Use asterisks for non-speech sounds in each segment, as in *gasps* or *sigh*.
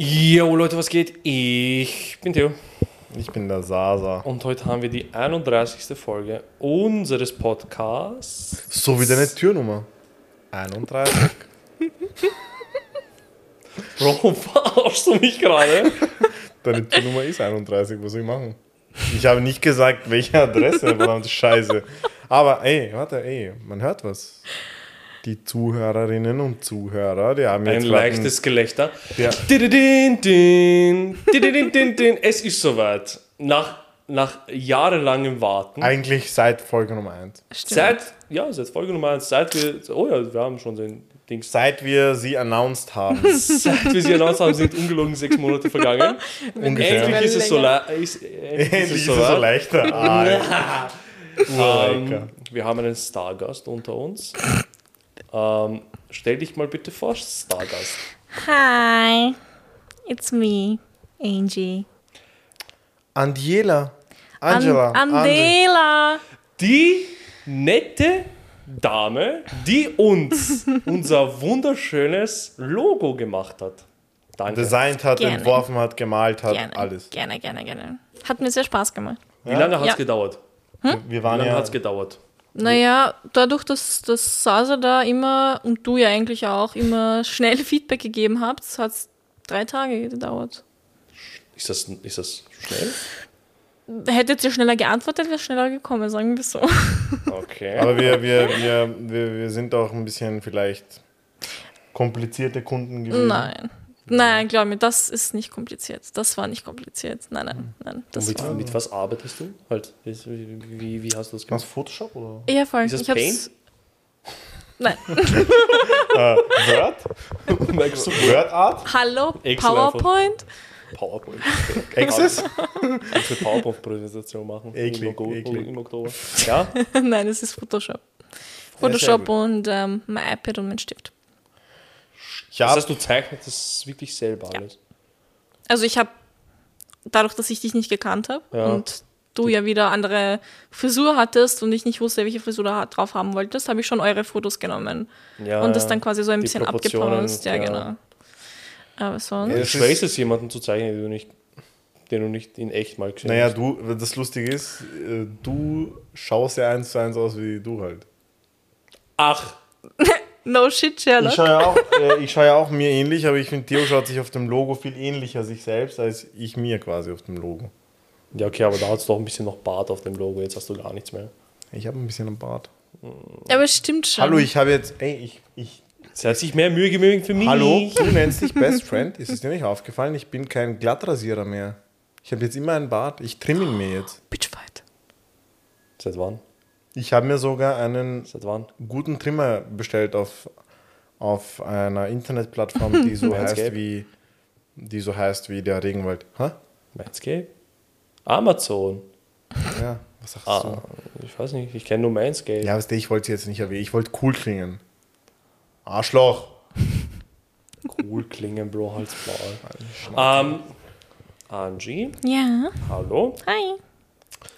Jo Leute, was geht? Ich bin Theo Ich bin der Sasa. und heute haben wir die 31. Folge unseres Podcasts. So wie deine Türnummer. 31. Bro, *laughs* verarschst du mich gerade? *laughs* Deine Türnummer ist 31. Was soll ich machen? Ich habe nicht gesagt, welche Adresse, verdammte Scheiße. Aber ey, warte, ey, man hört was. Die Zuhörerinnen und Zuhörer, die haben Ein jetzt leichtes Gelächter. Ja. Es ist soweit. Nach, nach jahrelangem Warten. Eigentlich seit Folge Nummer 1. Stimmt. Seit, ja, seit Folge Nummer 1, seit wir, oh ja, wir haben schon den Dings. Seit wir sie announced haben. *laughs* Seit wir sie announced haben, sind ungelogen sechs Monate vergangen. Ungefähr. Endlich ist es so, ist, endlich Endlich ist so soweit. leichter. Ah, *laughs* Urlecker. Ähm, wir haben einen Stargast unter uns. Ähm, stell dich mal bitte vor, Stargast. Hi, it's me, Angie. Andiela. Angela. An. Andela. Die nette Dame, die uns *laughs* unser wunderschönes Logo gemacht hat. Danke. Designt hat, Gerne. entworfen hat, gemalt hat, Gerne, alles. gerne, gerne, gerne. Hat mir sehr Spaß gemacht. Wie lange hat es Ja. gedauert? Wir Wie waren lange ja. hat es gedauert? Naja, dadurch, dass, dass Sasa da immer und du ja eigentlich auch immer schnell *laughs* Feedback gegeben habt, hat es drei Tage gedauert. Ist das, ist das schnell? Hättet ihr schneller geantwortet, wäre es schneller gekommen, sagen wir so. *laughs* Okay. Aber wir, wir, wir, wir, wir sind auch ein bisschen vielleicht komplizierte Kunden gewesen. Nein. Nein, glaub mir, das ist nicht kompliziert. Das war nicht kompliziert. Nein, nein, nein. Und Das mit, war mit was arbeitest du? Halt, wie, wie, hast du das Was, gemacht? Photoshop oder? Ja, voll. Ist das ich. Paint? *laughs* Nein. *laughs* Äh, Word? *laughs* Du Word Art? Hallo, Excel PowerPoint? PowerPoint. Access? Kannst du eine PowerPoint-Präsentation machen? Eklig, Im, Oktober, eklig. Im Oktober. Ja? Nein, es ist Photoshop. Photoshop gut. und ähm, mein iPad und mein Stift. Ich Das heißt, du zeichnest das wirklich selber alles. Also ich habe, dadurch, dass ich dich nicht gekannt habe Ja. und du ja wieder andere Frisur hattest und ich nicht wusste, welche Frisur du drauf haben wolltest, habe ich schon eure Fotos genommen Ja, und das dann quasi so ein bisschen abgepaust. Ja, ja. genau. Aber sonst. Ja, schwer ist- es, jemanden zu zeichnen, den du nicht, den du nicht in echt mal gesehen naja, hast. du, das Lustige ist, äh, du schaust ja eins zu eins aus wie du halt. Ach, *laughs* No shit, Sherlock. Ich schaue ja, auch, äh, ich schau ja auch mir ähnlich, aber ich finde, Theo schaut sich auf dem Logo viel ähnlicher sich selbst, als ich mir quasi auf dem Logo. ja, okay, aber da hat es doch ein bisschen noch Bart auf dem Logo. Jetzt hast du gar nichts mehr. Ich habe ein bisschen am Bart. Aber es stimmt schon. Hallo, ich habe jetzt, ey, ich, ich Sie hat sich mehr Mühe gegeben für mich. Hallo, du nennst dich Best Friend. Ist es dir nicht aufgefallen? Ich bin kein Glattrasierer mehr. Ich habe jetzt immer einen Bart. Ich trimme ihn mir jetzt. Bitchfight. Seit wann? Ich habe mir sogar einen Seit wann? guten Trimmer bestellt auf, auf einer Internetplattform, *laughs* die so heißt wie die so heißt wie der Regenwald. Hä? Manscape? Amazon. Ja, was sagst Ah, ich weiß nicht, ich kenne nur Manscape. du? Ja, weißt du, ich wollte sie jetzt nicht erwähnen. Ich wollte cool klingen. Arschloch. *laughs* Cool klingen, Bro, halt's Maul. Ähm, Angie, Ja. hallo. Hi.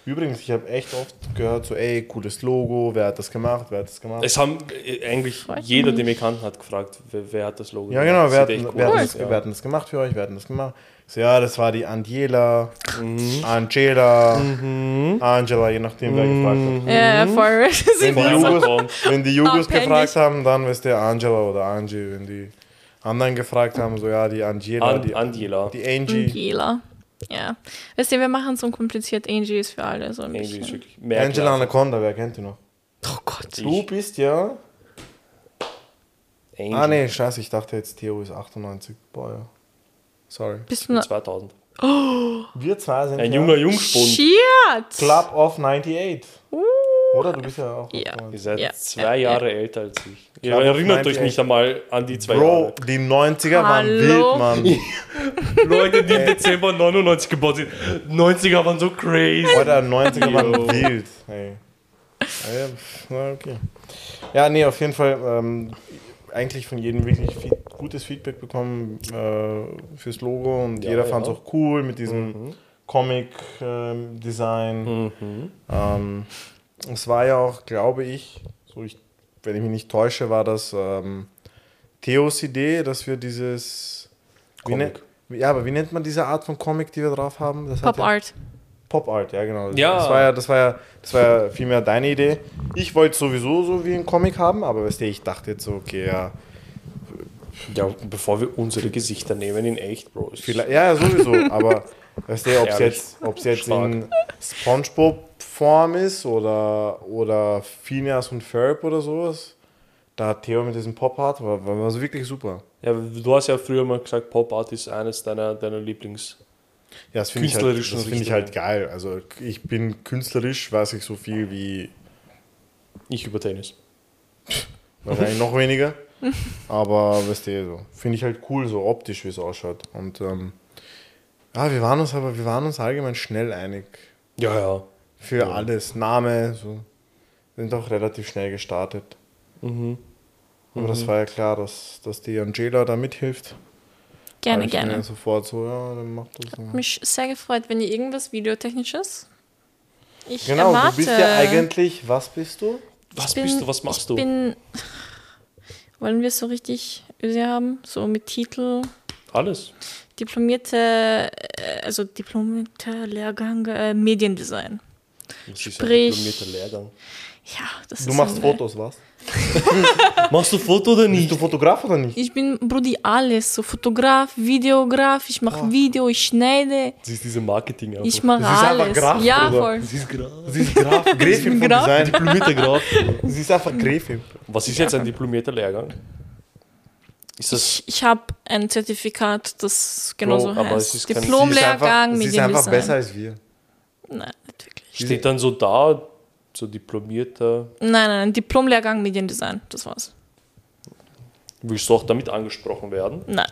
Übrigens, ich habe echt oft gehört, so, ey, cooles Logo, wer hat das gemacht, wer hat das gemacht? Es haben äh, eigentlich Freut jeder, mich. den wir kannten, hat gefragt, wer, wer hat das Logo Ja, gemacht. genau, Sieht wir hatten, echt cool hatten aus, das, ja. wir hatten das gemacht für euch, wir hatten das gemacht. So, ja, das war die Angela, Angela, Angela, je nachdem, wer gefragt hat. Ja, voll. *laughs* Wenn die, Jugos, wenn die Jugos Abhängig. gefragt haben, dann wisst ihr Angela oder Angie. Wenn die anderen gefragt haben, so, ja, die Angela, An, die, Angela. die Angie. Angela. Ja. Weißt du, wir machen so kompliziert. Angie ist für alle so ein Angie ist bisschen. wirklich mehr Angela Anaconda, wer kennt die noch? Oh Gott. Du bist ja. Angie. Ah, nee, scheiße, ich dachte jetzt, Theo ist 98. Boah, ja. Sorry. Bist du noch. 2000. Wir zwei sind Ein ja junger Jungspund. Shit! Club of 98. Oder? Du bist ja auch. Ja. 98. Ihr seid Ja, zwei ja, Jahre älter als ich. Ihr glaube, erinnert euch 98. nicht einmal an die zwei Bro, die 90er waren Hallo? wild, Mann. Jahre. *laughs* Leute, die im Dezember 99 geboren sind. 90er waren so crazy. Alter, 90er waren wild. Hey. Ja, okay. Ja, nee, auf jeden Fall ähm, eigentlich von jedem wirklich viel, gutes Feedback bekommen äh, fürs Logo und Ja, jeder ja. fand es auch cool mit diesem Comic-Design. Mhm. Ähm, es war ja auch, glaube ich, so ich, wenn ich mich nicht täusche, war das ähm, Theos Idee, dass wir dieses wie Comic. ne- Ja, aber wie nennt man diese Art von Comic, die wir drauf haben? Das hat Pop ja- Art. Pop Art, ja genau. Ja. Das war ja, das war ja, das war ja vielmehr deine Idee. Ich wollte sowieso so wie ein Comic haben, aber weißt du, ich dachte jetzt so, okay, ja, Ja, bevor wir unsere Gesichter nehmen in echt, Bro. vielleicht, ja, ja, sowieso, aber *laughs* weißt du, ob es jetzt, ob's jetzt in SpongeBob-Form ist oder, oder Phineas und Ferb oder sowas, da hat Theo mit diesem Pop Art, war, war, war wirklich super. Ja, du hast ja früher mal gesagt, Pop Art ist eines deiner, deiner Lieblings. Ja, das finde ich, halt, das find ich halt geil. Also ich bin künstlerisch, weiß ich so viel wie Ich über Tennis. *laughs* Wahrscheinlich noch weniger. Aber weißt du, so. finde ich halt cool, so optisch, wie es ausschaut. Und ähm, ja, wir waren uns aber, wir waren uns allgemein schnell einig. Ja, ja. Für alles. Name, so. Wir sind auch relativ schnell gestartet. Mhm. Aber das war ja klar, dass, dass die Angela da mithilft. Gerne, gerne. sofort so, ja, dann macht das. So. Mich sehr gefreut, wenn ihr irgendwas Videotechnisches. Ich Genau, erwarte. du bist ja eigentlich, was bist du? Was bin- bist du, was machst ich du? Bin, *laughs* wollen wir es so richtig öse haben? So mit Titel, Alles. diplomierte, äh, also diplomierter Lehrgang äh, Mediendesign. Das ist Sprich- ein diplomierter Lehrgang. Ja, das Du ist machst ein- Fotos, was? *laughs* Machst du Foto oder Bist nicht? du Fotograf oder nicht? Ich bin Brudi alles, so Fotograf, Videograf, ich mache Video, ich schneide, Das ist diese Marketing einfach. ich mache Das ist einfach alles. Graf, ja, Bruder. voll. Das ist Graf. Sie ist Graf, Gräfin vom Graf. Design. Diplomierter Graf. Sie ist einfach Gräfin. Was ist jetzt ein diplomierter Lehrgang? Ist das. Ich, ich habe ein Zertifikat, das genauso Bro, heißt. Diplomlehrgang, einfach, sie ist einfach Mediendesign. besser als wir. Nein, nicht wirklich. Steht dann so da, so diplomierter. Nein, nein, nein, Diplomlehrgang Mediendesign, das war's. Willst du auch damit angesprochen werden? Nein.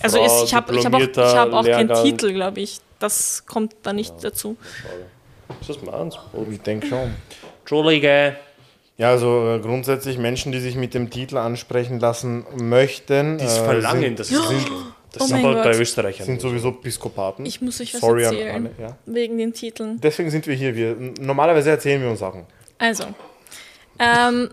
Also Frau ich habe ich hab auch, ich hab auch keinen. Titel, glaube ich. Das kommt da nicht dazu. Schade. Ist das meins? Ich denke schon. Entschuldige. Ja, also äh, grundsätzlich Menschen, die sich mit dem Titel ansprechen lassen möchten, Die es äh, verlangen, sind, das ist, sind, das Oh ist aber Gott. bei Österreichern. sind sowieso Piskopaten. Ich muss euch was Sorry erzählen. alle, ja. Wegen den Titeln. Deswegen sind wir hier. Wir, normalerweise erzählen wir uns Sachen. Also, ähm,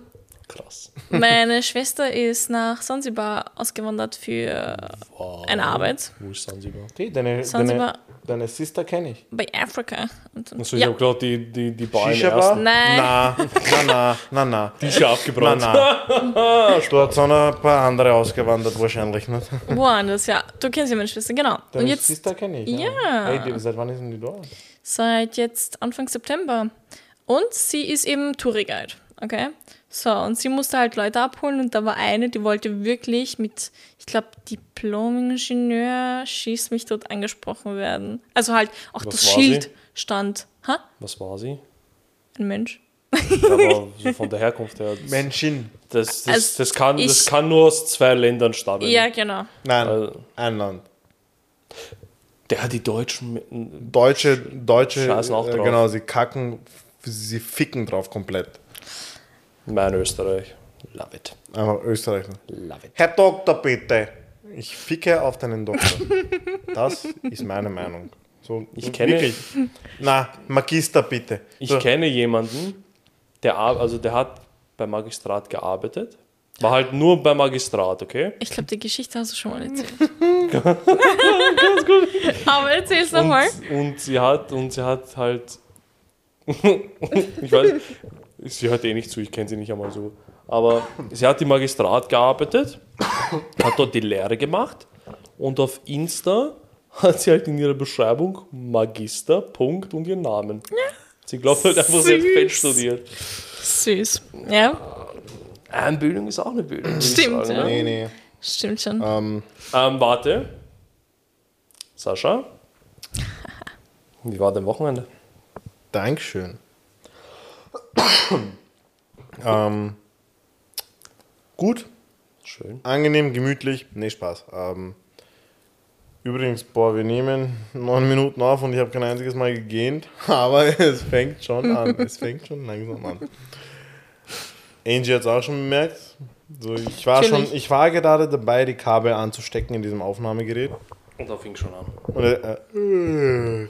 Krass. meine Schwester ist nach Sansibar ausgewandert für Wow. eine Arbeit Wo ist Sansibar? Okay, deine, Sansibar. Deine, Sister kenne ich. bei Africa. Und, Also ich ja, habe gerade die, die, die Bar? ersten. Nein. Na, na, na, na, na. Die ist ja Na, *laughs* abgebrannt. na. Dort sind noch ein paar andere ausgewandert, wahrscheinlich nicht. woanders, ja. Du kennst ja meine Schwester, genau. Deine Und jetzt Sister kenne ich. Ja. Hey, die, seit wann ist denn die da? seit jetzt Anfang September. Und sie ist eben Touriguide, okay? So, und sie musste halt Leute abholen und da war eine, die wollte wirklich mit, ich glaube, Diplom-Ingenieur, schieß mich dort angesprochen werden. Also halt auch Was das Schild sie? stand, ha? Was war sie? Ein Mensch. Ja, aber *laughs* so von der Herkunft her. Das, Menschen. das, das, Also das, kann, das kann nur aus zwei Ländern stammen. Ja, genau. Nein, Weil- ein Land. Der hat die Deutschen. Deutsche, Deutsche, Scheißen auch äh, drauf. genau, sie kacken, sie ficken drauf komplett. Mein Österreich. Love it. Einfach Österreicher. Love it. Herr Doktor, bitte. Ich ficke auf deinen Doktor. Das ist meine Meinung. So, Ich kenne- Wirklich. Na, Magister, bitte. Ich so, kenne jemanden, der, ar- also der hat beim Magistrat gearbeitet. War halt nur beim Magistrat, okay? Ich glaube, die Geschichte hast du schon mal erzählt. Ganz gut. Aber erzähl's nochmal. Und, und sie hat und sie hat halt *laughs* ich weiß sie hört eh nicht zu, ich kenne sie nicht einmal so, aber sie hat im Magistrat gearbeitet, hat dort die Lehre gemacht und auf Insta hat sie halt in ihrer Beschreibung Magister Punkt und ihren Namen. Sie glaubt halt einfach, sie hat Süß. fett studiert. Süß. Ja, Einbildung ist auch eine Bildung. Stimmt, sagen, ja. ne? Nee, nee. stimmt schon. Ähm, Ähm, warte. Sascha? *laughs* Wie war dein Wochenende? Dankeschön. Ähm, gut, Schön. angenehm, gemütlich. Nee, Spaß. Ähm, übrigens, boah, wir nehmen neun Minuten auf und ich habe kein einziges Mal gegähnt, *laughs* aber es fängt schon an. Es fängt schon langsam an. Angie hat es auch schon bemerkt. So, ich, war schon, ich war gerade dabei, die Kabel anzustecken in diesem Aufnahmegerät. Und da fing schon an. Und, äh, äh,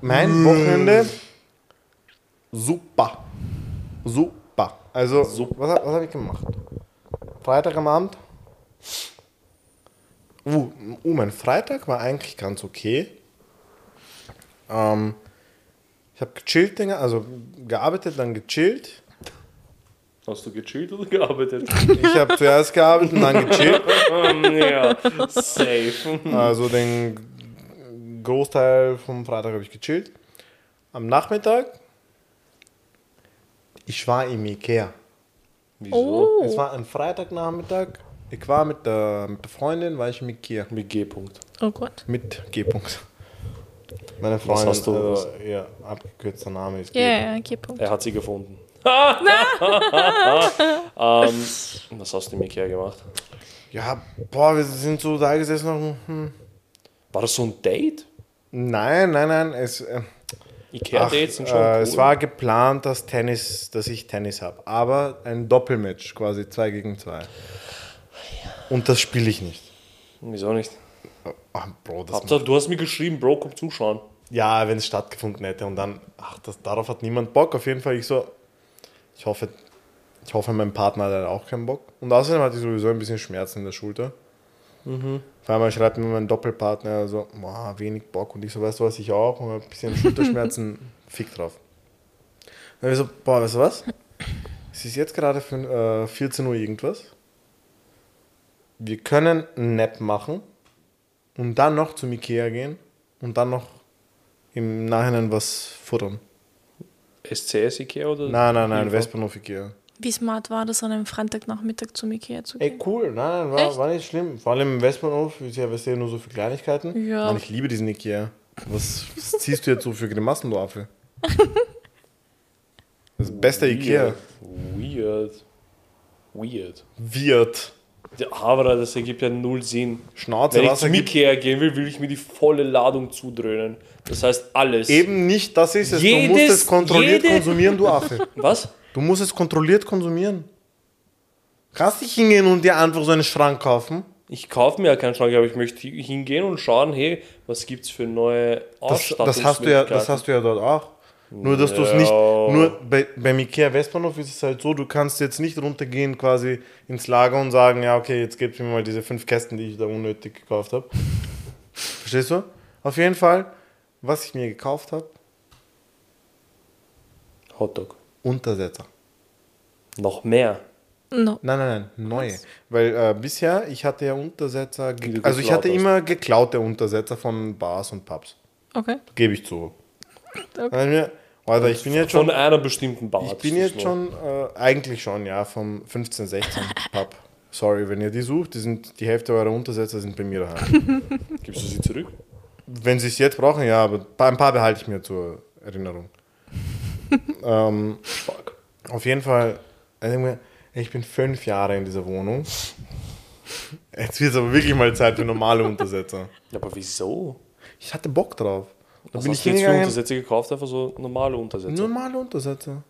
mein Wochenende super. Super. Also, was, hab- was habe ich gemacht? Freitag am Abend Uh, uh, mein Freitag war eigentlich ganz okay. Ähm, ich habe gechillt, also gearbeitet, dann gechillt. Hast du gechillt oder gearbeitet? Ich habe zuerst gearbeitet und dann gechillt. *laughs* ja, safe. Also den Großteil vom Freitag habe ich gechillt. Am Nachmittag, ich war im Ikea. Wieso? Oh. Es war ein Freitagnachmittag. Ich war mit der, mit der Freundin, war ich im Ikea. Mit G-Punkt. Oh Gott. Mit G. -Punkt. Meine Was Freundin, hast du- also, ja, abgekürzter Name ist G. Ja, ja, okay, Punkt. Er hat sie gefunden. *laughs* ähm, was hast du im Ikea gemacht? Ja, boah, wir sind so da gesessen. Hm. War das so ein Date? Nein, nein, nein. Es, äh, Ikea-Dates sind schon äh, cool. es war geplant, dass, Tennis, dass ich Tennis habe. Aber ein Doppelmatch, quasi zwei gegen zwei. Und das spiele ich nicht. Wieso nicht? Ach, Bro, das ihr, du hast mir geschrieben, Bro, komm zuschauen. Ja, wenn es stattgefunden hätte und dann, ach, das, darauf hat niemand Bock. Auf jeden Fall, ich so, ich hoffe, ich hoffe, mein Partner hat auch keinen Bock. Und außerdem hatte ich sowieso ein bisschen Schmerzen in der Schulter. Vor allem schreibt mir mein Doppelpartner so, boah, wenig Bock. Und ich so, weißt du was, ich auch. Und ein bisschen Schulterschmerzen, *laughs* fick drauf. Dann ich so, boah, weißt du was? Es ist jetzt gerade für, äh, 14 Uhr irgendwas. Wir können einen Nap machen und dann noch zum Ikea gehen und dann noch im Nachhinein was futtern. SCS Ikea oder? Nein, nein, nein? Westbahnhof Ikea. Wie smart war das, an einem Freitagnachmittag zum Ikea zu Ey, gehen? cool, nein, nein, war, Echt? war nicht schlimm. Vor allem im Westbahnhof ist ja, du, nur so für Kleinigkeiten. Ja. Mann, ich liebe diesen Ikea. Was, was ziehst du jetzt so für Grimassen, du Affe? *laughs* Das beste Ikea. Weird. Weird. Wird. Ja, aber das ergibt ja null Sinn. Schnauze, Wenn ich zum Ikea gehen will, will ich mir die volle Ladung zudröhnen. Das heißt alles. Eben nicht, das ist es. du Jedes- musst es kontrolliert jede- konsumieren, du Affe. Was? Du musst es kontrolliert konsumieren. Kannst nicht hingehen und dir einfach so einen Schrank kaufen. Ich kaufe mir ja keinen Schrank, aber ich möchte hingehen und schauen, hey, was gibt's für neue Das, das, hast du ja, das hast du ja dort auch. Nur, dass du es nicht. Nur bei, beim Ikea Westbahnhof ist es halt so, du kannst jetzt nicht runtergehen quasi ins Lager und sagen, ja, okay, jetzt du mir mal diese fünf Kästen, die ich da unnötig gekauft habe. Verstehst du? Auf jeden Fall, was ich mir gekauft habe, Hotdog. Untersetzer. Noch mehr. No. Nein, nein, nein, neue. Weil äh, bisher, ich hatte ja Untersetzer, also ich hatte hast. immer geklaute Untersetzer von Bars und Pubs. Okay. Gebe ich zu. *laughs* Okay. Alter, ich bin jetzt Von schon, einer bestimmten Bar. ich bin jetzt schon, äh, eigentlich schon, ja, vom 15, 16 *laughs* Pub. Sorry, wenn ihr die sucht, die, sind, die Hälfte eurer Untersetzer sind bei mir daheim. *laughs* Gibst du sie zurück? wenn sie es jetzt brauchen, ja, aber ein paar behalte ich mir zur Erinnerung. *laughs* ähm, Fuck. auf jeden Fall, ich mir, ich bin fünf Jahre in dieser Wohnung. Jetzt wird es aber wirklich mal Zeit für normale Untersetzer. Ja, aber wieso? Ich hatte Bock drauf. Da Was bin ich hast du jetzt für. Untersätze gekauft? Einfach so normale Untersätze. Normale Untersetzer.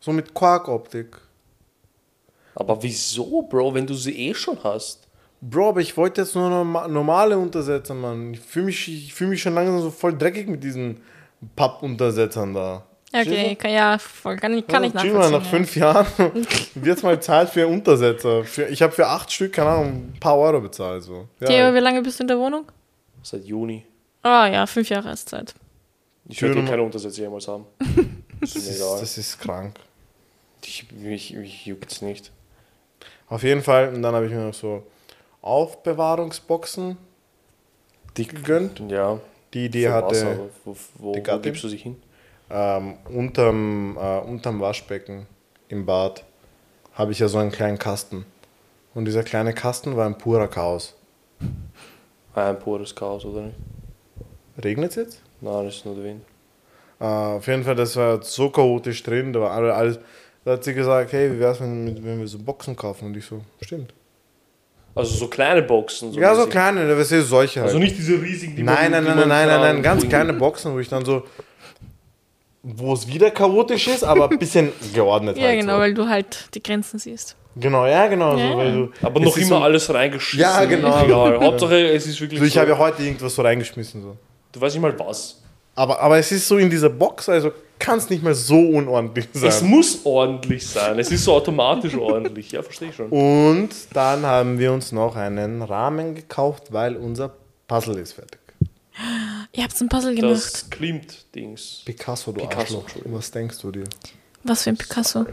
So mit Quark-Optik. Aber wieso, Bro, wenn du sie eh schon hast? Bro, aber ich wollte jetzt nur norma normale Untersetzer, Mann. Ich fühle mich, ich fühl mich schon langsam so voll dreckig mit diesen Papp-Untersetzern da. Okay, kann, ja, voll, kann, ich- kann ja, ich nachvollziehen. mal, nach fünf Jahren *laughs* wird es mal Zeit für Untersetzer. Für, ich habe für acht Stück, keine Ahnung, ein paar Euro bezahlt. So. Ja, Theo, wie lange bist du in der Wohnung? Seit Juni. Ah ja, fünf Jahre ist Zeit. Ich werde Schön. keine Untersätze jemals haben. *laughs* Das das, ist das ist krank. Ich, mich, mich juckt's nicht. Auf jeden Fall, und dann habe ich mir noch so Aufbewahrungsboxen Die gegönnt. Ja. Die Idee hatte aber wo, wo, die wo gibst du sie hin? Ähm, unterm, äh, unterm Waschbecken im Bad habe ich ja so einen kleinen Kasten. Und dieser kleine Kasten war ein purer Chaos. Ah, Ein pures Chaos, oder nicht? Regnet es jetzt? Nein, das ist nur der Wind. Äh, auf jeden Fall, das war so chaotisch drin. Da war alle- alles. Da hat sie gesagt, hey, wie wär's, wenn, wenn wir so Boxen kaufen? Und ich so, stimmt. Also so kleine Boxen. So ja, so kleine, da weißt du, solche halt. Also nicht diese riesigen, die nein, nein, die nein, man nein, nein, nein, ganz kleine Boxen, wo ich dann so, wo es wieder chaotisch ist, aber ein bisschen geordnet *laughs* Ja, halt. genau, so. weil du halt die Grenzen siehst. Genau, ja, genau. Ja. So, weil du, Aber noch immer so, alles reingeschissen. Ja, genau. Egal. *laughs* Hauptsache, es ist wirklich So, ich so. habe ja heute irgendwas so reingeschmissen. So. Du weißt nicht mal was. Aber, aber es ist so in dieser Box, also kann es nicht mehr so unordentlich sein. Es muss ordentlich sein. Es ist so automatisch *laughs* ordentlich. Ja, verstehe ich schon. Und dann haben wir uns noch einen Rahmen gekauft, weil unser Puzzle ist fertig. *gasps* Ihr habt ein Puzzle gemacht. Das Klimt-Dings. Picasso, du Picasso, Arschloch. Was denkst du dir? Was für ein Picasso?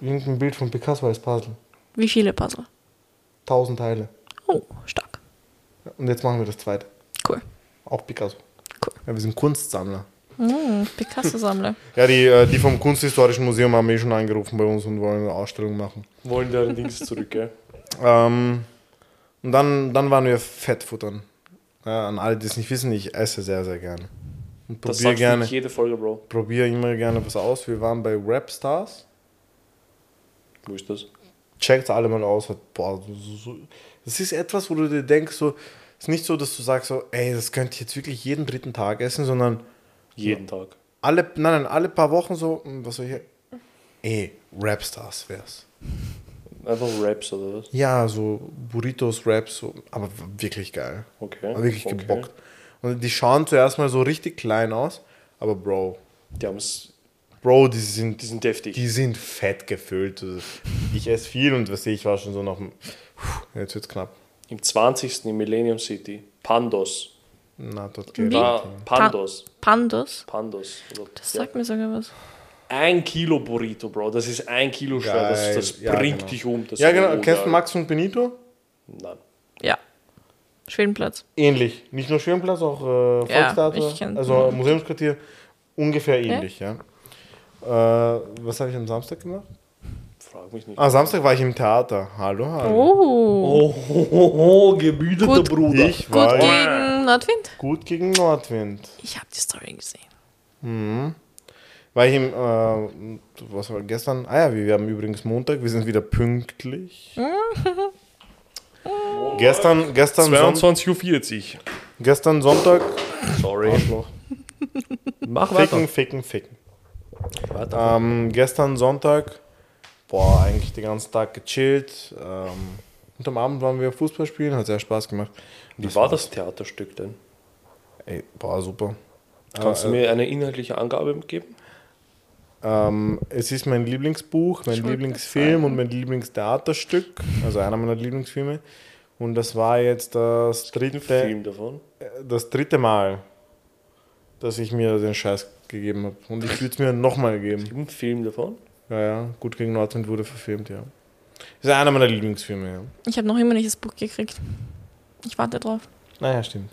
Irgendein Bild von Picasso als Puzzle. Wie viele Puzzle? Tausend Teile. Oh, stark. Und jetzt machen wir das zweite. Cool. Auch Picasso. Cool. Ja, wir sind Kunstsammler. Mm, Picasso-Sammler. *laughs* Ja, die, äh, die vom Kunsthistorischen Museum haben eh schon angerufen bei uns und wollen eine Ausstellung machen. Wollen deren Dings zurück, gell? Ähm, und dann, dann waren wir Fettfuttern. Ja, an alle, die es nicht wissen, ich esse sehr, sehr gerne. Und Das probiere sagst gerne, jede Folge, Bro. probiere immer gerne was aus. Wir waren bei Rapstars. Wo ist das? Checkt alle mal aus. Boah, so, so, so. Das ist etwas, wo du dir denkst, so, ist nicht so, dass du sagst, so, ey, das könnte ich jetzt wirklich jeden dritten Tag essen, sondern Jeden Tag. alle, nein, nein, alle paar Wochen so, hm, was soll ich, ey, Rapstars wär's. Einfach Raps oder was? Ja, so Burritos, Raps, so, aber wirklich geil. Okay. Aber wirklich okay. gebockt. Und die schauen zuerst mal so richtig klein aus, aber Bro, Die, haben's, Bro, die sind, die sind deftig. die sind fett gefüllt. Also, Ich esse viel und was sehe ich war schon so noch, puh, jetzt wird's knapp. Im 20. im Millennium City. Pandos. Na, dort geht Pa es. Pandos. Pandos? Pandos. Oder- Das ja. sagt mir sogar was. Ein Kilo Burrito, Bro. Das ist ein Kilo schwer. Das, Geil. das Ja, bringt genau. dich um. Das Ja, genau. Kennst du. Max und Benito? Nein. Ja. Schwedenplatz. Ähnlich. Nicht nur Schirmplatz, auch äh, Ja, Volkstheater, kenn- also Museumsquartier. Ungefähr ähnlich, ja. Äh, was habe ich am Samstag gemacht? Frag mich nicht. Ah, Samstag war ich im Theater. Hallo, hallo. Oh. Oh, oh, oh, oh gebildeter Gut. Bruder. Ich Gut war gegen Nordwind? gut gegen Nordwind. Ich habe die Story gesehen. War ich im, äh, was war gestern? Ah ja, wir, wir haben übrigens Montag, wir sind wieder pünktlich. *laughs* gestern, gestern, Son 22.40 Uhr. gestern Sonntag. Sorry. Arschloch. Mach Ficken, weiter. ficken, ficken. weiter. Ähm, gestern Sonntag, boah, eigentlich den ganzen Tag gechillt. Ähm, und am Abend waren wir Fußball spielen, hat sehr Spaß gemacht. Wie war das Theaterstück denn? Ey, boah, super. Kannst Äh, du mir eine inhaltliche Angabe geben? Ähm, es ist mein Lieblingsbuch, mein wollte Lieblingsfilm und mein Lieblingstheaterstück, also einer meiner Lieblingsfilme. Und das war jetzt das dritte, Film davon. das dritte Mal, dass ich mir den Scheiß gegeben habe. Und ich würde es mir nochmal geben. Ein Film davon? Ja, ja, Gut gegen Nordwind wurde verfilmt, ja. Ist einer meiner Lieblingsfilme, ja. Ich habe noch immer nicht das Buch gekriegt. Ich warte drauf. Naja, stimmt.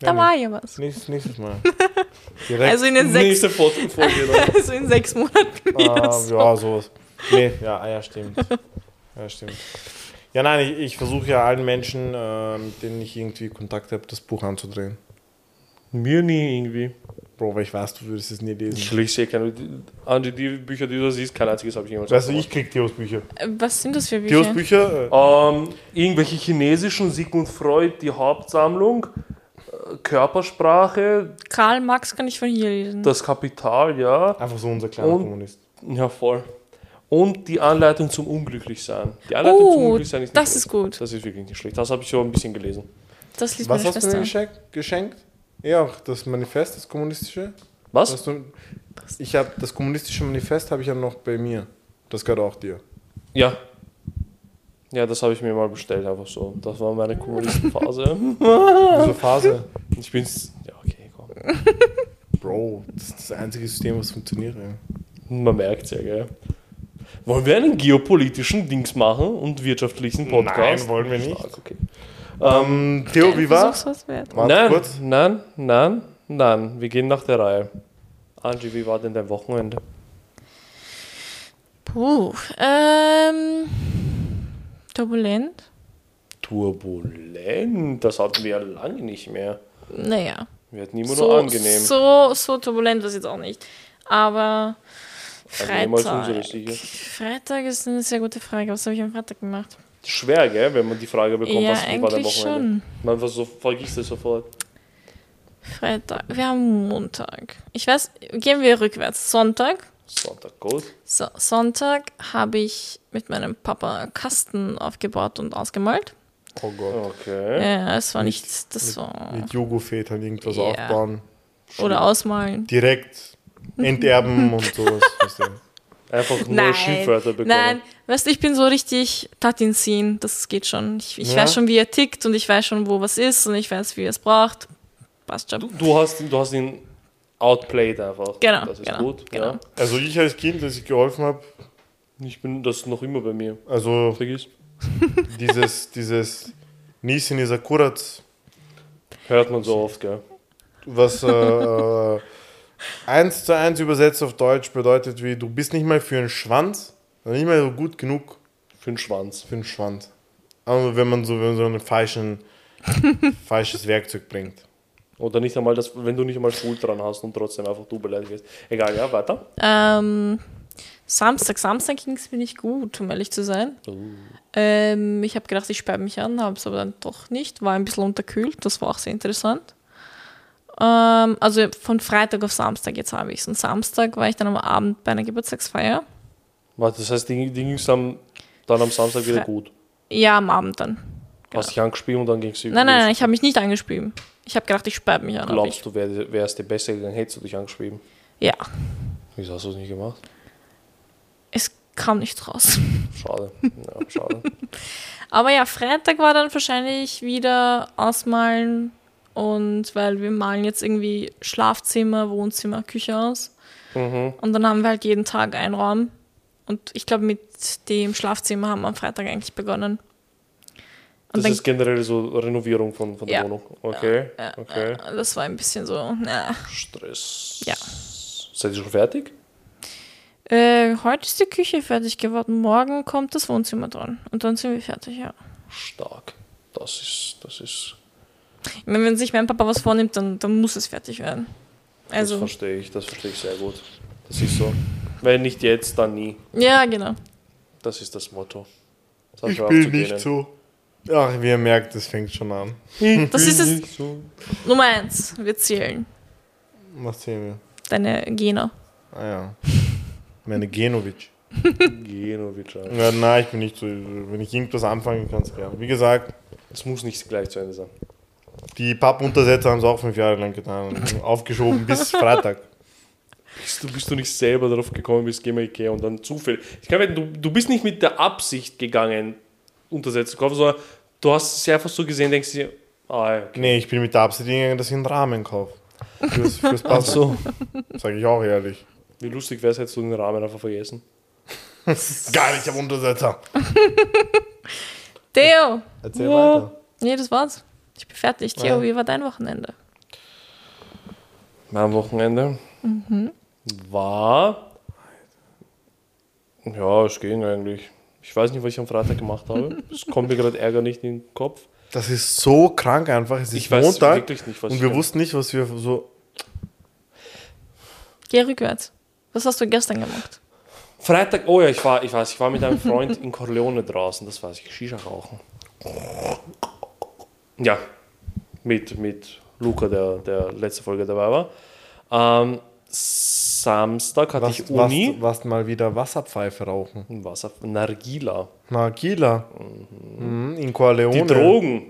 Da Ja, war ja was. Nächstes, nächstes Mal. *laughs* Direkt. Also in den sechs, Nächste dann. *laughs* also in sechs Monaten. ah, so. Ja, sowas. Nee, ja, ah, ja, stimmt. Ja, stimmt. Ja, nein, ich, ich versuche ja allen Menschen, äh, mit denen ich irgendwie Kontakt habe, das Buch anzudrehen. Mir nie irgendwie. Bro, weil ich weiß, du würdest es nie lesen. Ich lese eh keine. Andi, die Bücher, die du siehst, kein einziges habe ich jemals Weißt du, ich krieg Theos Bücher. Was sind das für Bücher? Theos Bücher, äh, Ähm, irgendwelche chinesischen Sigmund Freud, die Hauptsammlung, Körpersprache, Karl Marx kann ich von hier lesen. das Kapital, ja. einfach so unser kleiner Und- Kommunist. Ja, voll. Und die Anleitung zum Unglücklichsein. Die Anleitung zum Oh, Unglücklichsein ist nicht das schlecht. ist gut. Das ist wirklich nicht schlecht. Das habe ich so ein bisschen gelesen. Das liest Was meine hast du mir Schwester. geschenkt? geschenkt? Ja, auch das Manifest, das kommunistische. Was? Hast du, ich habe das kommunistische Manifest habe ich ja noch bei mir. Das gehört auch dir. Ja. Ja, das habe ich mir mal bestellt, einfach so. Das war meine Kommunistenphase. *laughs* Diese Phase. ich bin's. Ja, okay, komm. *laughs* Bro, das ist das einzige System, was funktioniert. Ja. Man merkt's ja, gell? Wollen wir einen geopolitischen Dings machen und wirtschaftlichen Podcast? Nein, wollen wir nicht. Stark, okay. Ähm, Theo, wie war's? Nein, kurz. nein, nein, nein. Wir gehen nach der Reihe. Angie, wie war denn dein Wochenende? Puh. Ähm. Turbulent? Turbulent. Das hatten wir ja lange nicht mehr. Naja. Wir hatten immer So, nur angenehm. so, so turbulent war es jetzt auch nicht. Aber Angenehm als Freitag. Freitag ist eine sehr gute Frage. Was habe ich am Freitag gemacht? Schwer, gell, wenn man die Frage bekommt, ja, was war eigentlich Wochenende. schon. Man so, vergisst es sofort. Freitag. Wir haben Montag. Ich weiß, gehen wir rückwärts. Sonntag. Sonntag, gut. So, Sonntag habe ich mit meinem Papa Kasten aufgebaut und ausgemalt. Oh Gott. Okay. Ja, es war Mit- nicht, das war. Mit Jugo-Vätern irgendwas Ja. aufbauen. Oder ausmalen. Direkt enterben *laughs* und sowas. weißt du. Einfach nur Nein, Schimpfwörter bekommen. nein, weißt du, ich bin so richtig Tatin ziehen, das geht schon. Ich, ich Ja? weiß schon, wie er tickt und ich weiß schon, wo was ist und ich weiß, wie er es braucht. Passt schon. Du, du, hast, ihn- du hast ihn outplayed einfach. Genau, Das ist genau, gut. genau. Ja. Also ich als Kind, das ich geholfen habe, Ich bin das noch immer bei mir. also Vergiss. *laughs* dieses, dieses Nisin ist akkurat, Hört man so oft, gell? was äh, äh, eins zu eins übersetzt auf Deutsch bedeutet wie, du bist nicht mal für einen Schwanz, also nicht mal so gut genug Für den Schwanz. für einen Schwanz. Aber wenn man so, wenn man so ein falschen, *laughs* falsches Werkzeug bringt. Oder nicht einmal das, wenn du nicht einmal Schuld dran hast und trotzdem einfach du beleidigt wirst. Egal, ja, weiter. Ähm, Samstag, Samstag ging es mir nicht gut, um ehrlich zu sein. Oh. Ähm, ich habe gedacht, ich sperre mich an, habe es aber dann doch nicht. War ein bisschen unterkühlt, das war auch sehr interessant. Ähm, also von Freitag auf Samstag, jetzt habe ich es. Und Samstag war ich dann am Abend bei einer Geburtstagsfeier. Das heißt, die, die ging es dann, am Samstag wieder Fre- gut. Ja, am Abend dann. Hast dich angespielt und dann ging es Nein, nein, nein, ich habe mich nicht angeschrieben. Ich habe gedacht, ich sperre mich an. Glaubst ich, du, wär- wärst dir besser gegangen, hättest du dich angeschrieben? Ja, Wieso hast du es nicht gemacht? es kam nicht raus. Schade. *laughs* Ja, schade. Aber ja, Freitag war dann wahrscheinlich wieder ausmalen und weil wir malen jetzt irgendwie Schlafzimmer, Wohnzimmer, Küche aus. Mhm. Und dann haben wir halt jeden Tag einen Raum. Und ich glaube, mit dem Schlafzimmer haben wir am Freitag eigentlich begonnen. Und Das dann, ist generell so Renovierung von, von der Ja. Wohnung. Okay, ja, okay. ja, das war ein bisschen so. Na. Stress. Ja. Seid ihr schon fertig? Äh, heute ist die Küche fertig geworden. Morgen kommt das Wohnzimmer dran. Und dann sind wir fertig, ja. Stark. Das ist, das ist, Ich meine, wenn sich mein Papa was vornimmt, dann, dann muss es fertig werden. das Also, verstehe ich, das verstehe ich sehr gut. Das ist so. Wenn nicht jetzt, dann nie. ja, genau. Das ist das Motto. Das Ich bin nicht so. Ach, wie ihr merkt, das fängt schon an. *laughs* Das ist es. So. Nummer eins. Wir zählen. Was sehen wir? Deine Gena. Ah ja. Meine Genovic. *laughs* Genovic. ja. Ja, nein, ich bin nicht so. Wenn ich irgendwas anfange, kann es gerne. Wie gesagt, Es muss nicht gleich zu Ende sein. die Pappuntersetzer haben es auch fünf Jahre lang getan. Und Aufgeschoben bis *laughs* Freitag. Bist du, bist du nicht selber darauf gekommen, bist, geh mal Ikea und dann Zufall. Ich kann wetten, du, du bist nicht mit der Absicht gegangen, Untersätze zu kaufen, sondern du hast es einfach so gesehen, denkst dir, ah ja, okay. Nee, ich bin mit der Absicht gegangen, dass ich einen Rahmen kaufe. Fürs, fürs Ach so. Sag ich auch ehrlich. Wie lustig wäre es, hättest du den Rahmen einfach vergessen. Geil, ich habe Untersetzer. Theo! Erzähl Ja. weiter. Nee, das war's. Ich bin fertig. Theo, Ja. wie war dein Wochenende? Mein Wochenende war. Ja, es ging eigentlich. Ich weiß nicht, was ich am Freitag gemacht habe. Es kommt mir gerade Ärger nicht in den Kopf. Das ist so krank einfach. Es ist Ich weiß Montag wirklich nicht, was und wir wussten nicht, was wir so. Geh rückwärts. Was hast du gestern gemacht? Freitag, oh ja, ich war, ich weiß, ich war mit einem Freund in Corleone draußen, das weiß ich, Shisha rauchen. Ja, mit, mit Luca, der, der letzte Folge dabei war. Ähm, Samstag hatte Was, ich Uni. was, was mal wieder Wasserpfeife rauchen. Wasser, Nargila. Na, Gila. Mhm. In Corleone. Die Drogen.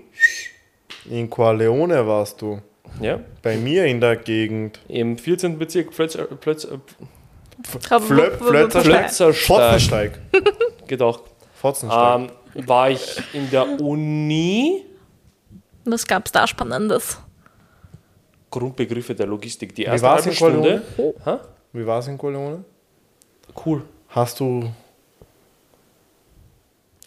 In Corleone warst du. Ja, Bei mir in der Gegend. im 14. Bezirk Plötz, Plötz. Plötzersteig. Auch. Pfotzensteig. Ähm, war ich in der Uni. Was gab's da Spannendes? Grundbegriffe der Logistik. Die erste halbe Stunde. Corleone? Wie war es in Corleone? Cool. Hast du,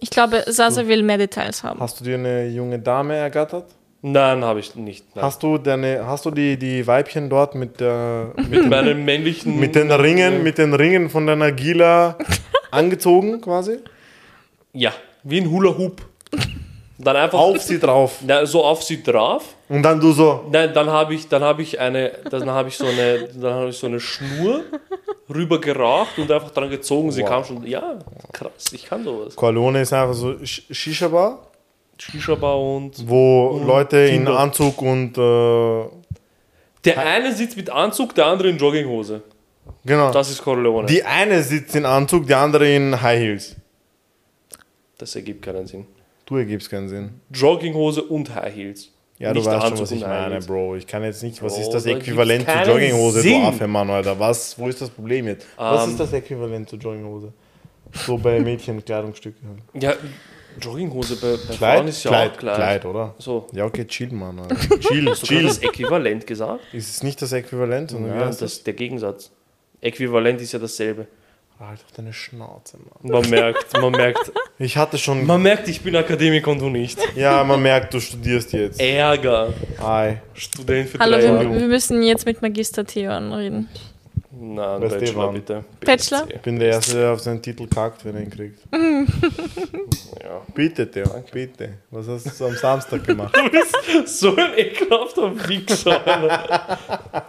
Ich glaube, Sasa will mehr Details haben. hast du dir eine junge Dame ergattert? Nein, habe ich nicht. Nein. Hast du, deine, hast du die, die Weibchen dort mit, der, mit, *laughs* mit meinen männlichen. mit den Ringen, mit den Ringen von deiner Gila angezogen quasi? Ja, wie ein Hula Hoop. Dann einfach Auf sie drauf. Na, so auf sie drauf. Und dann du so, Nein, dann habe ich, dann habe ich eine, dann habe ich so eine, dann habe ich so eine Schnur rüber geraucht und einfach dran gezogen. Sie Wow. kam schon. Ja, krass, ich kann sowas. Corleone ist einfach so Sch- Shisha-Bar, Shisha-Bar und. wo Leute in. Anzug und äh, Der eine sitzt mit Anzug, der andere in Jogginghose. genau. Das ist Corleone. Die eine sitzt in Anzug, die andere in High Heels. das ergibt keinen Sinn. Du ergibst keinen Sinn. Jogginghose und High Heels. Ja, Nicht du weißt schon, was ich meine. Bro. Ich kann jetzt nicht, was Bro, ist das Äquivalent keinen Jogginghose, Sinn. du Affe, Mann, Alter? Was, wo ist das Problem jetzt? was Ähm. ist das Äquivalent zur Jogginghose? So bei Mädchen *laughs* Kleidungsstücke. Ja, Jogginghose bei, bei Frauen Kleid, ist ja Kleid, auch gleich. Kleid, oder? So, Ja, okay, chill, Mann. Alter. *laughs* Chill, hast du chill. das Äquivalent gesagt? Ist es nicht das Äquivalent, sondern Ja, das? ist der Gegensatz. Äquivalent ist ja dasselbe. Halt doch deine Schnauze, Mann. Man merkt, man merkt, Ich hatte schon. man merkt, ich bin Akademiker und du nicht. Ja, man merkt, du studierst jetzt. Ärger. Ei. Student für Hallo, drei wir, Jahre. wir müssen jetzt mit Magister Theon reden. Nein, Weißt du, Bachelor wann? bitte. Bachelor? Ich bin der Erste, der auf seinen Titel kackt, wenn er ihn kriegt. *laughs* Ja. Bitte, Theo, bitte. Was hast du am Samstag gemacht? *laughs* So ein ekelhafter Wichser. *laughs*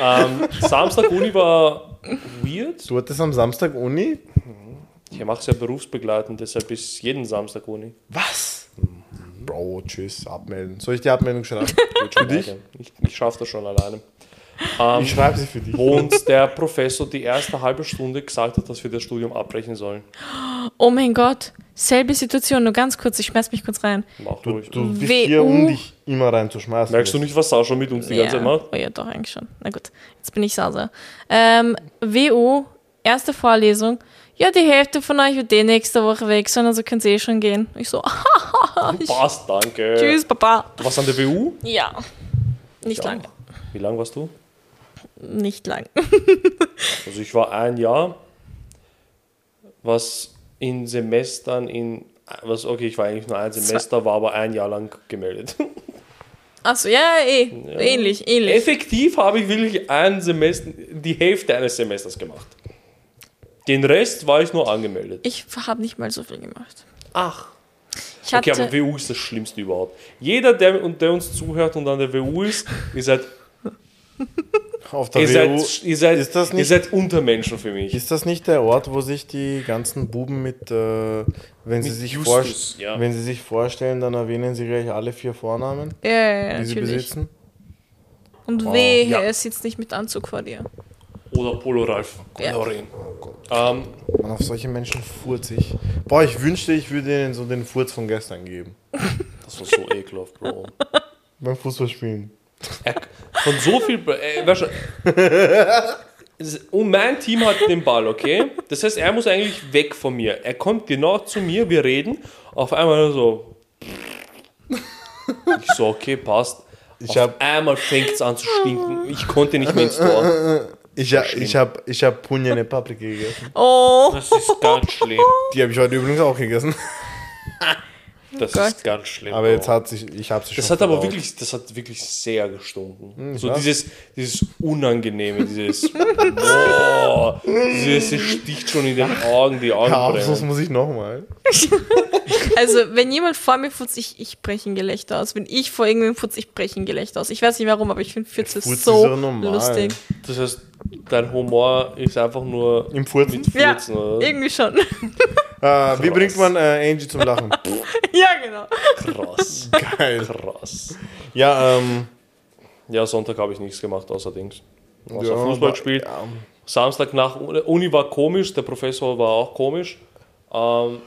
Ähm, Samstag Uni war weird. Du hattest am Samstag Uni? Ich mache es ja berufsbegleitend, deshalb ist jeden Samstag Uni. Was? Bro, tschüss, abmelden. Soll ich die Abmeldung schreiben? *laughs* Für dich? Ich, ich schaffe das schon alleine. Ähm, Ich schreibe sie für dich. wo uns der Professor die erste halbe Stunde gesagt hat, dass wir das Studium abbrechen sollen. Oh mein Gott, selbe Situation, nur ganz kurz, ich schmeiß mich kurz rein. Mach Du, ruhig. du bist hier, um dich immer reinzuschmeißen. Merkst du nicht, was Sascha mit uns die ganze Zeit macht? Oh ja, doch, eigentlich schon. Na gut, jetzt bin ich Sasa. Ähm, WU, erste Vorlesung. Ja, die Hälfte von euch wird eh nächste Woche weg sein, also könnt ihr eh schon gehen. Ich so, *laughs* ich, Passt, danke. tschüss, Papa. Du warst an der WU? Ja, nicht Ja. lang. Wie lang warst du? Nicht lang. *laughs* Also ich war ein Jahr, was in Semestern in, was okay, ich war eigentlich nur ein Semester, war aber ein Jahr lang gemeldet. Achso, ja, eh, ähnlich, ähnlich. Effektiv habe ich wirklich ein Semester, die Hälfte eines Semesters gemacht. Den Rest war ich nur angemeldet. Ich habe nicht mal so viel gemacht. Ach. Ich Okay, aber WU ist das Schlimmste überhaupt. Jeder, der, der uns zuhört und an der WU ist, ihr seid, Auf der ihr WU, seid, ihr seid, ist das ihr nicht- seid Untermenschen für mich. ist das nicht der Ort, wo sich die ganzen Buben mit, äh, wenn, sie Mit sich Justus, ja. wenn sie sich vorstellen, dann erwähnen sie gleich alle vier Vornamen, ja, ja, ja, die sie natürlich. besitzen? Und wehe, ja. er sitzt nicht mit Anzug vor dir. Oder Polo Ralf. Ja. Lorin. Ähm, Man, auf solche Menschen furz ich. Boah, ich wünschte, ich würde ihnen so den Furz von gestern geben. das war so ekelhaft, Bro. *laughs* Beim Fußballspielen. Er, von so viel. Äh, weißt du, *laughs* es- und mein Team hat den Ball, okay? Das heißt, er muss eigentlich weg von mir. Er kommt genau zu mir, wir reden. Auf einmal so. *laughs* Ich so, okay, passt. Ich auf hab- einmal fängt es an zu stinken. Ich konnte nicht mehr ins Tor. Ich, ha- ich habe ich hab Punjane Paprika gegessen. Oh, Das ist ganz schlimm. Die habe ich heute übrigens auch gegessen. *laughs* Das Gott. ist ganz schlimm. Aber jetzt hat sich, ich habe sie schon Das hat aber verdaut. wirklich, das hat wirklich sehr gestunken. ich so dieses, dieses Unangenehme, dieses, boah, dieses es sticht schon in den Augen, die Augen sonst brennen. muss ich nochmal. *laughs* also wenn jemand vor mir futzt, ich, ich breche ein Gelächter aus. Wenn ich vor irgendwem futzt, ich breche ein Gelächter aus. Ich weiß nicht warum, aber ich finde Fürze Furz ist so ja lustig. Das heißt, dein Humor ist einfach nur Im Furzen? mit Ja, Furzen, oder? irgendwie schon. Äh, *laughs* wie bringt man äh, Angie zum Lachen? *laughs* ja, genau. Krass, *laughs* Geil. krass. Ja, ähm. Ja, Sonntag habe ich nichts gemacht, außer Dings. Außer ja, Fußball gespielt. Ja, Samstag nach Uni war komisch, der Professor war auch komisch. Ähm,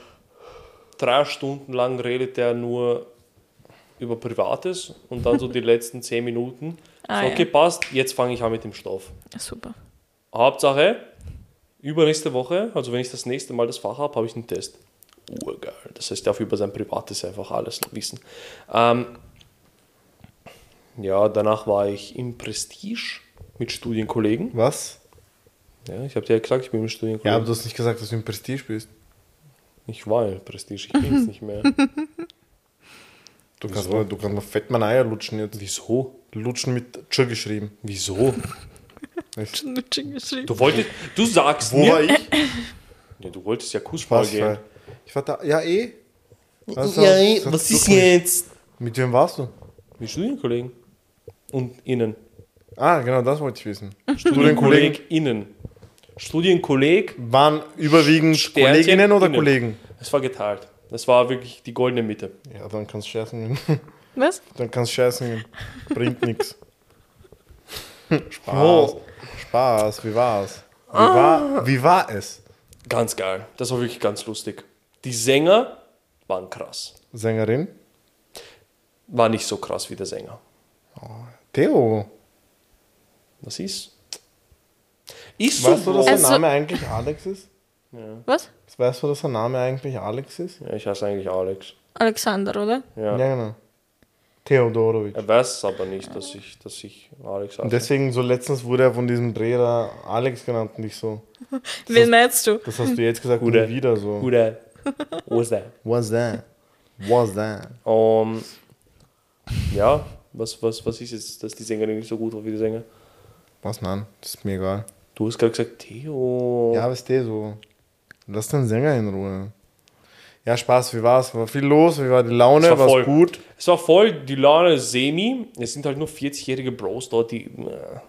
drei Stunden lang redet er nur über Privates und dann so die letzten zehn Minuten. Ah, so, ja. okay, passt, jetzt fange ich an mit dem Stoff. Super. Hauptsache, übernächste Woche, also wenn ich das nächste Mal das Fach habe, habe ich einen Test. Urgeil. Das heißt, ich darf über sein Privates einfach alles wissen. Ähm, ja, danach war ich im Prestige mit Studienkollegen. was? Ja, ich habe dir ja gesagt, ich bin mit Ja, Studienkollegen. aber du hast nicht gesagt, dass du im Prestige bist. Ich war in Prestige, ich bin es nicht mehr. Du kannst, mal, du kannst mal fett meine Eier lutschen jetzt. Wieso? Lutschen mit Tsch geschrieben. Wieso? Du wolltest, du sagst wo mir, war ich? Ja, du wolltest ja Was? gehen. War, ich war da. Ja, eh. Was, Ja, ey, was ist gemacht? jetzt? Mit wem warst du? Mit Studienkollegen. Und innen. Ah, genau, das wollte ich wissen. Studienkolleg innen. Studienkolleg, Waren überwiegend Sternchen Kolleginnen oder innen. Kollegen? es war geteilt. Das war wirklich die goldene Mitte. Ja, dann kannst du scheißen gehen. Was? Dann kannst du scheißen gehen. Bringt nichts. Spaß. Oh. Spaß, wie war's? Wie, war, wie war es? Ganz geil. Das war wirklich ganz lustig. Die Sänger waren krass. Sängerin? war nicht so krass wie der Sänger. Theo, Was ist? Ist so, weißt du, dass Also- Name eigentlich Alex ist? Was? Weißt du, dass sein Name eigentlich Alex ist? Ja, ich heiße eigentlich Alex. Alexander, oder? Ja. Ja, genau. Theodorovic. Er weiß aber nicht, dass ich, dass ich Alex heiße. Und deswegen, so letztens wurde er von diesem Dreher Alex genannt und ich so. *laughs* Wen meinst du? Das hast du jetzt gesagt und wieder so. Oder ist der? What's that? What's that? Um, ja, was, was, was ist jetzt, dass die Sängerin nicht so gut war wie der Sänger? Was, nein, das ist mir egal. Du hast gerade gesagt, Theo. Ja, was der so? Lass den Sänger in Ruhe. Ja, Spaß, wie war's? War viel los, wie war die Laune? Es war War's voll. gut? Es war voll, die Laune ist semi. Es sind halt nur 40-jährige Bros dort, die. äh,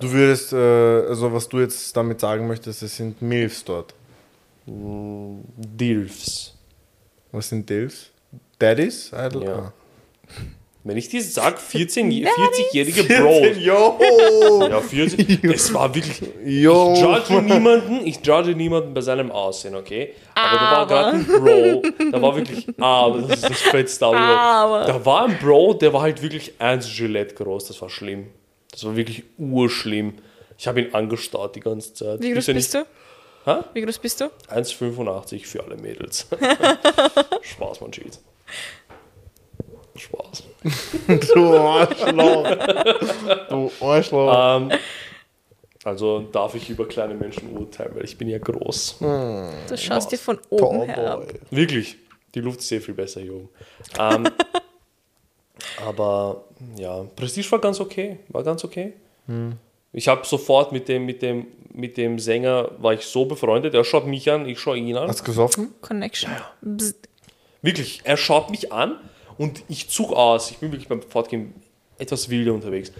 Du würdest, äh, also was du jetzt damit sagen möchtest, es sind Milfs dort. Dilfs. Was sind Dilfs? Daddies? Idol? Ja. Ah. Wenn ich dir sag, 14, 40-jährige Bros. Yo! Ja, 40. *laughs* Das war wirklich. Yo! Ich judge niemanden, ich judge niemanden bei seinem Aussehen, okay? Aber, da war gerade ein Bro, da war wirklich, aber das ist das Fettste. Aber. Aber. Da war ein Bro, der war halt wirklich eins Gillette groß, das war schlimm. Das war wirklich urschlimm. Ich habe ihn angestarrt die ganze Zeit. Wie groß bist du? Hä? Wie groß bist du? 1,85 für alle Mädels. *laughs* Spaß, man Cheat. Spaß. *laughs* Du Arschloch! Du Arschloch! Ähm, also darf ich über kleine Menschen urteilen, weil ich bin ja groß. Du schaust dir von oben herab. Tallboy. Wirklich. Die Luft ist sehr viel besser hier oben. Ähm, *laughs* aber ja, Prestige war ganz okay. War ganz okay. Ich habe sofort mit dem, mit, dem, mit dem Sänger, war ich so befreundet. Er schaut mich an, ich schaue ihn an. Hast du gesoffen? Connection. Bzz. Wirklich, er schaut mich an und ich zug aus. Ich bin wirklich beim Fortgehen etwas wilder unterwegs.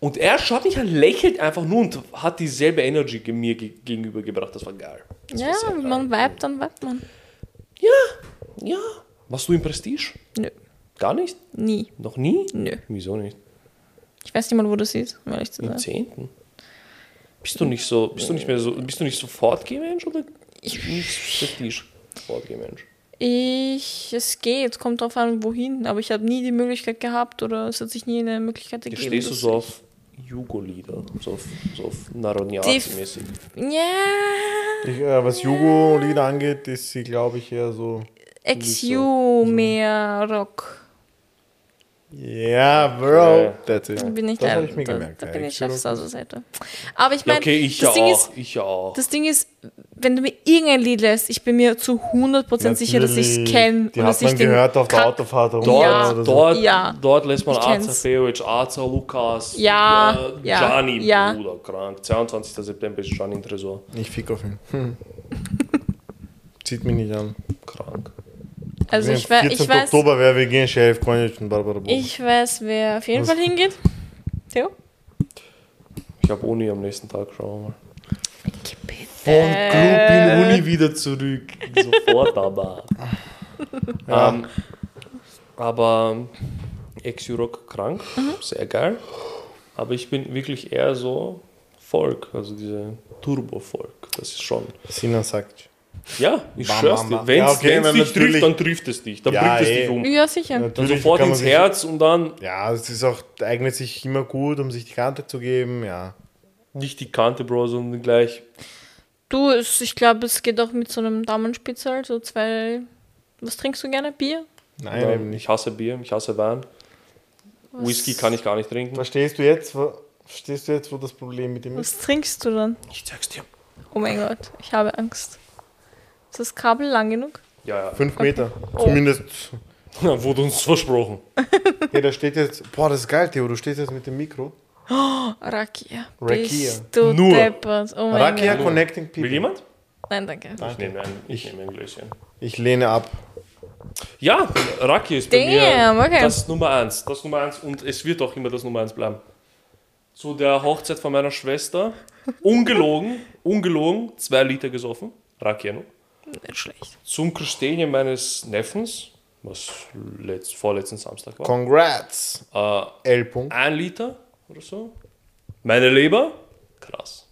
Und er schaut mich an, lächelt einfach nur und hat dieselbe Energy mir ge gegenüber gebracht. Das war geil. Das Ja, war geil. man vibet, dann vibet man. Ja, ja. Warst du im Prestige? Nö, Gar nicht? nie. Noch nie? Nö. Wieso nicht? Ich weiß nicht mal, wo das ist, um ehrlich zu Im sein. zehnten. Bist du nicht so, bist du nicht mehr so, bist du nicht so Fortgeh-Mensch oder nicht Prestige Fortgeh-Mensch? Ich, es geht, kommt drauf an, wohin, aber ich habe nie die Möglichkeit gehabt oder es hat sich nie eine Möglichkeit ergeben. stehst du so auf Jugo-Lieder, so auf, so auf Naroniazi-mäßig. ich- Ja, Ich, äh, was Jugo-Lieder angeht, ist sie, glaube ich, eher so. XU mehr Rock. Ja, Bro. That's it. Bin ich das da, habe ich mir da, gemerkt. da ja. bin ich auf Sauserseite. Aber ich Ja, meine, okay, ich das, ja Ding auch, ist, ich ja auch. das Ding ist, wenn du mir irgendein Lied lässt, ich bin mir zu 100% sicher, dass ich es kenne. Die hat man gehört auf der Autofahrt. Dort, Ja. oder so. dort, Ja. dort lässt man kenn's. Feovic, Aza Lukas, Ja, äh, ja, Gianni, ja. Bruder, krank. 22. September ist Gianni im Tresor. Ich fick auf ihn. *laughs* Hm. *laughs* Zieht mich nicht an. Krank. Also ich, Am wei- ich 14. weiß, Oktober, wer wir gehen, Sheriff Konjic und Barbara Bock. ich weiß, wer auf jeden Was? Fall hingeht. Theo? Ich habe Uni am nächsten Tag, schauen wir mal. Von Äh. Club in Uni. Uni wieder zurück. Sofort aber. *laughs* Ja. Ähm, aber Ex-Euroc krank, sehr geil. Aber ich bin wirklich eher so Folk, also diese Turbo-Folk. Das ist schon. Sina sagt. Ja, ich Bam, schwör's dir. Wenn Ja, es wenn dich natürlich- trifft, dann trifft es dich. Dann Ja, bringt es eh. dich um. Ja, sicher. Dann Natürlich sofort kann man ins Herz und dann Ja, es ist auch, eignet sich immer gut, um sich die Kante zu geben. Ja. Nicht die Kante, Bro, sondern gleich. Du, ich glaube, es geht auch mit so einem Damenspitzel, so zwei. Was trinkst du gerne? Bier? Nein, Ja, eben nicht. ich hasse Bier, ich hasse Wein. Whisky kann ich gar nicht trinken. Verstehst du jetzt, wo, verstehst du jetzt, wo das Problem mit ihm ist? Was trinkst du dann? Ich sag's dir. Oh mein Gott, ich habe Angst. Ist das Kabel lang genug? Ja, ja. Fünf Meter. Oh. Zumindest. *laughs* Wurde uns versprochen. *laughs* Hey, da steht jetzt. Boah, das ist geil, Theo. Du stehst jetzt mit dem Mikro. *gasps* Rakia. Rakia. Bist du Nur. deppert. Oh mein Rakia Gott. Connecting People. Will jemand? Nein, danke. Ich nehme ein, ich nehme ein Gläschen. Ich lehne ab. Ja, Raki ist bei Damn, mir okay. das Nummer eins. Das Nummer eins und es wird auch immer das Nummer eins bleiben. Zu der Hochzeit von meiner Schwester, ungelogen, ungelogen, zwei Liter gesoffen. Raki noch. Nicht schlecht. Zum Christine meines Neffens, was letzt, vorletzten Samstag war, Congrats. äh, L. -Punkt. ein Liter oder so. Meine Leber, krass.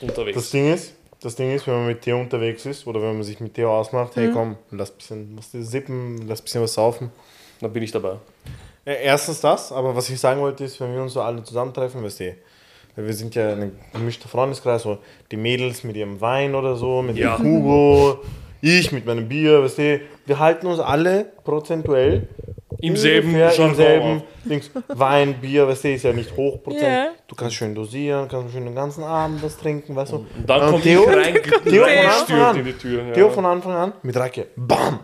Unterwegs. Das Ding ist, das Ding ist, wenn man mit Theo unterwegs ist oder wenn man sich mit Theo ausmacht, Mhm. hey komm, lass bisschen was sippen, lass bisschen was saufen. Dann bin ich dabei. Erstens das, aber was ich sagen wollte ist, wenn wir uns so alle zusammentreffen, weißt du, weil wir sind ja ein gemischter Freundeskreis, so die Mädels mit ihrem Wein oder so, mit Ja. dem Hugo, ich mit meinem Bier, weißt du, wir halten uns alle prozentuell Im selben ungefähr im selben. Dings. Wein, Bier, weißt du, ist ja nicht Hochprozent. Ja. Du kannst schön dosieren, kannst schön den ganzen Abend was trinken, weißt du. Und dann Und kommt Theo- rein, Theo von Anfang an. in die Tür. Ja. Theo von Anfang an mit Racke, bam!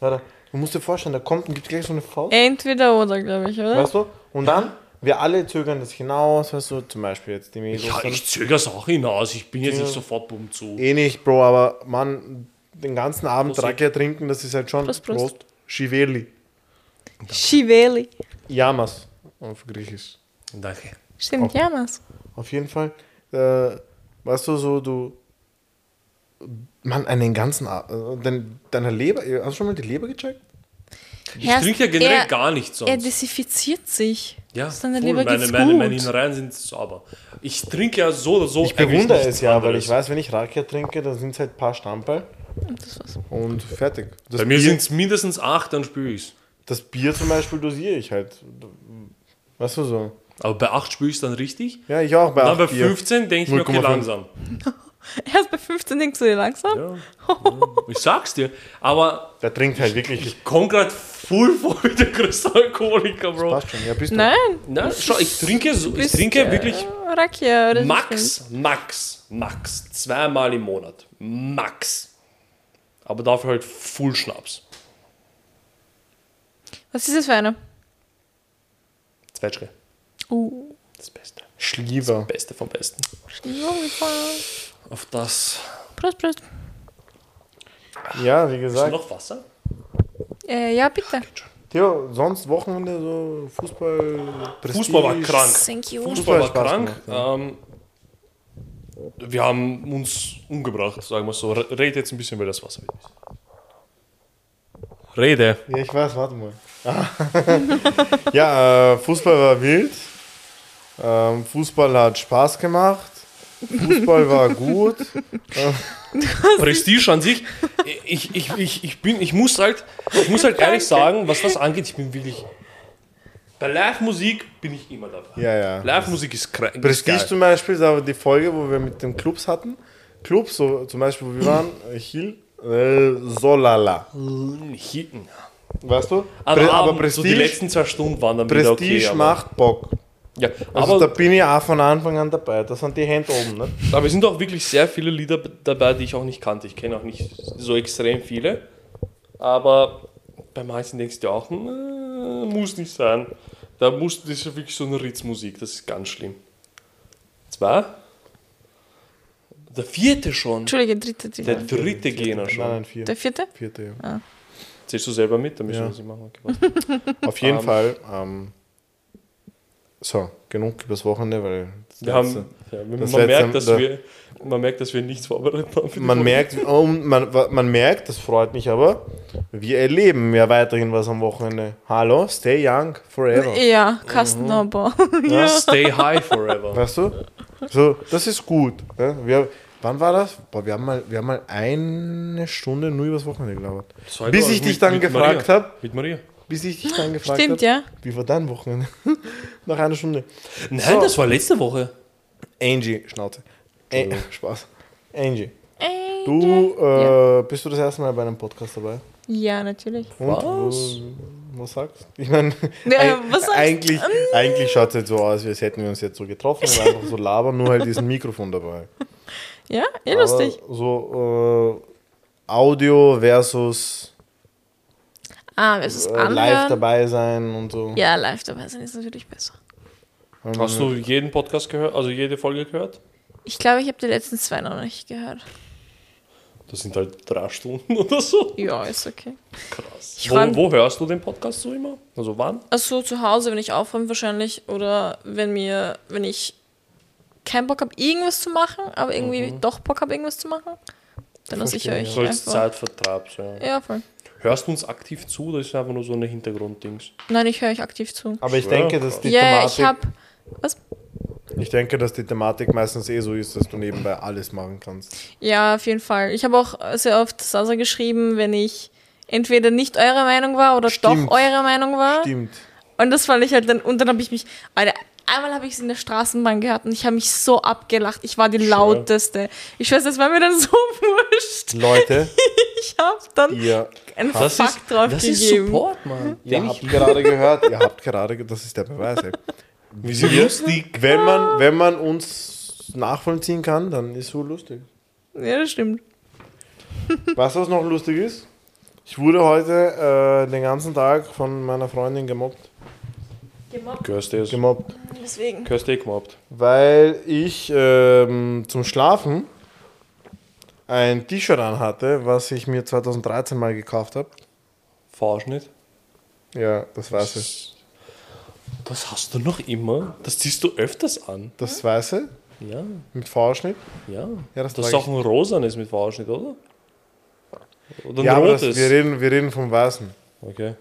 Ja, Du musst dir vorstellen, da kommt und gibt gleich so eine Faust. Entweder oder, glaube ich, oder? Weißt du? Und dann, wir alle zögern das hinaus, weißt du, zum Beispiel jetzt die Mädels. ja, ich zögere es auch hinaus. Ich bin jetzt nicht sofort bumm zu. eh nicht, Bro, aber man, den ganzen Abend Prost. Raclette trinken, das ist halt schon Prost, Prost. Schiveli. Shiveli. Yamas auf Griechisch. Danke. Stimmt, ja, was. Auf jeden Fall, äh, weißt du, so du, man, einen ganzen Abend, dein, deine Leber, hast du schon mal die Leber gecheckt? Ich trinke ja generell gar nichts Er sonst. desinfiziert sich. Ja. Leber meine, geht's meine, gut. meine Innereien sind sauber. Ich trinke ja so oder so. Ich bewundere es ja, weil ich weiß, wenn ich Raclette trinke, dann sind es halt ein paar Stamperl Das war's. und fertig. Das Bei mir sind es mindestens acht, dann spüre ich Das Bier zum Beispiel dosiere ich halt. Weißt du so? Aber bei acht spüre ich es dann richtig. Ja, ich auch bei dann bei 8 Bier. 15 denke ich mir, okay, 0,5. langsam. *laughs* Erst bei 15 denkst du dir langsam? Ja. Ich sag's dir. Aber Der trinkt halt wirklich. ich komme gerade voll vor wie der größte Alkoholiker, Bro. Passt schon, ja, bist du. Nein. Na, schau, ich trinke, so, ich trinke äh, wirklich Rakia oder max, max, max. Zweimal im Monat. Max. Aber dafür halt Full Schnaps. Was ist das für eine? Zwetschge. Uh, Das Beste. Schliever. Beste vom Besten. umgefallen. Auf das. Prost, Prost. Ja, wie Ist da gesagt. noch Wasser? Äh, ja, bitte. Theo, sonst Wochenende so Fußball, Prestige. Fußball war krank. Thank you. Fußball war Spaß krank. gemacht, ähm, wir haben uns umgebracht, sagen wir so. Re- Red jetzt ein bisschen, weil das Wasser ist. Rede. Ja, ich weiß, warte mal. *laughs* ja, äh, Fußball war wild. Ähm, Fußball hat Spaß gemacht. Fußball war gut. *laughs* Prestige an sich. Ich, ich, ich, ich, bin, ich muss halt, ich muss halt ehrlich sagen, was das angeht, ich bin wirklich. Bei Live-Musik bin ich immer dabei. Ja, ja. Live-Musik ist krank. ist Prestige geil. zum Beispiel ist aber die Folge, wo wir mit den Clubs hatten. Clubs, so zum Beispiel, wo wir waren, äh, Hil, äh, Solala. Hitten. Weißt du? Aber, Pre- aber so die letzten zwei Stunden waren dann wieder okay. Prestige macht Bock. Ja, Also aber, da bin ich auch von Anfang an dabei. Da sind die Hände oben. Ne? aber es sind auch wirklich sehr viele Lieder dabei, die ich auch nicht kannte. Ich kenne auch nicht so extrem viele. Aber bei manchen denkst du dir auch, "Äh, muss nicht sein. Da muss, das ist ja wirklich so eine Ritzmusik, das ist ganz schlimm. Zwei? Der vierte schon. Entschuldige, dritte, Der dritte. dritte Nein, schon. nein, vier. Der vierte? Vierte, ja. Zählst du selber mit? Da müssen Ja. wir das nicht machen. Okay. *laughs* Auf jeden Ähm. Fall. Ähm, so, genug übers Wochenende, weil das Wir haben, ja, man, das letzte- merkt, dass da- wir, man merkt, dass wir nichts vorbereitet haben. man Folge. merkt, oh, man, man merkt, das freut mich aber, wir erleben ja weiterhin was am Wochenende. Hallo, stay young forever. Ja, Kastenabbau. Ja. Stay high forever. Weißt du? So, das ist gut. Ja? Wir, wann war das? Boah, wir, haben mal, wir haben mal eine Stunde nur übers Wochenende gelabert. Bis aber ich dich mit- dann mit gefragt habe, Mit Maria. bis ich dich dann *laughs* gefragt Stimmt, habe, ja. wie war dein Wochenende? *laughs* Nach einer Stunde. Nein, So. das war letzte Woche. Angie, Schnauze. Äh, *laughs* Spaß. Angie, Ey, du äh, bist du das erste Mal bei einem Podcast dabei? Ja, natürlich. Und Was? Was, sagst du? Ich meine, Ja, eigentlich, eigentlich schaut es halt so aus, als hätten wir uns jetzt so getroffen und einfach so labern, nur halt diesen Mikrofon dabei. Ja, eh lustig. Aber so äh, Audio versus Ah, ist äh, anhören. live dabei sein und so. Ja, live dabei sein ist natürlich besser. Hast du jeden Podcast gehört, also jede Folge gehört? Ich glaube, ich habe die letzten zwei noch nicht gehört. Das sind halt drei Stunden *laughs* oder so. Ja, ist okay. Krass. Ich Wo, wo hörst du den Podcast so immer? Also wann? Also zu Hause, wenn ich aufräume wahrscheinlich oder wenn mir, wenn ich keinen Bock habe, irgendwas zu machen, aber irgendwie doch Bock habe, irgendwas zu machen, dann lasse ich euch So als einfach. Zeitvertreib. So, ja. Ja, voll. Hörst du uns aktiv zu oder ist es einfach nur so eine Hintergrunddings? Nein, ich höre euch aktiv zu. Aber ich Ja, denke, dass die Ja, ich Thematik, habe. Was? ich denke, dass die Thematik meistens eh so ist, dass du nebenbei alles machen kannst. Ja, auf jeden Fall. Ich habe auch sehr oft Sasa geschrieben, wenn ich entweder nicht eure Meinung war oder Stimmt. doch eure Meinung war. Stimmt. Und das fand ich halt dann, und dann habe ich mich, Alter, einmal habe ich es in der Straßenbahn gehört und ich habe mich so abgelacht. Ich war die lauteste. Ich weiß, das war mir dann *laughs* so wurscht. Leute, Ich habe dann einen Das Fuck ist, drauf das ist gegeben. Support, Mann. ihr habt gerade *laughs* gehört, ihr habt gerade, ge- das ist der Beweis. Ey. Wie so lustig. Wenn man, wenn man uns nachvollziehen kann, dann ist so lustig. Ja, das stimmt. *laughs* Weißt du, was noch lustig ist? Ich wurde heute äh, den ganzen Tag von meiner Freundin gemobbt. Gehörst du gemobbt Deswegen. Gehörst du eh gemobbt. weil ich ähm, zum Schlafen ein T-Shirt anhatte, was ich mir 2013 mal gekauft habe. Fahrschnitt. Ja, das weiße. Das hast du noch immer. Das ziehst du öfters an. Das weiße Ja, mit V-Schnitt. ja. Ja, das das ist auch ein rosanes mit Fahrschnitt, oder? Oder ein Ja, aber das, rotes. wir, reden, wir reden vom Weißen. okay.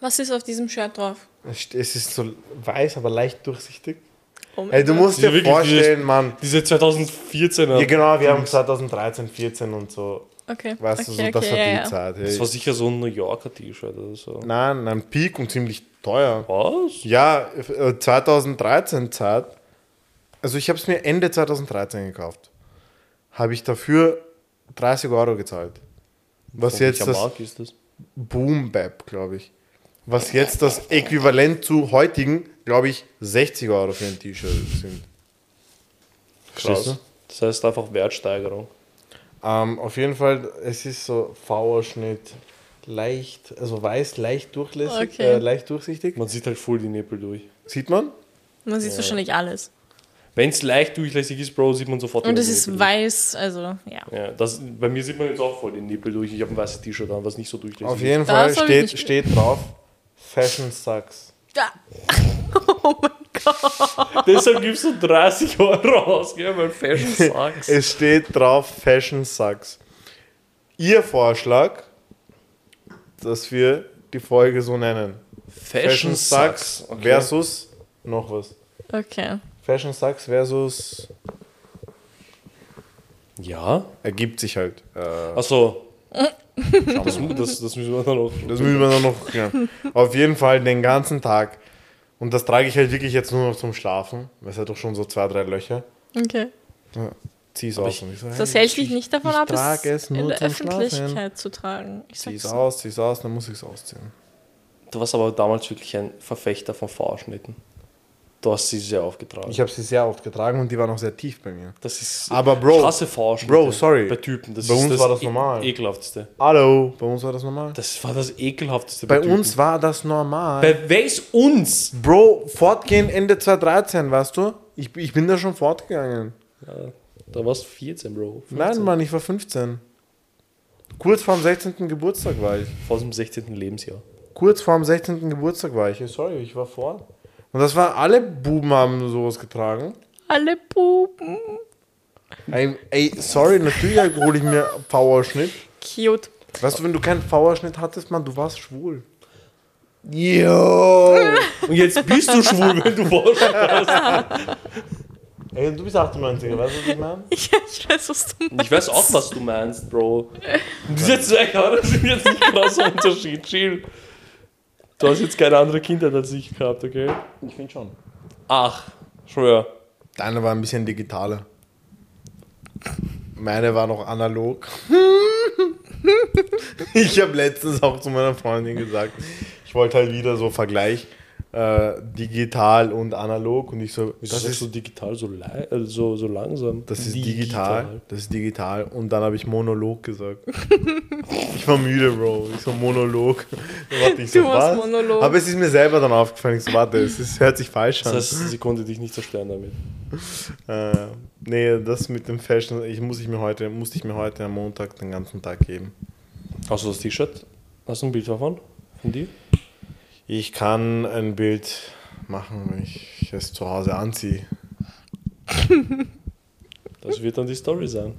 Was ist auf diesem Shirt drauf? Es st- es ist so weiß, aber leicht durchsichtig. Oh Ey, du musst Diese dir vorstellen, Mann. Diese 2014er. Ja, genau, wir haben 2013, 14 und so. Okay. Weißt okay, du, so, das okay, war ja, die ja. Zeit. Das Hey. war sicher so ein New Yorker T-Shirt oder so. Nein, ein Peak und ziemlich teuer. Was? Ja, äh, 2013 Zeit. Also ich habe es mir Ende 2013 gekauft. Habe ich dafür 30 Euro gezahlt. Was Von jetzt welcher das Marke ist das? Boom Bap, glaube ich. Was jetzt das Äquivalent zu heutigen, glaube ich, 60 Euro für ein T-Shirt sind. Krass. Das heißt einfach Wertsteigerung. Ähm, auf jeden Fall, es ist so V-Schnitt, leicht, also weiß, leicht durchlässig, Okay. äh, leicht durchsichtig. Man sieht halt voll die Nippel durch. Sieht man? Man sieht wahrscheinlich alles. Wenn es leicht durchlässig ist, Bro, sieht man sofort Und die es ist Nippel weiß, also ja. durch. Ja, das, bei mir sieht man jetzt auch voll die Nippel durch. Ich habe ein weißes T-Shirt an, was nicht so durchlässig Auf ist. jeden Das Fall steht, steht drauf, Fashion sucks. Ja. *laughs* Oh mein Gott. Deshalb gibst du 30 Euro aus, gell, weil Fashion *laughs* sucks. Es steht drauf, Fashion sucks. Ihr Vorschlag, dass wir die Folge so nennen. Fashion sucks Okay. versus noch was. Okay. Fashion sucks versus Ja? ergibt sich halt. Äh, Achso. Das, das, das müssen wir dann noch. Das müssen wir dann noch. Ja. Auf jeden Fall den ganzen Tag. Und das trage ich halt wirklich jetzt nur noch zum Schlafen. weil Es hat doch schon so zwei, drei Löcher. Okay. Ja. Zieh es aus. Und ich so, Das hey, hält dich ich- nicht davon ich ab, trage es es in der zum Schlafen. Öffentlichkeit zu tragen. Ich Zieh sag's es so. aus, zieh es aus, dann muss ich es ausziehen. Du warst aber damals wirklich ein Verfechter von Fahrschnitten. Du hast sie sehr aufgetragen. Ich habe sie sehr oft getragen und die waren auch sehr tief bei mir. das ist Aber Bro, hasse Fahrschnitte Bro, sorry. bei Typen. Das Bei ist uns das war das e- normal. ekelhafteste. Hallo, bei uns war das normal. Das war das ekelhafteste Bei Typen. uns war das normal. Bei ist uns? Bro, fortgehen Ende 2013, weißt du? Ich, ich bin da schon fortgegangen. Ja, da warst du 14, Bro. 15. Nein, Mann, ich war 15. Kurz vorm 16. Geburtstag war ich. Vor dem 16. Lebensjahr. Kurz vorm 16. Geburtstag war ich. Sorry, ich war fort. Und das war, alle Buben haben sowas getragen. Alle Pupen. Ey, ey sorry, natürlich hole ich mir V-Schnitt. Cute. Weißt du, wenn du keinen V-Schnitt hattest, Mann, du warst schwul. Yo! Und jetzt bist du schwul, wenn du Fahrschnitt hast. ey, du bist 98er, weißt du, was ich meine? *laughs* Ja, ich weiß, was du meinst. Ich weiß auch, was du meinst, Bro. Diese zwei Jahre sind jetzt nicht krasser Unterschied. Chill. Du hast jetzt keine andere Kindheit als ich gehabt, okay? Ich finde schon. Ach, schwör. Deine war ein bisschen digitaler. Meine war noch analog. *laughs* ich habe letztens auch zu meiner Freundin gesagt, ich wollte halt wieder so Vergleich äh, digital und analog und ich so, das ist, du digital so, äh, so, so langsam? das ist digital, das ist digital und dann habe ich Monolog gesagt. ich war müde, Bro. Ich so Monolog. Warte ich so, Du warst was? Monolog. Aber es ist mir selber dann aufgefallen. Ich so, warte, es ist, hört sich falsch an. Das heißt, sie konnte dich nicht zerstören damit. Äh, nee, das mit dem Fashion, ich muss ich mir heute, musste ich mir heute am Montag den ganzen Tag geben. Hast du das T-Shirt? Hast du ein Bild davon? Von dir? Ich kann ein Bild machen, wenn ich es zu Hause anziehe. *laughs* Das wird dann die Story sein.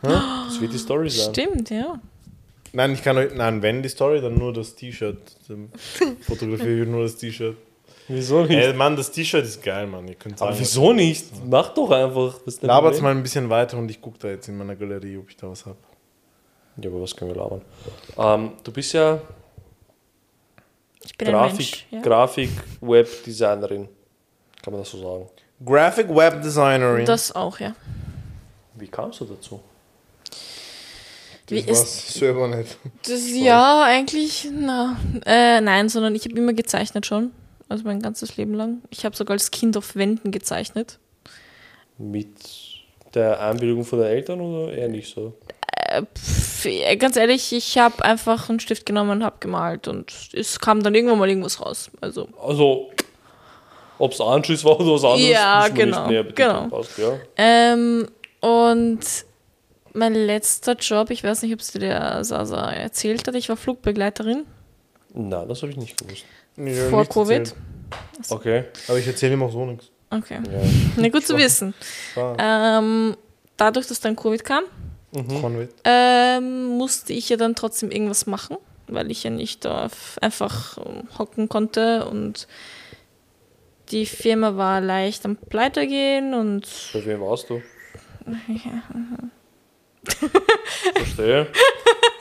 Das wird die Story sein. Stimmt, ja. Nein, ich kann euch, nein, wenn die Story, dann nur das T-Shirt. Dann *laughs* Fotografiere ich nur das T-Shirt. Wieso nicht? Ey, Mann, das T-Shirt ist geil, Mann. Ihr könnt sagen, Aber wieso nicht? Mach doch einfach. Problem? mal ein bisschen weiter und ich gucke da jetzt in meiner Galerie, ob ich da was habe. Ja, aber was können wir labern? Ähm, du bist ja Ich bin ein Grafik, Mensch. Ja? Grafik Webdesignerin. Kann man das so sagen? Graphic Web Designerin. Das auch, ja. Wie kamst du dazu? Wie das war's selber nicht. Das, ja, eigentlich, na, äh, nein, sondern ich habe immer gezeichnet schon. Also mein ganzes Leben lang. Ich habe sogar als Kind auf Wänden gezeichnet. Mit der Einwilligung von den Eltern oder eher nicht so? Äh, pf, äh, ganz ehrlich, ich habe einfach einen Stift genommen und habe gemalt und es kam dann irgendwann mal irgendwas raus. Also, Also, ob es Anschiss war oder was anderes, Ja, genau, genau. Passt, ja. ähm, und mein letzter Job, ich weiß nicht, ob es dir der Sasa erzählt hat, ich war Flugbegleiterin Nein, das habe ich nicht gewusst. Ja, vor Covid. erzählt. Okay. Aber ich erzähle ihm auch so nichts. Okay. Ja. *laughs* Na gut zu wissen. Ähm, dadurch, dass dann Covid kam, Convid. ähm, musste ich ja dann trotzdem irgendwas machen, weil ich ja nicht da einfach ähm, hocken konnte und die Firma war leicht am Pleite gehen und Bei wem warst du? *laughs* Verstehe.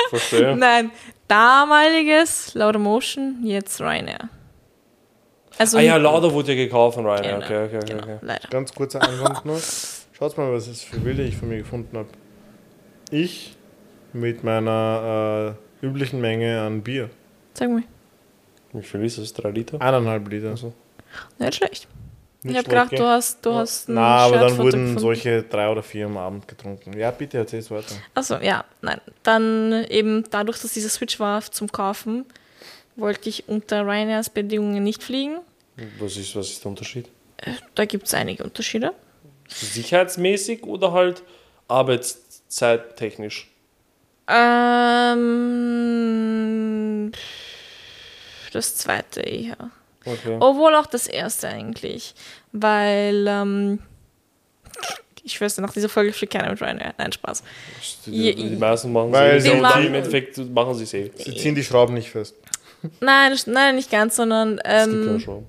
Verstehe. *laughs* nein, damaliges Laudamotion, jetzt Ryanair. Also ah ja, Lauda wurde ja gekauft von ich mit meiner äh, üblichen Menge an Bier. Sag mal, Wie viel ist das? Drei Liter? Eineinhalb Liter. Also, nicht schlecht. Nicht ich habe gedacht, du hast, du Ja. hast ein Na, aber dann wurden gefunden. solche drei oder vier am Abend getrunken. Ja, bitte erzähl's weiter. Achso, ja, nein. Dann eben dadurch, dass dieser Switch war zum Kaufen, wollte ich unter Ryanairs Bedingungen nicht fliegen. was, ist, was ist der Unterschied? Da gibt es einige Unterschiede. Sicherheitsmäßig oder halt arbeitszeittechnisch? Ähm, das zweite eher. Okay. Obwohl auch das erste eigentlich. Weil, ähm, ich weiß nach dieser Folge fliegt keiner mit Ryanair. Nein, Spaß. Die, die, die meisten machen Weil sie sie eh. machen- Im Endeffekt machen sie es eh. Sie ziehen die Schrauben nicht fest. Nein, nein, nicht ganz, sondern Es gibt ja ähm, schon.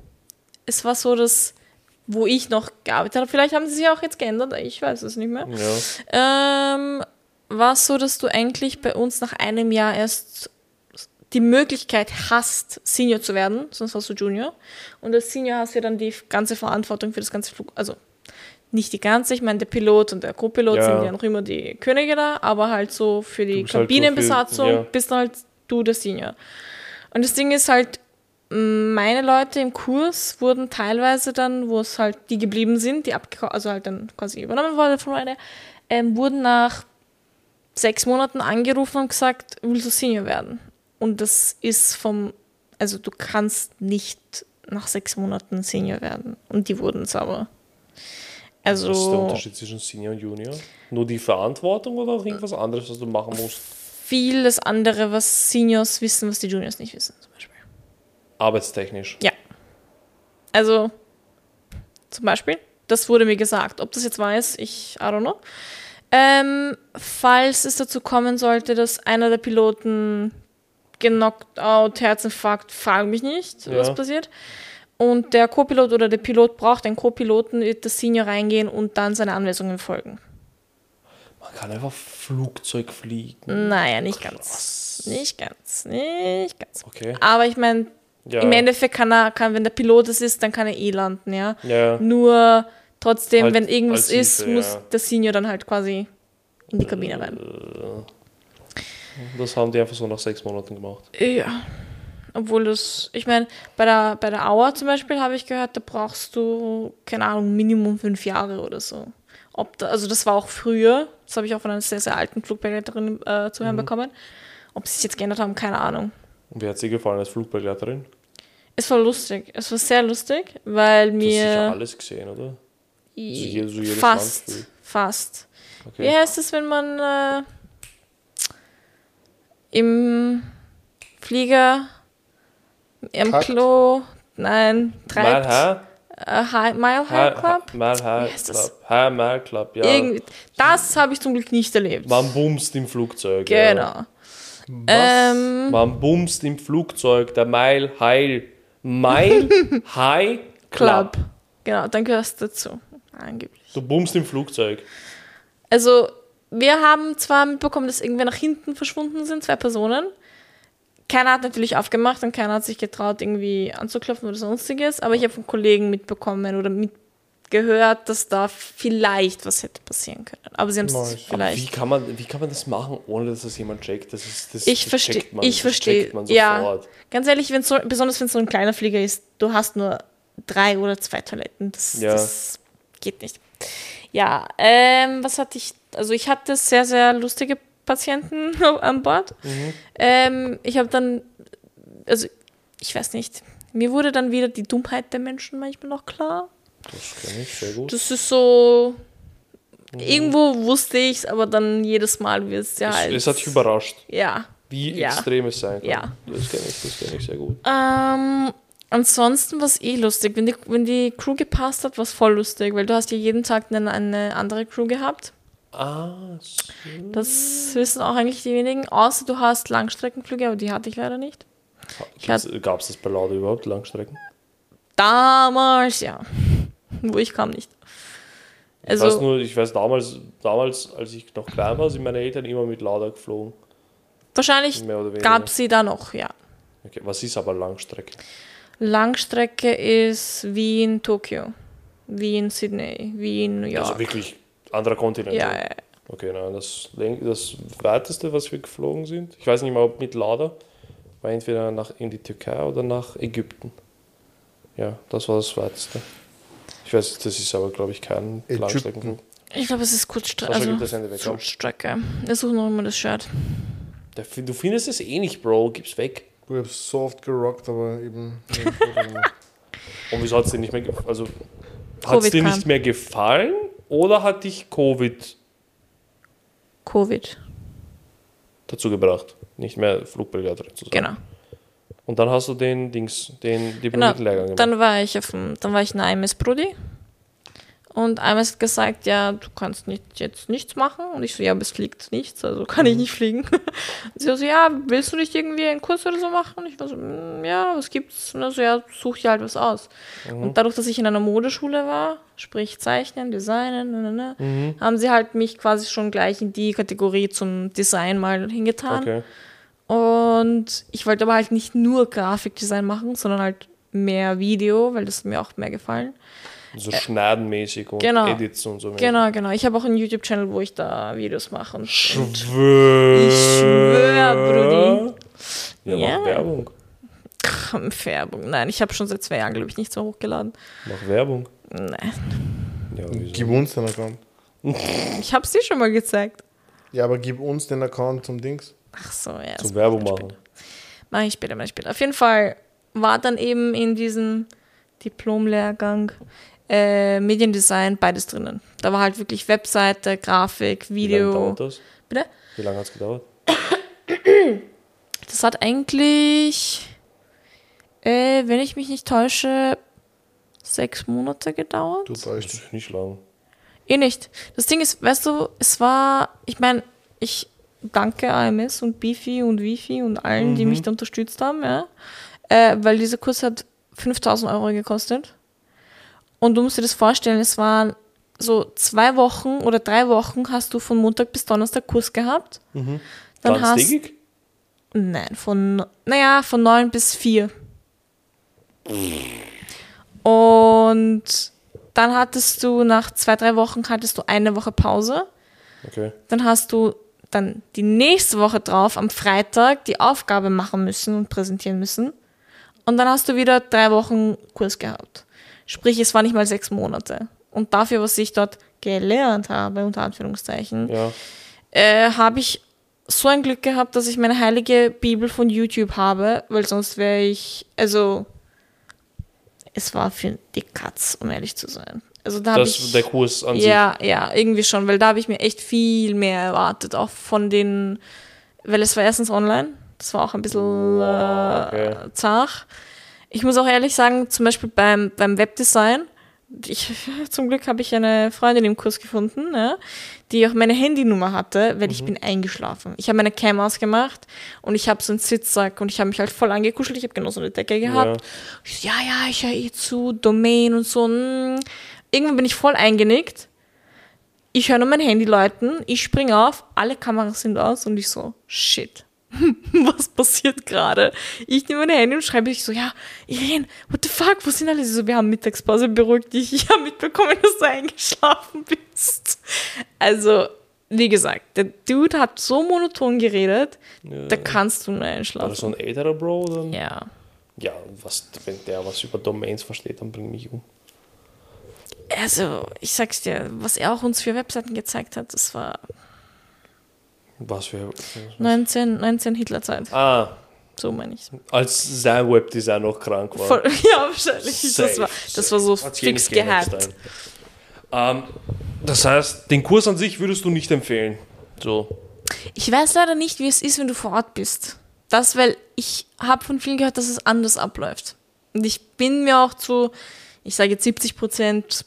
es war so, dass, wo ich noch gearbeitet habe, vielleicht haben sie sich auch jetzt geändert, ich weiß es nicht mehr. Ja. ähm, war es so, dass du eigentlich bei uns nach einem Jahr erst die Möglichkeit hast, Senior zu werden, sonst warst du Junior. Und als Senior hast du ja dann die ganze Verantwortung für das ganze Flug, also nicht die ganze, ich meine, der Pilot und der Co-Pilot Ja. sind ja noch immer die Könige da, aber halt so für die bist halt so Kabinenbesatzung viel- ja. bist du halt du der Senior. Und das Ding ist halt, meine Leute im Kurs wurden teilweise dann, wo es halt die geblieben sind, die abgekauft, also halt dann quasi übernommen wurde von Ryanair, ähm, wurden nach sechs Monaten angerufen und gesagt, willst du Senior werden? Und das ist vom, also du kannst nicht nach sechs Monaten Senior werden. Und die wurden es aber. Also Was ist der Unterschied zwischen Senior und Junior? Nur die Verantwortung oder auch irgendwas anderes, was du machen musst? vieles andere, was Seniors wissen, was die Juniors nicht wissen. Arbeitstechnisch. Ja. Also, zum Beispiel, das wurde mir gesagt. Ob das jetzt weiß, ich, I don't know. Ähm, falls es dazu kommen sollte, dass einer der Piloten genockt out, Herzinfarkt, frag mich nicht, Ja. was passiert. Und der Co-Pilot oder der Pilot braucht einen Co-Piloten, wird das Senior reingehen und dann seine Anweisungen folgen. Man kann einfach Flugzeug fliegen. Naja, nicht ganz. Nicht ganz. Nicht ganz. Okay. Aber ich meine, Ja. Im Endeffekt kann er, kann, wenn der Pilot es ist, dann kann er eh landen, ja. Ja. Nur trotzdem, Halt wenn irgendwas als ist, Hilfe, muss der Senior dann halt quasi in die Kabine rein. Das haben die einfach so nach sechs Monaten gemacht. Ja. Obwohl das, ich meine, bei der, bei der Auer zum Beispiel habe ich gehört, da brauchst du, keine Ahnung, Minimum fünf Jahre oder so. Ob da, also das war auch früher, das habe ich auch von einer sehr, sehr alten Flugbegleiterin äh, zu Mhm. hören bekommen. Ob sie es jetzt geändert haben, keine Ahnung. Und wie hat sie gefallen als Flugbegleiterin? Es war lustig, es war sehr lustig, weil Du hast sicher mir alles gesehen, oder? jede- so jedes fast, Land fast. Okay. Wie heißt es, wenn man äh, im Flieger, am Kackt? Klo, nein, treibt? High? Äh, High, Mile High Club? Mile High? Club. High Mile Club, ja. Irgendwie, das habe ich zum Glück nicht erlebt. Man bumst im Flugzeug. Ja. Ähm, Man bumst im Flugzeug, der Mile High. Mile *laughs* High Club. Club. Genau, dann gehörst du dazu. Angeblich. Du bumst im Flugzeug. Also, wir haben zwar mitbekommen, dass irgendwer nach hinten verschwunden sind, zwei Personen. Keiner hat natürlich aufgemacht und keiner hat sich getraut, irgendwie anzuklopfen oder sonstiges. Aber ich habe von Kollegen mitbekommen oder mitgehört, dass da vielleicht was hätte passieren können. Aber sie haben es Nice. Wie vielleicht. kann, man, wie kann man das machen, ohne dass das jemand checkt? Das ist, das, Ich verstehe, ich das verstehe. Ja, ganz ehrlich, wenn's so, besonders wenn es so ein kleiner Flieger ist, du hast nur drei oder zwei Toiletten. Das, Ja. das geht nicht. Ja, ähm, was hatte ich? Also ich hatte sehr, sehr lustige Patienten *laughs* an Bord. Mhm. Ähm, ich habe dann, also ich weiß nicht, mir wurde dann wieder die Dummheit der Menschen manchmal noch klar. Das kenne ich sehr gut. Das ist so, irgendwo wusste ich es, aber dann jedes Mal wird es ja Es, halt. es hat dich überrascht, ja. wie Ja. extrem es sein kann. Ja. Das kenne ich, das kenn ich sehr gut. Ähm, ansonsten war es eh lustig. Wenn die, wenn die Crew gepasst hat, war es voll lustig, weil du hast ja jeden Tag eine, eine andere Crew gehabt. Ah, so. Das wissen auch eigentlich die wenigen, außer du hast Langstreckenflüge, aber die hatte ich leider nicht. Gab es das bei Lauda überhaupt, Langstrecken? Damals, ja. *laughs* Wo ich kam nicht. ich weiß Also, nur, ich weiß damals, damals, als ich noch klein war, sind meine Eltern immer mit Lauda geflogen. wahrscheinlich gab sie da noch, ja. Okay, was ist aber Langstrecke? Langstrecke ist Wien, Tokio. Wien, Sydney, Wien, New York. Also wirklich anderer Kontinent. ja, ja. Okay, nein, das, das weiteste, was wir geflogen sind, ich weiß nicht mal, ob mit Lauda, war entweder nach, in die Türkei oder nach Ägypten. Ja, das war das weiteste. Ich weiß, das ist aber, glaube ich, kein. Langstreckenflug. Ich glaube, es ist Kurzstrecke. Also, weg, komm. Kurzstrecke. Ich suche noch immer das Shirt. Der- Du findest es eh nicht, Bro, gib's weg. Ich habe so oft gerockt, aber eben. *laughs* Und wieso hat es dir nicht mehr ge- also hat es dir kam. nicht mehr gefallen oder hat dich Covid Covid. dazu gebracht, nicht mehr Flugbegleiterin zu sein? Genau. Und dann hast du den Dings, den Genau. Diplom-Lehrgang gemacht. Dann war ich auf dem, dann war ich in AMS Brudi. Und AMS hat gesagt, ja, du kannst nicht, jetzt nichts machen. Und ich so, ja, aber es fliegt nichts, also kann ich nicht fliegen. Und *laughs* sie so, ja, willst du nicht irgendwie einen Kurs oder so machen? Und ich war so, "Mm, ja, was gibt's? Und so, ja, such dir halt was aus. Und dadurch, dass ich in einer Modeschule war, sprich Zeichnen, Designen, ne, ne, ne, haben sie halt mich quasi schon gleich in die Kategorie zum Design mal hingetan. okay. Und ich wollte aber halt nicht nur Grafikdesign machen, sondern halt mehr Video, weil das hat mir auch mehr gefallen. So schneidenmäßig und genau. Edits und so. Genau, genau. Ich habe auch einen YouTube-Channel, wo ich da Videos mache. Und, und Schwör. Ich schwör, Brudi. Ja, Ja. mach Werbung. Ach, Werbung. Nein, ich habe schon seit zwei Jahren, glaube ich, nichts mehr hochgeladen. Mach Werbung. Nein. Ja, wieso? Gib uns den Account. Ich habe es dir schon mal gezeigt. Ja, aber gib uns den Account zum Dings. Ach so, ja. Zum Werbung machen. Mach ich später, mach ich später. Auf jeden Fall war dann eben in diesem Diplomlehrgang äh, Mediendesign beides drinnen. Da war halt wirklich Webseite, Grafik, Wie lange Video. dauert das? Bitte? Wie lange hat es gedauert? Das hat eigentlich, äh, wenn ich mich nicht täusche, sechs Monate gedauert. Du täuscht. nicht lang. Eh nicht. Das Ding ist, weißt du, es war, ich meine, ich danke AMS und Bifi und Wifi und allen, die mich da unterstützt haben, ja. Äh, weil dieser Kurs hat 5000 Euro gekostet. Und du musst dir das vorstellen, es waren so zwei Wochen oder drei Wochen hast du von Montag bis Donnerstag Kurs gehabt. Dann hast Ganztägig? Nein, von, naja, von neun bis vier. Und dann hattest du nach zwei, drei Wochen hattest du eine Woche Pause. Okay. Dann hast du dann die nächste Woche drauf am Freitag die Aufgabe machen müssen und präsentieren müssen. Und dann hast du wieder drei Wochen Kurs gehabt. Sprich, es war nicht mal sechs Monate. Und dafür, was ich dort gelernt habe, unter Anführungszeichen, Ja. äh, habe ich so ein Glück gehabt, dass ich meine heilige Bibel von YouTube habe, weil sonst wäre ich, also es war für die Katz, um ehrlich zu sein. Also da habe Das, ich der Kurs an sich. ja, ja, irgendwie schon, weil da habe ich mir echt viel mehr erwartet, auch von den, weil es war erstens online, das war auch ein bisschen Wow, okay. äh, zart. Ich muss auch ehrlich sagen, zum Beispiel beim, beim Webdesign, ich, *laughs* zum Glück habe ich eine Freundin im Kurs gefunden, ja, die auch meine Handynummer hatte, weil Mhm. ich bin eingeschlafen. Ich habe meine Cam ausgemacht und ich habe so einen Sitzsack und ich habe mich halt voll angekuschelt. Ich habe genau so eine Decke gehabt. Ich so, ja, ja, ich höre eh zu, Domain und so. mm. Irgendwann bin ich voll eingenickt. Ich höre nur mein Handy läuten, ich springe auf, alle Kameras sind aus und ich so, shit. *laughs* Was passiert gerade? Ich nehme mein Handy und schreibe ich so, ja, Irene, what the fuck, wo sind alle? Sie so, wir haben Mittagspause, beruhig dich. Ich habe mitbekommen, dass du eingeschlafen bist. Also, wie gesagt, der Dude hat so monoton geredet, da kannst du nur War das einschlafen. so ein älterer Bro? Oder? Ja. Ja, was, wenn der was über Domains versteht, dann bring mich um. Also, ich sag's dir, was er auch uns für Webseiten gezeigt hat, das war Was für. 19, 19 Hitlerzeit. Ah, So meine ich. als sein Webdesign noch krank war. Voll, *laughs* ja, wahrscheinlich. Das war, das war so Hat's eh fix dahin. Ähm, das heißt, den Kurs an sich würdest du nicht empfehlen. So. Ich weiß leider nicht, wie es ist, wenn du vor Ort bist. Das, weil ich habe von vielen gehört, dass es anders abläuft. Und ich bin mir auch zu, ich sage jetzt 70 Prozent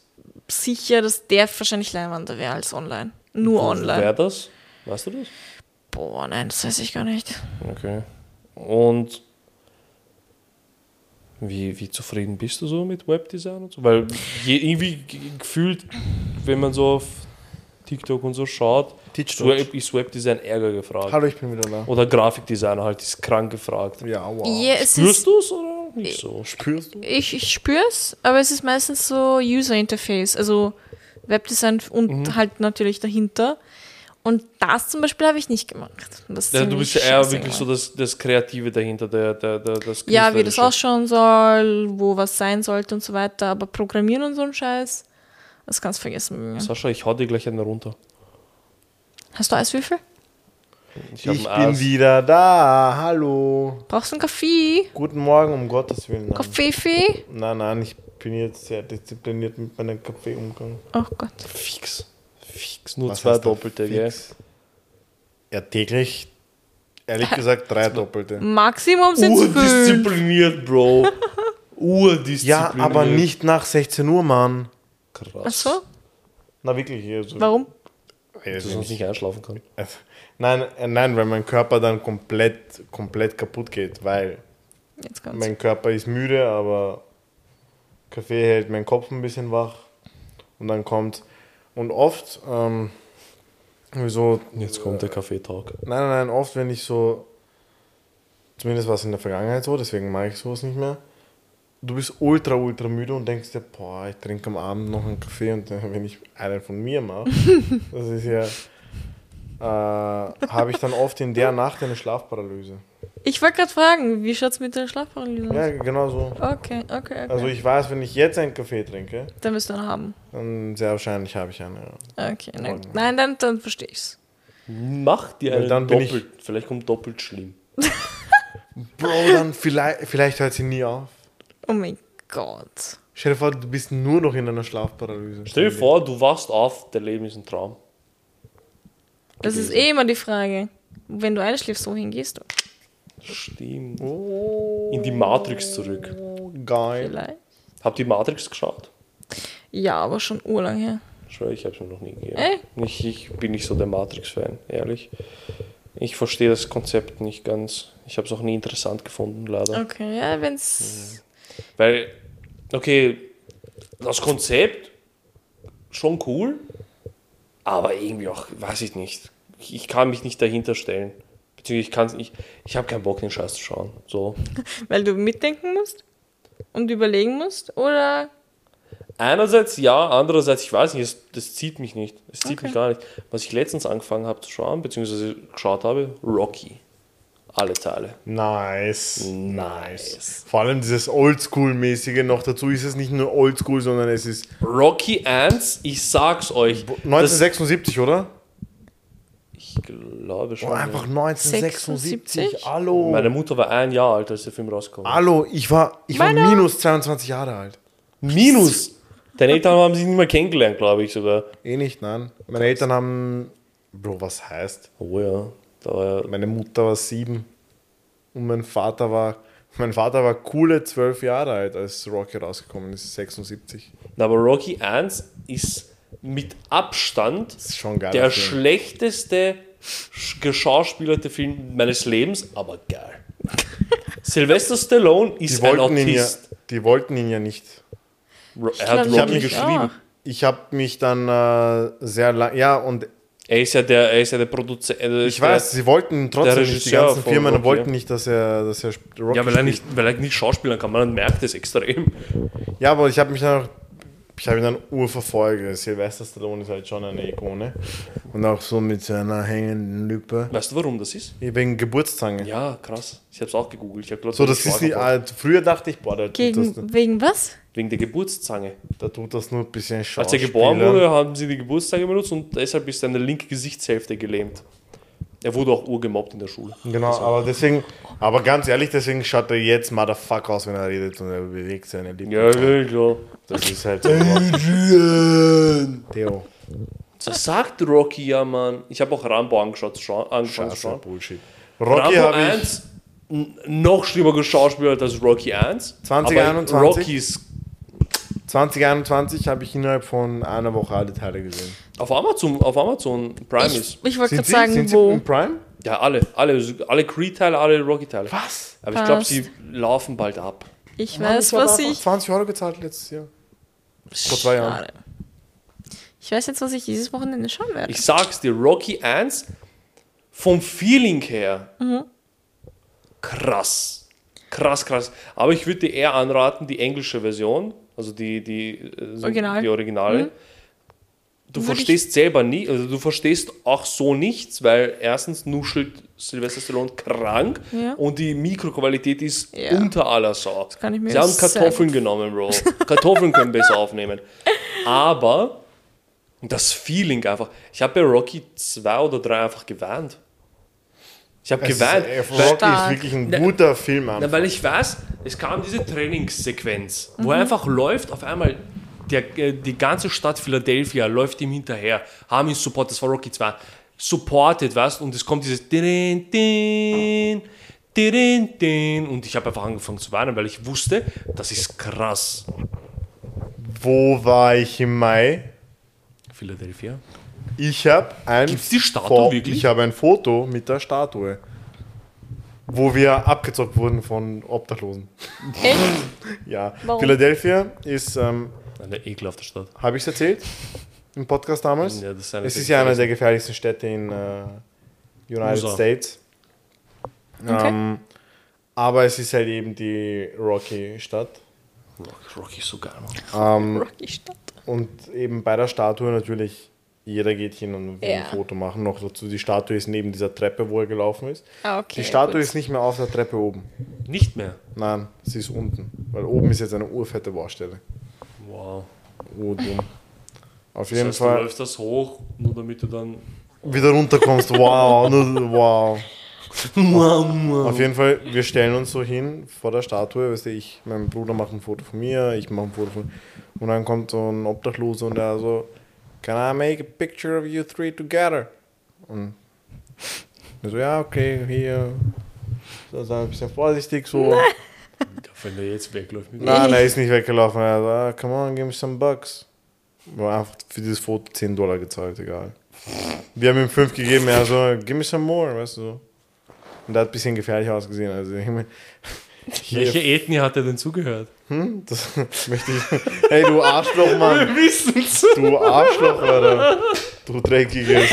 sicher, dass der wahrscheinlich leinwander wäre als online. Nur Wo online. Wäre das? Weißt du das? Boah, nein, das weiß ich gar nicht. Okay. Und wie, wie zufrieden bist du so mit Webdesign und so? Weil je, irgendwie gefühlt, wenn man so auf TikTok und so schaut, so ist Webdesign ärger gefragt. Hallo, ich bin wieder da. Oder Grafikdesigner halt, ist krank gefragt. Ja, wow. Ja, es Spürst ist, du es oder nicht so? Spürst du? ich, ich spüre es, aber es ist meistens so User Interface, also Webdesign und Mhm. halt natürlich dahinter. Und das zum Beispiel habe ich nicht gemacht. Ja, du bist ja eher wirklich so das, das Kreative dahinter, der, der, der, das Ja, wie das ausschauen soll, wo was sein sollte und so weiter. Aber Programmieren und so ein Scheiß, das kannst du vergessen. Sascha, ich hau dir gleich einen runter. Hast du Eiswürfel? Ich, Ich bin Eis. wieder da. Hallo. Brauchst du einen Kaffee? Guten Morgen, um Gottes Willen. Nein, Kaffee? nein, nein ich bin jetzt sehr diszipliniert mit meinem Kaffeeumgang. Oh Gott. Fix. Fix. Nur Was zwei Doppelte, gell? Ja, täglich, ehrlich gesagt, drei Doppelte. Maximum sind es fünf. Urdiszipliniert, Bro. *laughs* Urdiszipliniert. Ja, aber nicht nach 16 Uhr, Mann. Krass. Ach so? Na wirklich. Also, Warum? Du ist sonst nicht einschlafen kann. Nein, äh, nein, weil mein Körper dann komplett, komplett kaputt geht, weil mein Körper ist müde, aber Kaffee hält meinen Kopf ein bisschen wach und dann kommt und oft ähm, so Jetzt kommt der Kaffeetalk. nein, nein, nein, oft wenn ich so zumindest war es in der Vergangenheit so, deswegen mache ich sowas nicht mehr. Du bist ultra, ultra müde und denkst dir, boah, ich trinke am Abend noch einen Kaffee und *laughs* wenn ich einen von mir mache, das ist ja, äh, habe ich dann oft in der Nacht eine Schlafparalyse. Ich wollte gerade fragen, wie schaut's mit der Schlafparalyse aus? Ja, genau so. Okay, okay, okay. Also ich weiß, wenn ich jetzt einen Kaffee trinke, dann wirst du einen haben. dann sehr wahrscheinlich habe ich einen. Ja. Okay, nein, nein dann, dann verstehe ich's. Mach dir einen dann bin ich- doppelt. Vielleicht kommt doppelt schlimm. *laughs* Bro, dann vielleicht, vielleicht hört sie nie auf. Oh mein Gott. Stell dir vor, du bist nur noch in einer Schlafparalyse. Stell dir vor, du wachst auf, dein Leben ist ein Traum. Das ist eh immer die Frage. Wenn du einschläfst, wohin gehst du? Stimmt. Oh, In die Matrix zurück. geil. Vielleicht? Habt ihr Matrix geschaut? Ja, aber schon urlang her. Schwör, ich habe es mir noch nie gegeben. Äh? Ich, ich bin nicht so der Matrix-Fan, ehrlich. Ich verstehe das Konzept nicht ganz. Ich habe es auch nie interessant gefunden, leider. Okay, ja, wenn's. Weil, okay, das Konzept schon cool, aber irgendwie auch, weiß ich nicht. Ich, ich kann mich nicht dahinter stellen. Beziehungsweise ich kann es nicht, ich habe keinen Bock, den Scheiß zu schauen. So. *laughs* Weil du mitdenken musst und überlegen musst? Oder. Einerseits ja, andererseits, ich weiß nicht, es, das zieht mich nicht. Es zieht Okay. mich gar nicht. Was ich letztens angefangen habe zu schauen, beziehungsweise geschaut habe, Rocky. Alle Teile. Nice. Nice. Vor allem dieses Oldschool-mäßige noch dazu ist es nicht nur Oldschool, sondern es ist Rocky 1, ich sag's euch. Das, 1976, oder? ich glaube schon. Oh, einfach 1976. 76? Hallo. Meine Mutter war ein Jahr alt, als der Film rauskam. Hallo, ich war, ich war minus 22 Jahre alt. Minus! Deine Eltern haben sich nicht mehr kennengelernt, glaube ich sogar. Eh nicht, nein. Meine Eltern haben. Bro, was heißt? Oh ja. Da Meine Mutter war sieben. Und mein Vater war. Mein Vater war coole zwölf Jahre alt, als Rocky rausgekommen ist, 76. Na, aber Rocky 1 ist mit Abstand schon geil. der schlechteste sch- geschauspielerte Film meines Lebens, aber geil. *laughs* Sylvester Stallone ist ein wollten, ihn ja, Autist. die wollten ihn ja nicht. Er hat ich Ich habe mir geschrieben. geschrieben. ich habe mich dann äh, sehr lang, ja, und Er ist ja der, er ist ja der Produzent. äh, ich der, weiß, sie wollten trotzdem nicht, die ganzen Firmen Rocky, wollten nicht, dass er, dass er Rocky Ja, weil er, nicht, weil er nicht schauspielern kann. Man merkt das extrem. Ja, aber ich habe mich dann auch, ich habe ihn dann urverfolgt. Sylvester Stallone ist halt schon eine Ikone. Und auch so mit seiner hängenden Lippe. Weißt du, warum das ist? Wegen Geburtszange. Ja, krass. Ich habe es auch gegoogelt. Ich hab So, das ist vor- alt. früher dachte ich, boah, der tut, das, Gegen, wegen was? Wegen der Geburtszange. der tut das nur ein bisschen Als Schauspieler. er geboren wurde, haben sie die Geburtszange benutzt und deshalb ist seine linke Gesichtshälfte gelähmt. Er wurde auch urgemobbt in der Schule. Genau, aber deswegen, aber ganz ehrlich, deswegen schaut er jetzt Motherfucker aus, wenn er redet und er bewegt seine Lippen. Ja, ja, klar. Das ist halt so. Theo. Das sagt Rocky ja, Mann. Ich habe auch Rambo angeschaut, scha zu Scheiße, schauen. Bullshit. Rocky Rambo habe ich. 1 n- noch schlimmer geschauspielert als Rocky 1. 2021? Aber Rocky ist 2021 habe ich innerhalb von einer Woche alle Teile gesehen. auf Amazon, auf Amazon Prime Ich, ist. ich wollte Sind gerade sie, sagen, sind sie wo. im Prime? Ja, alle. Alle, alle Creed-Teile, alle Rocky-Teile. Was? Aber ich glaube, Passt. sie laufen bald ab. Ich Mann, weiß, hab was ich. 20 Euro gezahlt letztes Jahr. Vor zwei Jahren. Schade. Ich weiß jetzt, was ich dieses Wochenende schauen werde. Ich sag's dir, Rocky 1 vom Feeling her krass. Krass, krass. Aber ich würde dir eher anraten, die englische Version, also die, die, äh, Original. die Originale. Du Würde verstehst selber nie, also du verstehst auch so nichts, weil erstens nuschelt Sylvester Stallone krank Ja. und die Mikroqualität ist Ja. unter aller Sau. kann ich mir Sie haben Kartoffeln genommen, Bro. *laughs* Kartoffeln können besser aufnehmen. Aber das Feeling einfach. Ich habe bei Rocky 2 oder 3 einfach gewarnt. Ich habe Es ist, äh, Rocky Stark. ist wirklich ein Na- guter Film. na, Einfach. weil ich weiß, es kam diese Trainingssequenz, wo Mhm. er einfach läuft, auf einmal der, äh, die ganze Stadt Philadelphia läuft ihm hinterher, haben ihn supportet, das war Rocky 2, supported, weißt und es kommt dieses din, din, din, din, und ich habe einfach angefangen zu weinen, weil ich wusste, das ist krass. Wo war ich im Mai? Philadelphia. Ich habe ein, Gibt's die Statue Fo- wirklich? ich habe ein Foto mit der Statue, wo wir abgezockt wurden von Obdachlosen. Echt? *laughs* Ja, Warum? Philadelphia ist, ähm, Eine ekelhafte Stadt. habe ich es erzählt im Podcast damals? Ja, das ist eine es ist ja eine der gefährlichsten. Städte in äh, United USA. States. Okay. Ähm, aber es ist halt eben die Rocky-Stadt. Rocky ist so geil, Mann. Ähm, Rocky Stadt. Und eben bei der Statue natürlich, jeder geht hin und will Ja. ein Foto machen. Noch dazu, die Statue ist neben dieser Treppe, wo er gelaufen ist. Ah, okay. die Statue gut. ist nicht mehr auf der Treppe oben. Nicht mehr. Nein, sie ist unten. Weil oben ist jetzt eine urfette Baustelle. Wow. Urdumm. Auf Das jeden heißt, du Fall läufst das hoch, nur damit du dann. wieder runterkommst. Wow, *laughs* nur, wow. Auf jeden Fall, wir stellen uns so hin vor der Statue. Weißt du, ich, mein Bruder macht ein Foto von mir, ich mache ein Foto von. Und dann kommt so ein Obdachloser und der so, Can I make a picture of you three together? Und ich so, ja, okay, hier. So, so ein bisschen vorsichtig so. *laughs* Wenn der jetzt wegläuft mit nein, er ist nicht weggelaufen. Er so, ah, come on, give me some bucks. War einfach für dieses Foto 10 Dollar gezahlt, egal. Wir haben ihm 5 gegeben, er so, give me some more, weißt du so. Und der hat ein bisschen gefährlich ausgesehen. Also, ich mein, Welche Ethnie hat er denn zugehört? das *laughs* möchte ich. Hey, du Arschloch, *laughs* Mann. wissen's. Du Arschloch, Alter. Du dreckiges.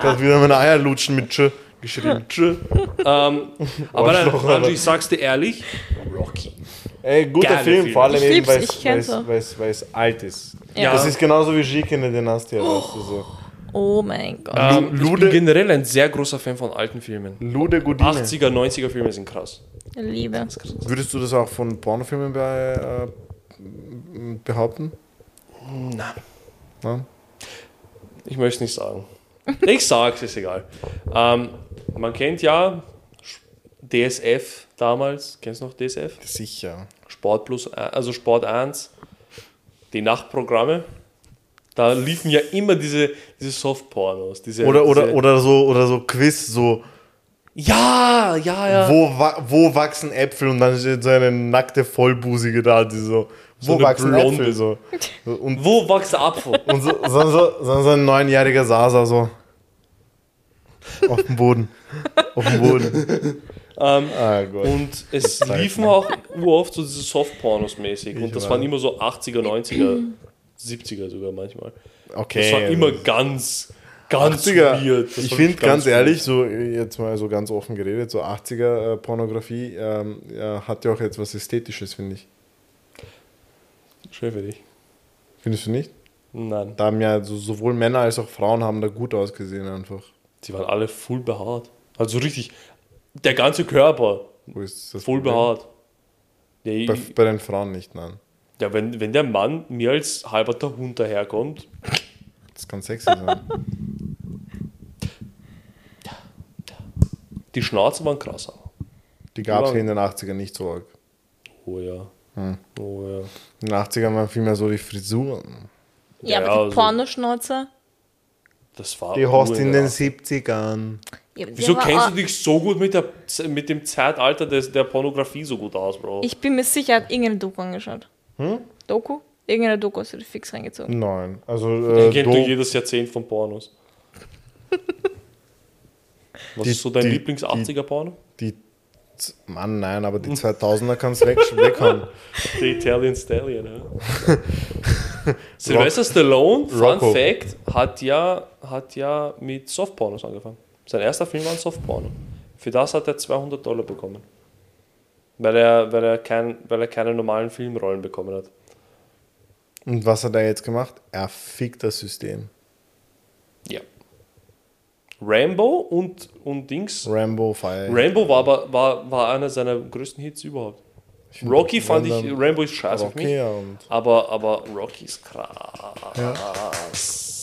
Kannst wieder meine Eier lutschen mit Tsch geschrieben. Tsch. ähm, aber nein, Arschloch, Angie, Alter. ich sag's dir ehrlich: Rocky. Ey, guter Geile Film, Film. vor allem Ich eben, weil ich es alt ist. Ja. Das ist genauso wie Schik in der Dynastie, weißt du so. Oh mein Gott. Ähm, ich Lude- bin generell ein sehr großer Fan von alten Filmen. Lude Godine. 80er, 90er Filme sind krass. Liebe. Würdest du das auch von Pornofilmen be äh, behaupten? Nein. Nein? Ich möchte nicht sagen. Ich sag's, ist egal. Ähm, man kennt ja DSF damals. Kennst du noch DSF? Sicher. Sport Plus, äh, also Sport 1, die Nachtprogramme. Da liefen ja immer diese, diese Softpornos. Diese, Oder, oder, diese, oder, so, oder so Quiz, so Ja, ja, ja. wo, wo wachsen Äpfel und dann steht so eine nackte Vollbusige da, die so, So wo wachsen Blonde. Äpfel so. Und, Wo wächst der Apfel? *laughs* und so, so, so, so, ein neunjähriger Sasa so auf dem Boden. Auf dem Boden. ähm, Ah und es Zeiten. liefen auch oft so diese Softpornos mäßig. Und Ich das weiß. waren immer so 80er, 90er 70er sogar manchmal. Okay. Das war immer ganz, ganz 80er. weird. Ich finde ganz weird. ehrlich, so jetzt mal so ganz offen geredet, so 80er äh, Pornografie ähm, ja, hat ja auch etwas Ästhetisches, finde ich. Schön für dich. Findest du nicht? Nein, Da haben ja so, sowohl Männer als auch Frauen haben da gut ausgesehen einfach. sie waren alle full behaart. Also richtig, der ganze Körper Wo ist das voll Problem? behaart. Ja, Bei, bei den Frauen nicht, nein. ja wenn, wenn der Mann mir als halber Hund daherkommt, Das kann sexy sein. die Schnauze waren krass. Die gab es Ja. in den 80ern nicht so arg. Oh ja. Hm. Oh ja. In den 80ern waren vielmehr so die Frisuren. Ja, Ja, aber die also- Pornoschnauzer. Das war Die hast in den der- 70ern. Ja, Wieso kennst du dich so gut mit, der, mit dem Zeitalter des, der Pornografie so gut aus, Bro? Ich bin mir sicher, er hat irgendeine Doku angeschaut. Hm? Doku? Irgendeine Doku hast du dir fix reingezogen. Nein. Also, Ich äh, kennt Do- nur jedes Jahrzehnt von Pornos. *laughs* Was Die- ist so dein die- Lieblings-80er-Porno? die. Z- Mann, nein, aber die 2000er kannst du weg, *laughs* weghauen. The Italian Stallion, ja. *laughs* Sylvester Stallone, Fun Rocco. Fact, hat ja, hat ja mit Softpornos angefangen. Sein erster Film war ein Softporno. Für das hat er 200 Dollar bekommen. Weil er, weil er, kein, weil er keine normalen Filmrollen bekommen hat. Und was hat er jetzt gemacht? Er fickt das System. Ja. Rambo und, und Dings. Rambo Fire. Rambo war aber war, war einer seiner größten Hits überhaupt. Rocky fand ich, Rambo ist scheiße auf mich. Okay, ja, Aber, aber Rocky ist krass. ich,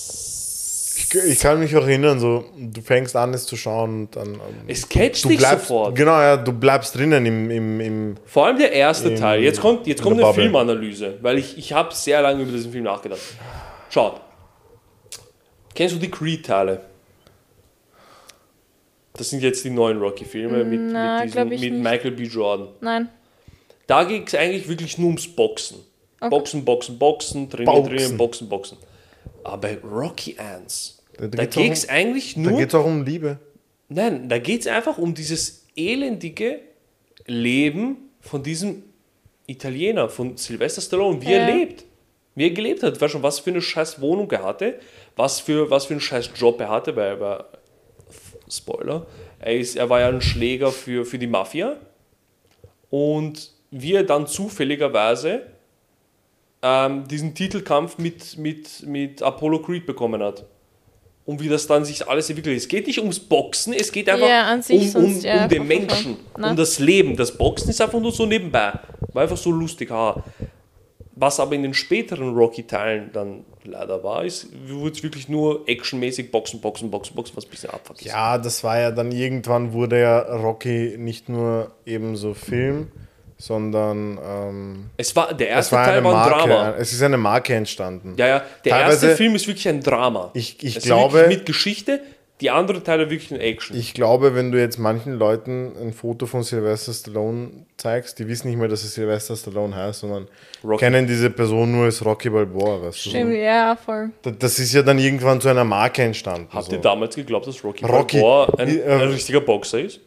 ich kann mich auch erinnern, so, du fängst an, es zu schauen und dann. ähm, Es catcht Du dich bleibst, sofort. genau, ja, du bleibst drinnen im, im, im Vor allem der erste Im- Teil. Jetzt kommt, jetzt kommt eine Bubble. Filmanalyse, weil ich, ich habe sehr lange über diesen Film nachgedacht. Schaut. Kennst du die Creed-Teile? Das sind jetzt die neuen Rocky-Filme mit, Na, mit, ich mit nicht. Michael B. Jordan. Nein. Da ging es eigentlich wirklich nur ums Boxen. Okay. Boxen, Boxen, Boxen, Boxen. trainieren, Boxen, Boxen. Aber Rocky Ants, Da da geht es um- eigentlich Da nur geht es auch um Liebe. Nein, da geht es einfach um dieses elendige Leben von diesem Italiener, von Sylvester Stallone, wie Ja. er lebt. Wie er gelebt hat. Weißt schon, was für eine scheiß Wohnung er hatte, was für, was für einen scheiß Job er hatte, weil er war, Spoiler, er, ist, er war ja ein Schläger für, für die Mafia. Und wie er dann zufälligerweise ähm, diesen Titelkampf mit, mit, mit Apollo Creed bekommen hat. Und wie das dann sich alles entwickelt. Es geht nicht ums Boxen, es geht einfach Ja, an sich um, um, sonst, ja, um den Menschen. Na. um das Leben. Das Boxen ist einfach nur so nebenbei. War einfach so lustig. Ha. Was aber in den späteren Rocky-Teilen dann leider war, ist, wurde es wirklich nur actionmäßig Boxen, Boxen, Boxen, Boxen, was ein bisschen abfuckt ist. Ja, das war ja dann irgendwann wurde ja Rocky nicht nur eben so Film, sondern ähm, Es war, der es erste war Teil war ein Marke. Drama. Es ist eine Marke entstanden. Ja, ja. Der Teilweise- erste Film ist wirklich ein Drama. Ich- ich Es ist glaube- mit Geschichte, die anderen Teile wirklich ein Action. Ich glaube, wenn du jetzt manchen Leuten ein Foto von Sylvester Stallone zeigst, die wissen nicht mehr, dass es Sylvester Stallone heißt, sondern Rocky. kennen diese Person nur als Rocky Balboa. Weißt du? Stimmt, ja, voll. Da- Das ist ja dann irgendwann zu einer Marke entstanden. Habt so. ihr damals geglaubt, dass Rocky, Rocky, Balboa ein, äh, ein richtiger Boxer ist?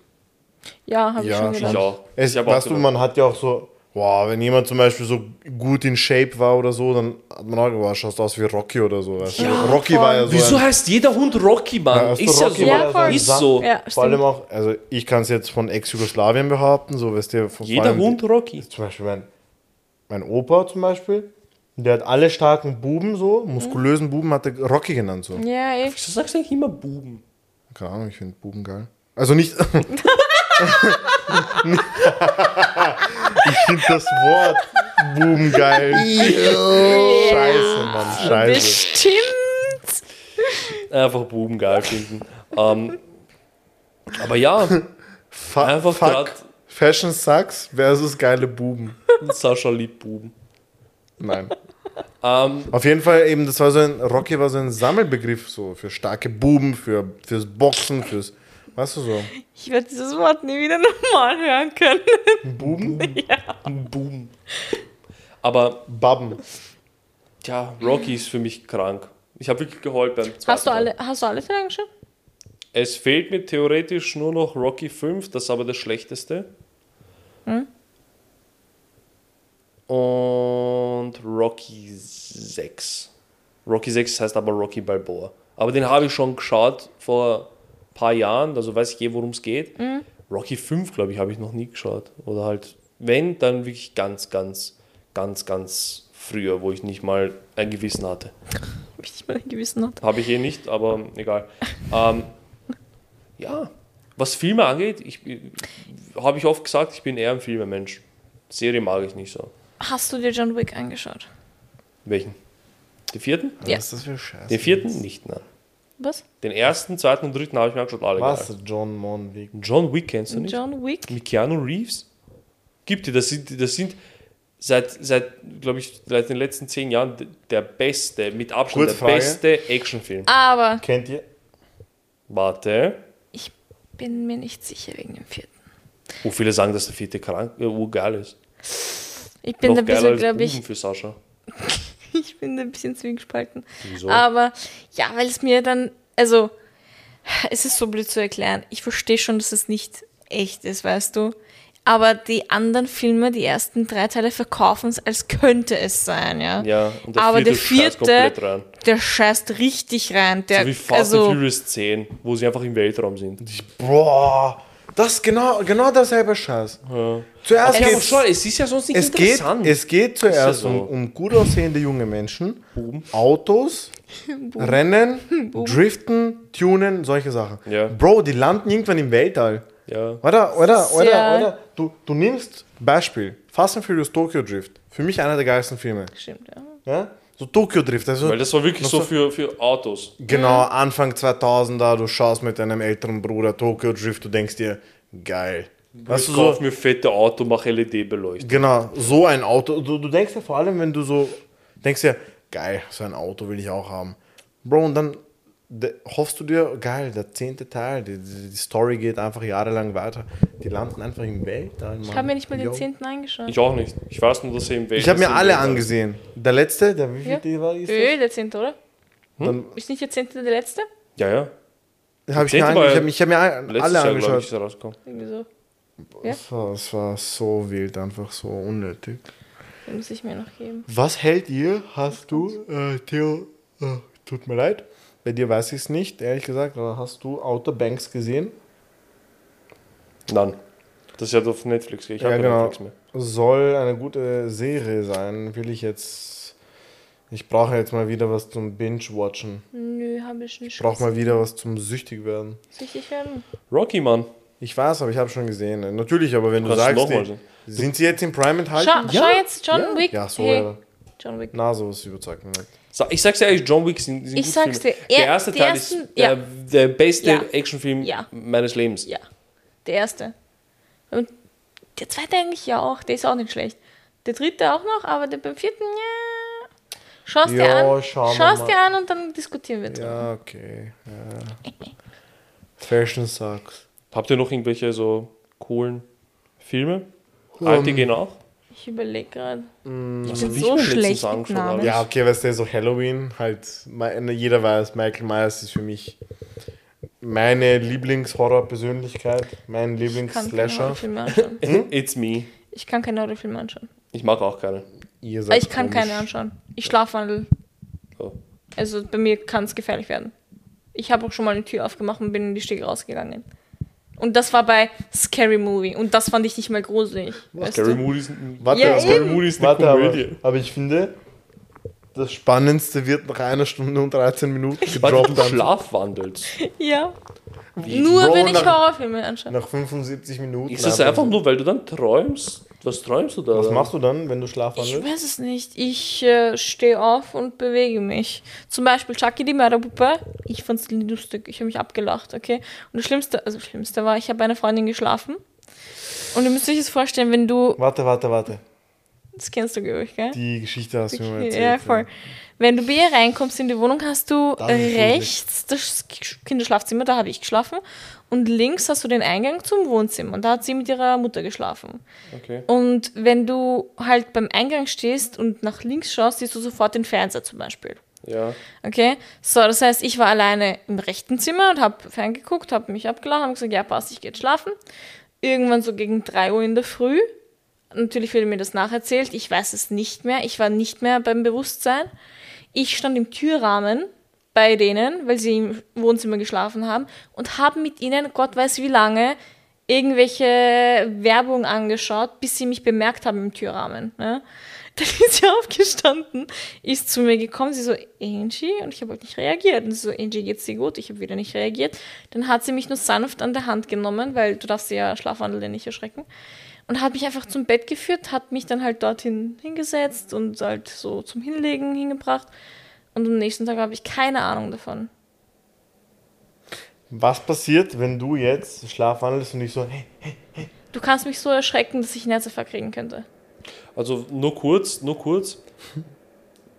Ja, habe ich Ja, schon schon. Ich gedacht. auch. Es, ich hab auch weißt du, man hat ja auch so, wow, wenn jemand zum Beispiel so gut in Shape war oder so, dann hat man auch gedacht, schaust aus wie Rocky oder so. Weißt du? Ja, Rocky voll. war ja so Wieso ein, heißt jeder Hund Rocky, Mann? Ja, du, ist ja Rocky ja so ein ist so. Ja, vor allem auch, also ich kann es jetzt von Ex-Jugoslawien behaupten, so weißt du, Jeder allem Hund Rocky. zum Beispiel mein, mein Opa zum Beispiel, der hat alle starken Buben so, muskulösen Buben hat er Rocky genannt so. Ja, eh. Wieso sagst du eigentlich immer Buben? Keine Ahnung, ich finde Buben geil. Also nicht. *laughs* *laughs* ich finde das Wort Buben geil. Scheiße, Mann, scheiße. Bestimmt. Einfach Buben geil finden. ähm, aber ja, Fu einfach fuck grad- Fashion Sucks versus geile Buben. Sascha liebt Buben. Nein. Ähm, Auf jeden Fall eben, das war so ein, Rocky war so ein Sammelbegriff so für starke Buben, für, fürs Boxen, fürs, weißt du so. Ich werde dieses Wort nie wieder normal hören können. Buben? Buben. *laughs* Aber Babben. ja, Rocky ist für mich krank. Ich habe wirklich geheult beim zweiten Hast du alle, hast du alle Teile angeschaut? Es fehlt mir theoretisch nur noch Rocky 5, das ist aber das schlechteste. Hm? Und Rocky 6. Rocky 6 heißt aber Rocky Balboa. Aber den habe ich schon geschaut vor paar Jahren, also weiß ich eh, worum es geht. Rocky 5, glaube ich, habe ich noch nie geschaut. Oder halt, wenn, dann wirklich ganz, ganz, ganz, ganz früher, wo ich nicht mal ein Gewissen hatte. Hab *laughs* ich nicht mal ein Gewissen hat. Habe ich eh nicht, aber egal. ähm, ja, was Filme angeht, ich, habe ich oft gesagt, ich bin eher ein Filmemensch. Serie mag ich nicht so. Hast du dir John Wick angeschaut? Welchen? Den vierten? Ja. Was ist das für Scheiße? Den vierten nicht, nein. Was? Den ersten, zweiten und dritten habe ich mir angeschaut, alle Was? geil. John Monwick. John Wick kennst du nicht? John Wick? Mit Keanu Reeves? Gibt die, das sind, das sind seit, seit glaube ich, seit den letzten zehn Jahren der beste, mit Abstand Kurze der Frage. beste Actionfilm. Aber Kennt ihr? Warte. ich bin mir nicht sicher wegen dem vierten. Wo viele sagen, dass der vierte krank, äh, urgeil ist. Ich bin Noch ein geiler bisschen, als glaube ich, Buben für Sascha. *laughs* *laughs* ich bin ein bisschen zwiegespalten. Wieso? Aber ja, weil es mir dann, also es ist so blöd zu erklären. Ich verstehe schon, dass es nicht echt ist, weißt du. Aber die anderen Filme, die ersten drei Teile, verkaufen es, als könnte es sein, ja. Ja, und der Aber vierte der scheißt komplett rein. vierte, der scheißt richtig rein. Der, So wie Fast also, and Furious 10, wo sie einfach im Weltraum sind. Boah, das ist genau, genau derselbe Scheiß. Zuerst Ja, aber geht's, schon, es ist ja sonst nicht es geht, interessant. es geht zuerst so. um, um gut aussehende junge Menschen, Autos, *laughs* Rennen, *laughs* Driften, Tunen, solche Sachen. Ja. Bro, die landen irgendwann im Weltall. ja. Oder, oder, oder, Sehr- oder, du, du nimmst Beispiel, Fast and Furious Tokyo Drift. Für mich einer der geilsten Filme. Stimmt, ja. Ja? So Tokyo Drift. Also Weil das war wirklich so für, für Autos. Genau, Anfang 2000er, du schaust mit deinem älteren Bruder Tokyo Drift, du denkst dir, geil. Weißt ich du, kauf so, mir fette Auto, mach LED-Beleuchtung. genau, so ein Auto. Du, du denkst ja vor allem, wenn du so, denkst dir, geil, so ein Auto will ich auch haben. Bro, und dann hoffst du dir, geil, der zehnte Teil, die, die, die Story geht einfach jahrelang weiter. Die landen einfach im Weltall, Mann. Ich habe mir nicht mal den zehnten angeschaut. Ich auch nicht. Ich weiß nur, dass sie im Weltraum Ich habe mir alle angesehen. Der letzte, der wie Ja. viel war ist Ö, der zehnte, oder? Dann Ist nicht der zehnte der letzte? Ja, ja. habe ich, mir war ich ja hab, ich hab mir alle Jahr, ich, angeschaut. er rausgekommen. Irgendwie so. Es war, es war so wild, einfach so unnötig. Den muss ich mir noch geben. Was hält ihr? Hast du, äh, Theo, äh, tut mir leid, bei dir weiß ich es nicht, ehrlich gesagt, aber hast du Outer Banks gesehen? Nein. Das ist ja auf Netflix. Ich habe ja, ja genau. Netflix mehr. Soll eine gute Serie sein, will ich jetzt. Ich brauche jetzt mal wieder was zum Binge-Watchen. Nö, habe ich nicht. Ich brauche mal wieder was zum süchtig werden. Süchtig werden? Rocky, Mann. Ich weiß, aber ich habe schon gesehen. Natürlich, aber wenn du, du sagst, noch mal die, sind sie jetzt im Prime enthalten? Schau, schau jetzt John Ja. Wick. Ja, so, hey, ja. John Wick. Na, sowas überzeugt mich nicht. Ich sag's dir ehrlich, John Wick sind, sind Ich sag's Filme. dir, er- Der erste die Teil ersten- ist der, ja. der beste Ja. Actionfilm Ja. meines Lebens. Ja, der erste. Und der zweite eigentlich ja auch, der ist auch nicht schlecht. Der dritte auch noch, aber der beim vierten, ja. Schau's dir an. schauen wir Schau's mal. dir an und dann diskutieren wir drüber. Ja, okay. Ja. *laughs* Fashion sucks. Habt ihr noch irgendwelche so coolen Filme? Alte Ähm, gehen auch? Ich überlege gerade. Mm. Ich Was bin so schlecht mit Namen. Ja, okay, weißt du, so Halloween, halt, me- jeder weiß, Michael Myers ist für mich meine Lieblingshorror-Persönlichkeit, mein Ich kann keine Lieblingsslasher. Anschauen. *laughs* It's me. Ich kann keine Horrorfilme anschauen. Ich mag auch keine. Ihr Aber seid ich kann komisch. keine anschauen. Ich schlafwandel. Oh. Also bei mir kann es gefährlich werden. Ich habe auch schon mal eine Tür aufgemacht und bin in die Stege rausgegangen. Und das war bei Scary Movie. Und das fand ich nicht mal gruselig. Scary du? Movie ist, Warte, Ja, aber, Scary. Movie ist eine warte aber, Komödie. aber ich finde, das Spannendste wird nach einer Stunde und 13 Minuten gedroppt. du dann schlafwandelst. Ja. Nur Bro, wenn ich Horrorfilme anschaue. nach 75 Minuten. Ist das einfach nur, weil du dann träumst? Was träumst du da? Was machst du dann, wenn du Ich schlafwandelst? weiß es nicht. Ich äh, stehe auf und bewege mich. Zum Beispiel Chucky die Mörderpuppe. Ich fand es lustig. Ich habe mich abgelacht, okay? Und das Schlimmste, also das Schlimmste war, ich habe bei einer Freundin geschlafen. Und ihr müsst euch das vorstellen, wenn du, Warte, warte, warte. Das kennst du, glaube ich, gell? Die Geschichte hast du mir erzählt. Ja, voll. Wenn du bei ihr reinkommst in die Wohnung, hast du ist rechts das Kinderschlafzimmer, da habe ich geschlafen. Und links hast du den Eingang zum Wohnzimmer. Und da hat sie mit ihrer Mutter geschlafen. Okay. Und wenn du halt beim Eingang stehst und nach links schaust, siehst du sofort den Fernseher zum Beispiel. Ja. Okay? So, das heißt, ich war alleine im rechten Zimmer und habe ferngeguckt, habe mich abgelacht und gesagt, ja, passt, ich gehe jetzt schlafen. Irgendwann so gegen 3 Uhr in der Früh natürlich wurde mir das nacherzählt. Ich weiß es nicht mehr. Ich war nicht mehr beim Bewusstsein. Ich stand im Türrahmen bei denen, weil sie im Wohnzimmer geschlafen haben und habe mit ihnen, Gott weiß wie lange, irgendwelche Werbung angeschaut, bis sie mich bemerkt haben im Türrahmen. Ne? *laughs* Dann ist sie aufgestanden, ist zu mir gekommen, sie so, Angie, und ich habe halt nicht reagiert. Und sie so, Angie, geht's dir gut? Ich habe wieder nicht reagiert. Dann hat sie mich nur sanft an der Hand genommen, weil du darfst sie ja Schlafwandelnde nicht erschrecken. Und hat mich einfach zum Bett geführt, hat mich dann halt dorthin hingesetzt und halt so zum Hinlegen hingebracht. Und am nächsten Tag habe ich keine Ahnung davon. Was passiert, wenn du jetzt schlafwandelst und ich so, hey, Du kannst mich so erschrecken, dass ich einen Herzinfarkt kriegen könnte. Also nur kurz, nur kurz.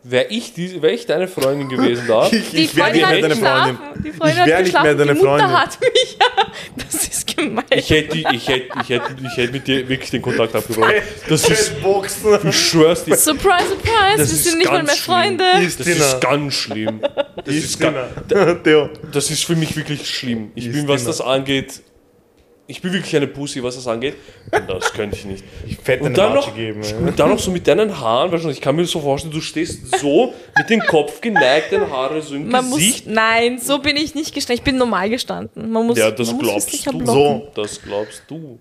Wäre ich, die- wär ich deine Freundin gewesen da, *laughs* ich, Die ich wär Freundin nicht hat mehr deine Freundin. Die Freundin Ich hat wär nicht mehr deine die Mutter Freundin. hat *laughs* mich. Ja, das ist gemein. *laughs* ich hätte, ich hätte, ich hätte, ich hätte mit dir wirklich den Kontakt abgebrochen. Das ist, Boxen. ich schwör's dir, Surprise, surprise, das wir ist sind nicht mal ganz mehr schlimm. Freunde. Ist das ist ganz schlimm. Das ist, ga, *laughs* Theo. das ist für mich wirklich schlimm. Ich Ist bin, was Dinner. das angeht, ich bin wirklich eine Pussy, was das angeht. Und das könnte ich nicht. Ich fette Und dann, noch, geben. ey. und dann noch so mit deinen Haaren, weißt du, ich kann mir so vorstellen, du stehst so mit dem Kopf geneigt, deine Haare so im Man muss, Gesicht. nein, so bin ich nicht gestanden. Ich bin normal gestanden. Man muss, Ja, das man muss glaubst es sicher du. So. Das glaubst du.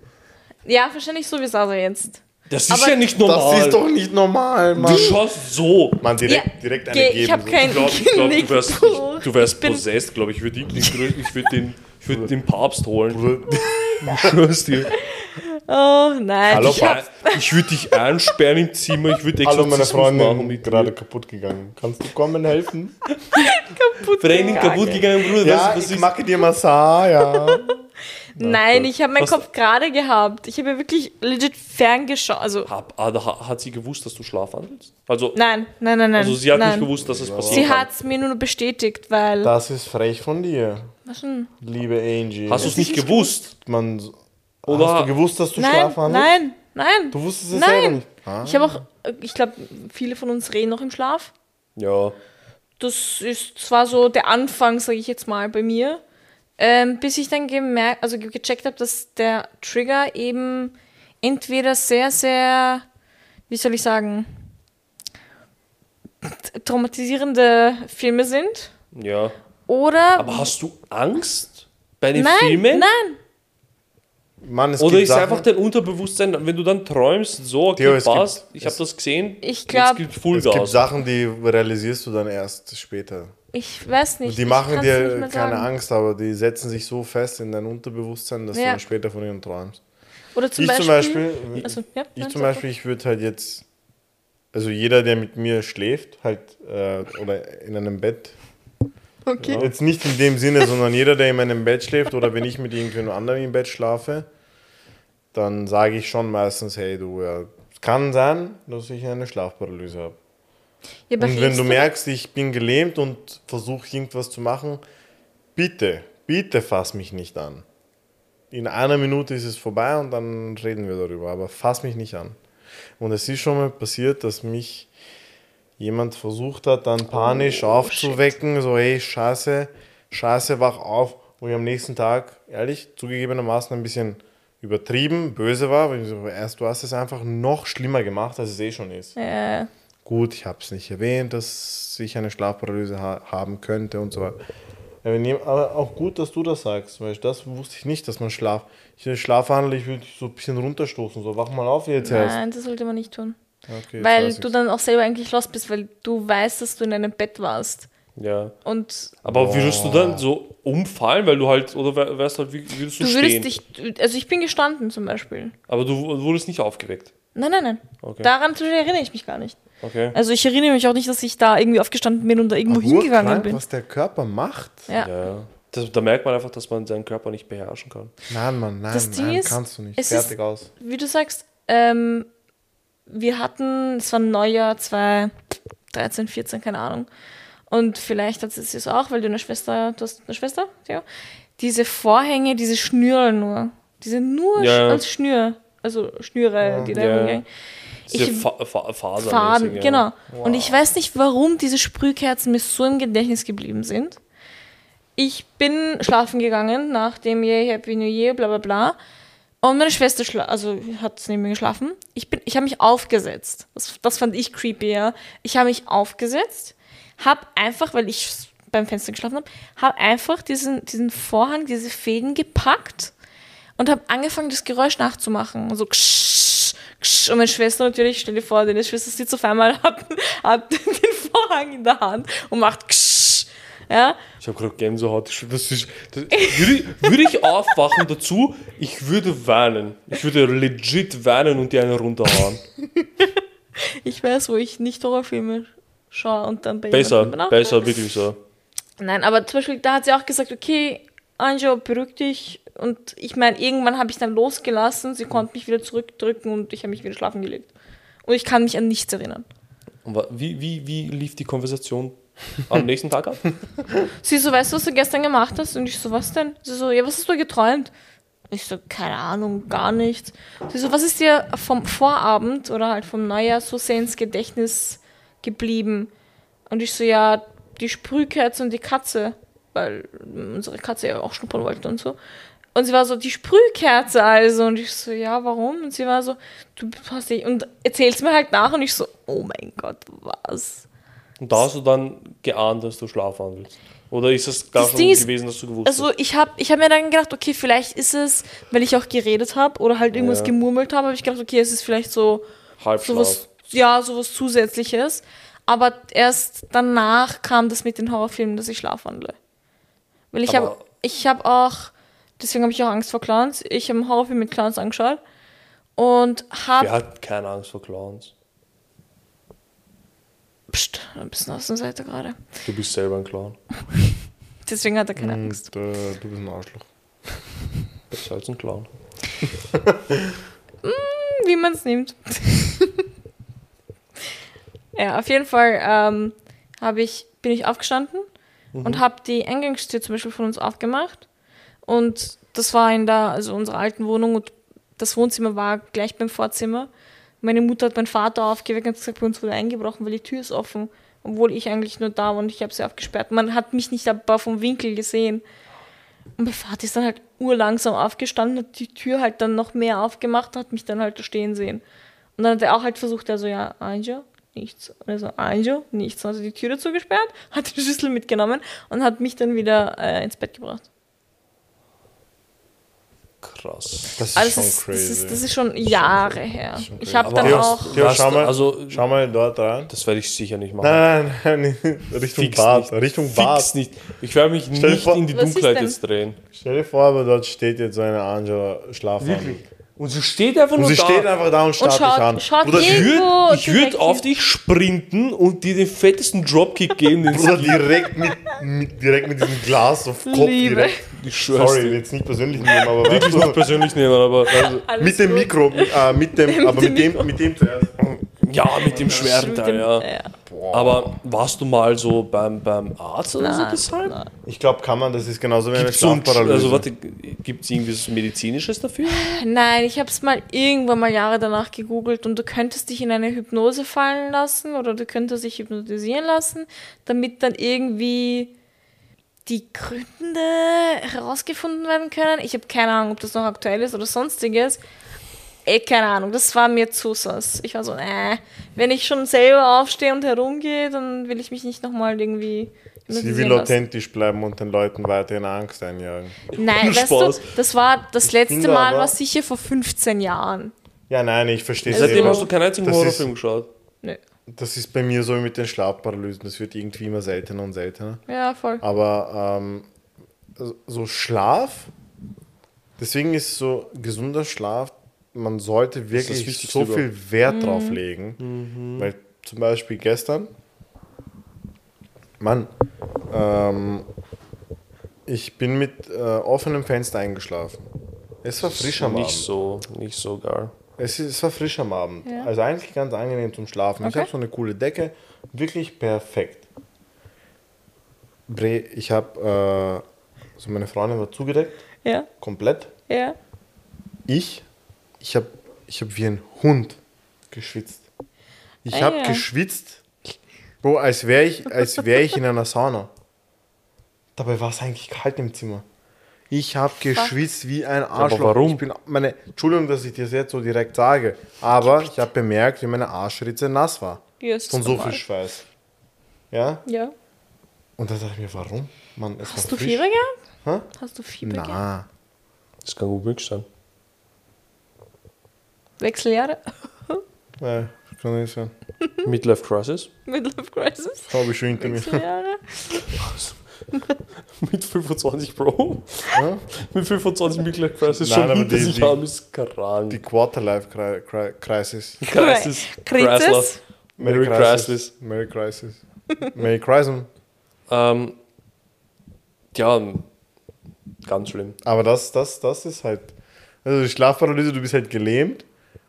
Ja, wahrscheinlich so wie Sasa jetzt. Das ist Aber ja nicht normal. Das ist doch nicht normal, Mann. du schaust so. Mann, direkt, Ja, direkt eine ich hab so. kein- Ich glaube, ich glaub, du wärst, *laughs* du wärst possessed, glaube ich. Ich würde ich würd den, ich würd den Papst holen. Bruder, *laughs* Ich schwör's dir. Oh nein. Hallo, ich Ich würde dich einsperren im Zimmer. Ich würde Hallo, meine Freundin, mit gerade kaputt gegangen. Kannst du kommen helfen? *laughs* Training kaputt gegangen, Bruder. Ja, was, was ich ist? mache dir Massage, ja. Nein, ich habe meinen Kopf gerade gehabt. Ich habe ja wirklich legit ferngeschaut. Also, Hab, ah, hat sie gewusst, dass du schlafwandelst? Also, nein, nein, nein, nein. also sie hat nein. nicht gewusst, dass es passiert. Sie hat es mir nur bestätigt, weil. Das ist frech von dir, Was denn? liebe Angie. Hast du es nicht gewusst? Man, Oder- hast du gewusst, dass du Nein, schlafwandelst? nein, nein. Du wusstest es Nein. selber nicht. Ah. Ich habe auch, äh, ich glaube, viele von uns reden noch im Schlaf. Ja. Das ist zwar so der Anfang, sage ich jetzt mal, bei mir. Ähm, bis ich dann gemerkt, also ge- gecheckt habe, dass der Trigger eben entweder sehr, sehr, wie soll ich sagen, traumatisierende Filme sind Ja. oder Aber hast du Angst bei den nein, Filmen? nein, Mann, es Oder gibt ist Sachen, einfach dein Unterbewusstsein, wenn du dann träumst, so, okay, Theo, es gibt- passt, ich habe es- das gesehen, Ich glaub- gibt es gibt. Sachen, die realisierst du dann erst später. Ich weiß nicht. Und die machen dir keine sagen. Angst, aber die setzen sich so fest in dein Unterbewusstsein, dass du Ja. dann später von ihnen träumst. Oder zum ich Beispiel, zum Beispiel, Also, ja, ich nein, zum Beispiel, ich würde halt jetzt, also jeder, der mit mir schläft, halt, äh, oder in einem Bett, Okay. jetzt nicht in dem Sinne, sondern jeder, der in meinem Bett schläft oder wenn ich mit irgendjemand anderem im Bett schlafe, dann sage ich schon meistens, hey du, ja, es kann sein, dass ich eine Schlafparalyse habe. Ja, Und wenn redest du merkst, ich bin gelähmt und versuche irgendwas zu machen, bitte, bitte fass mich nicht an. In einer Minute ist es vorbei und dann reden wir darüber, aber fass mich nicht an. Und es ist schon mal passiert, dass mich jemand versucht hat, dann panisch Oh, aufzuwecken, so hey, scheiße, scheiße, wach auf, wo ich am nächsten Tag, ehrlich, zugegebenermaßen ein bisschen übertrieben, böse war, weil ich so, erst du hast es einfach noch schlimmer gemacht, als es eh schon ist. Äh, Gut, ich habe es nicht erwähnt, dass ich eine Schlafparalyse ha haben könnte und so weiter. Aber auch gut, dass du das sagst, weil das wusste ich nicht, dass man Schlaf. Ich schlafhandle, ich würde dich so ein bisschen runterstoßen, so wach mal auf jetzt erst. nein, das sollte man nicht tun. Okay, weil du dann auch selber eigentlich lost bist, weil du weißt, dass du in einem Bett warst. Ja. Und Aber würdest du dann so umfallen, weil du halt, oder wärst halt, wie würdest du, du stehen? würdest dich, also ich bin gestanden zum Beispiel. Aber du wurdest nicht aufgeweckt. Nein, nein, nein. Okay. Daran erinnere ich mich gar nicht. Okay. Also ich erinnere mich auch nicht, dass ich da irgendwie aufgestanden bin und da irgendwo Aber hingegangen urkrank, bin. was der Körper macht. Ja. Ja, ja. Das, da merkt man einfach, dass man seinen Körper nicht beherrschen kann. Nein, Mann, nein, Das nein, ist, kannst du nicht. es Fertig ist- aus. Wie du sagst, ähm, wir hatten, es war Neujahr 2013, 14, keine Ahnung. Und vielleicht hat es es auch, weil du eine Schwester, du hast eine Schwester, ja. Diese Vorhänge, diese Schnüre nur. Diese nur Ja. als Schnür. Also Schnüre, die da Ja. rumgehen. Diese Ich- Fa Fa Fasermäßig, Faden, ja. genau. Und ich weiß nicht, warum diese Sprühkerzen mir so im Gedächtnis geblieben sind. Ich bin schlafen gegangen nach dem Year, Happy New Year, bla bla bla. Und meine Schwester schla also hat neben mir geschlafen. Ich, bin- ich habe mich aufgesetzt. Das, das fand ich creepy, ja. Ich habe mich aufgesetzt, habe einfach, weil ich beim Fenster geschlafen habe, habe einfach diesen, diesen Vorhang, diese Fäden gepackt und habe angefangen, das Geräusch nachzumachen. So ksch, ksch. Und meine Schwester natürlich, stell dir vor, deine Schwester sitzt auf einmal, *laughs* hat, hat den Vorhang in der Hand und macht ksch. Ja, Ich habe gerade Gänsehaut. Das ist, das, würde, ich- würde ich aufwachen dazu, ich würde weinen. Ich würde legit weinen und die eine runterhauen. *laughs* ich weiß, wo ich nicht Horrorfilme schaue und dann bei Besser, besser, wirklich so. Nein, aber zum Beispiel, da hat sie auch gesagt, okay, Anjo, beruhig dich. Und ich meine, irgendwann habe ich dann losgelassen, sie konnte mich wieder zurückdrücken und ich habe mich wieder schlafen gelegt. Und ich kann mich an nichts erinnern. Und wie, wie, wie lief die Konversation am *laughs* nächsten Tag ab? Sie so, weißt du, was du gestern gemacht hast? Und ich so, was denn? Sie so, ja, was hast du geträumt? Ich so, keine Ahnung, gar nichts. Sie so, was ist dir vom Vorabend oder halt vom Neujahr so sehr ins Gedächtnis geblieben? Und ich so, ja, die Sprühkerze und die Katze, weil unsere Katze ja auch schnuppern wollte und so. Und sie war so, die Sprühkerze also. Und ich so, ja, warum? Und sie war so, du hast dich, und erzählst mir halt nach. Und ich so, oh mein Gott, was? Und da hast du dann geahnt, dass du schlafen willst. Oder ist es gar Das schon ist, gewesen, dass du gewusst Also hast? ich habe ich hab mir dann gedacht, okay, vielleicht ist es, weil ich auch geredet habe oder halt irgendwas Ja. gemurmelt habe, habe ich gedacht, okay, es ist vielleicht so Halbschlaf. sowas, ja, sowas Zusätzliches. Aber erst danach kam das mit den Horrorfilmen, dass ich schlafwandle. Weil ich habe ich habe auch, deswegen habe ich auch Angst vor Clowns. Ich habe einen Horrorfilm mit Clowns angeschaut und Wer habe, hat keine Angst vor Clowns? pst, ein bisschen Außenseiter gerade. Du bist selber ein Clown. *laughs* Deswegen hat er keine Angst. Und, äh, du bist ein Arschloch. *laughs* Besser als ein Clown. *laughs* wie man es nimmt. ja, auf jeden Fall ähm, hab ich, bin ich aufgestanden und habe die Eingangstür zum Beispiel von uns aufgemacht. Und das war in der, also unserer alten Wohnung und das Wohnzimmer war gleich beim Vorzimmer. Meine Mutter hat meinen Vater aufgeweckt und gesagt, bei uns wurde eingebrochen, weil die Tür ist offen. Obwohl ich eigentlich nur da war und ich habe sie aufgesperrt. Man hat mich nicht aber vom Winkel gesehen. Und mein Vater ist dann halt urlangsam aufgestanden, hat die Tür halt dann noch mehr aufgemacht, hat mich dann halt stehen sehen. Und dann hat er auch halt versucht, er so, ja, Anjo, nichts. Und er so, Anjo, nichts. Hat die Tür dazu gesperrt, hat die Schlüssel mitgenommen und hat mich dann wieder äh, ins Bett gebracht. Krass. Das ist Also schon das, ist, das, crazy. ist, das ist schon Jahre her. schon Ich habe dann auch. Theo, schau mal, also- schau mal dort rein. Das werde ich sicher nicht machen. Nein, nein, nein, *laughs* Richtung Fix Bad. nicht. Richtung Fix Bad. nicht. Ich werde mich Stell nicht vor- in die Dunkelheit jetzt drehen. Stell dir vor, aber dort steht jetzt so eine Angela Schlafwandel. Und sie steht einfach Und nur sie da. steht einfach da und starrt schaut- dich an. schaut Bruder, ich würde ich würd auf dich sprinten und dir den fettesten Dropkick geben, den Bruder direkt mit, mit, direkt mit diesem Glas auf Kopf Liebe. direkt. Ich Sorry, dir. jetzt nicht persönlich nehmen, aber Wirklich nicht persönlich nehmen, aber Alles mit dem. Mikro, äh, mit dem, *laughs* aber dem mit dem, mit dem zuerst. Ja, mit dem schweren Mit dem- ja. ja. Aber warst du mal so beim, beim Arzt oder so deshalb? nein. Ich glaube, kann man, das ist genauso wie eine Gibt's Schlafparalyse. also warte, gibt es irgendwie was Medizinisches dafür? Nein, ich habe es mal irgendwann mal Jahre danach gegoogelt und du könntest dich in eine Hypnose fallen lassen oder du könntest dich hypnotisieren lassen, damit dann irgendwie die Gründe herausgefunden werden können. Ich habe keine Ahnung, ob das noch aktuell ist oder sonstiges. Eh, keine Ahnung, das war mir zu sass. Ich war so, äh, wenn ich schon selber aufstehe und herumgehe, dann will ich mich nicht nochmal irgendwie Sie will lassen. authentisch bleiben und den Leuten weiterhin Angst einjagen. Nein, *laughs* weißt Spaß. du, das war das letzte finde Mal aber- war sicher vor 15 Jahren. Ja, nein, ich verstehe es. Seitdem hast du keinen einzigen Das Horrorfilm ist- geschaut. Nö. Das ist bei mir so mit den Schlafparalysen. Das wird irgendwie immer seltener und seltener. Ja, voll. Aber ähm, so Schlaf, deswegen ist so gesunder Schlaf, man sollte wirklich so viel Wert drauf legen. Weil zum Beispiel gestern, Mann, ähm, ich bin mit äh, offenem Fenster eingeschlafen. Es war frisch am Nicht Abend. so, nicht so geil. Es, ist, es war frisch am Abend. Ja. Also eigentlich ganz angenehm zum Schlafen. Ich Okay. habe so eine coole Decke. Wirklich perfekt. Bre, ich habe, äh, so meine Freundin war zugedeckt, Ja, komplett. ja. Ich, ich habe ich hab wie ein Hund geschwitzt. Ich Ah, habe ja. geschwitzt, Bro, als wäre ich, als wär ich in einer Sauna. Dabei war es eigentlich kalt im Zimmer. Ich habe geschwitzt wie ein Arschloch. warum? Ich bin meine, Entschuldigung, dass ich dir das jetzt so direkt sage, aber ich habe bemerkt, wie meine Arschritze nass war. Ja, ist Von so normal. viel Schweiß. Ja? Ja. Und da dachte ich mir, warum? Mann, es Hast war du frisch. Fieber gehabt? Hast du Fieber gehabt? Na, Das kann gut möglich sein. Wechseljahre? nein, kann nicht sein. *laughs* Midlife Crisis. Midlife Crisis? Habe ich schon hinter mir. Wechseljahre? *laughs* Mit 25 Bro. Ja? Mit 25 Midlife Crisis Nein, schon aber hinter die- sich die- haben, ist krank. Die Quarterlife Cri Cri Crisis. Crisis. Crisis? Merry Crisis. Crisis. Merry Crisis. Merry Crisis. Ähm, ja, ganz schlimm. Aber das, das, das ist halt. Also die Schlafparalyse, du bist halt gelähmt.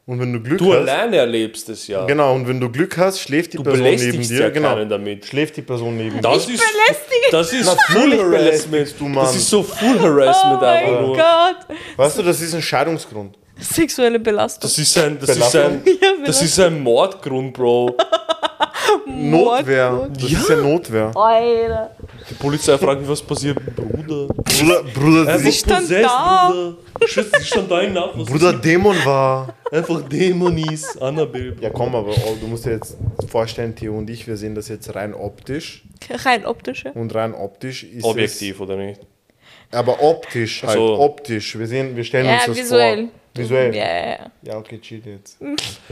Und wenn du Glück Du hast. alleine erlebst es ja. Genau, und wenn du Glück hast, schläft die Du Person neben dir. ja genau. damit. Schläft die Person neben dir. Das ist, das ist Full belästigst Harassment. du, Mann. Das ist so Full Oh Harassment einfach mein nur. Gott! Weißt du, das ist ein Scheidungsgrund. Sexuelle Belastung. Das ist ein, das ist ein, das ist ein Mordgrund, Bro. *laughs* *laughs* Notwehr. Das Ja. ist ja Notwehr. Alter. Die Polizei fragt mich, was passiert, Bruder. Bruder, Bruder, Einfach sie, stand possessed, da. Bruder. Schütz, sie stand da was Bruder Dämon war. Einfach Dämonis, Annabelle. Ja, komm, aber oh, du musst dir jetzt vorstellen, Theo und ich, wir sehen das jetzt rein optisch. Rein optische. Und rein optisch ist Objektiv, oder nicht? Es. Aber optisch, halt, so. optisch. Wir, sehen, wir stellen Ja, uns das visuell. vor. Visuell. Ja, ja, ja. Ja, okay, chill jetzt.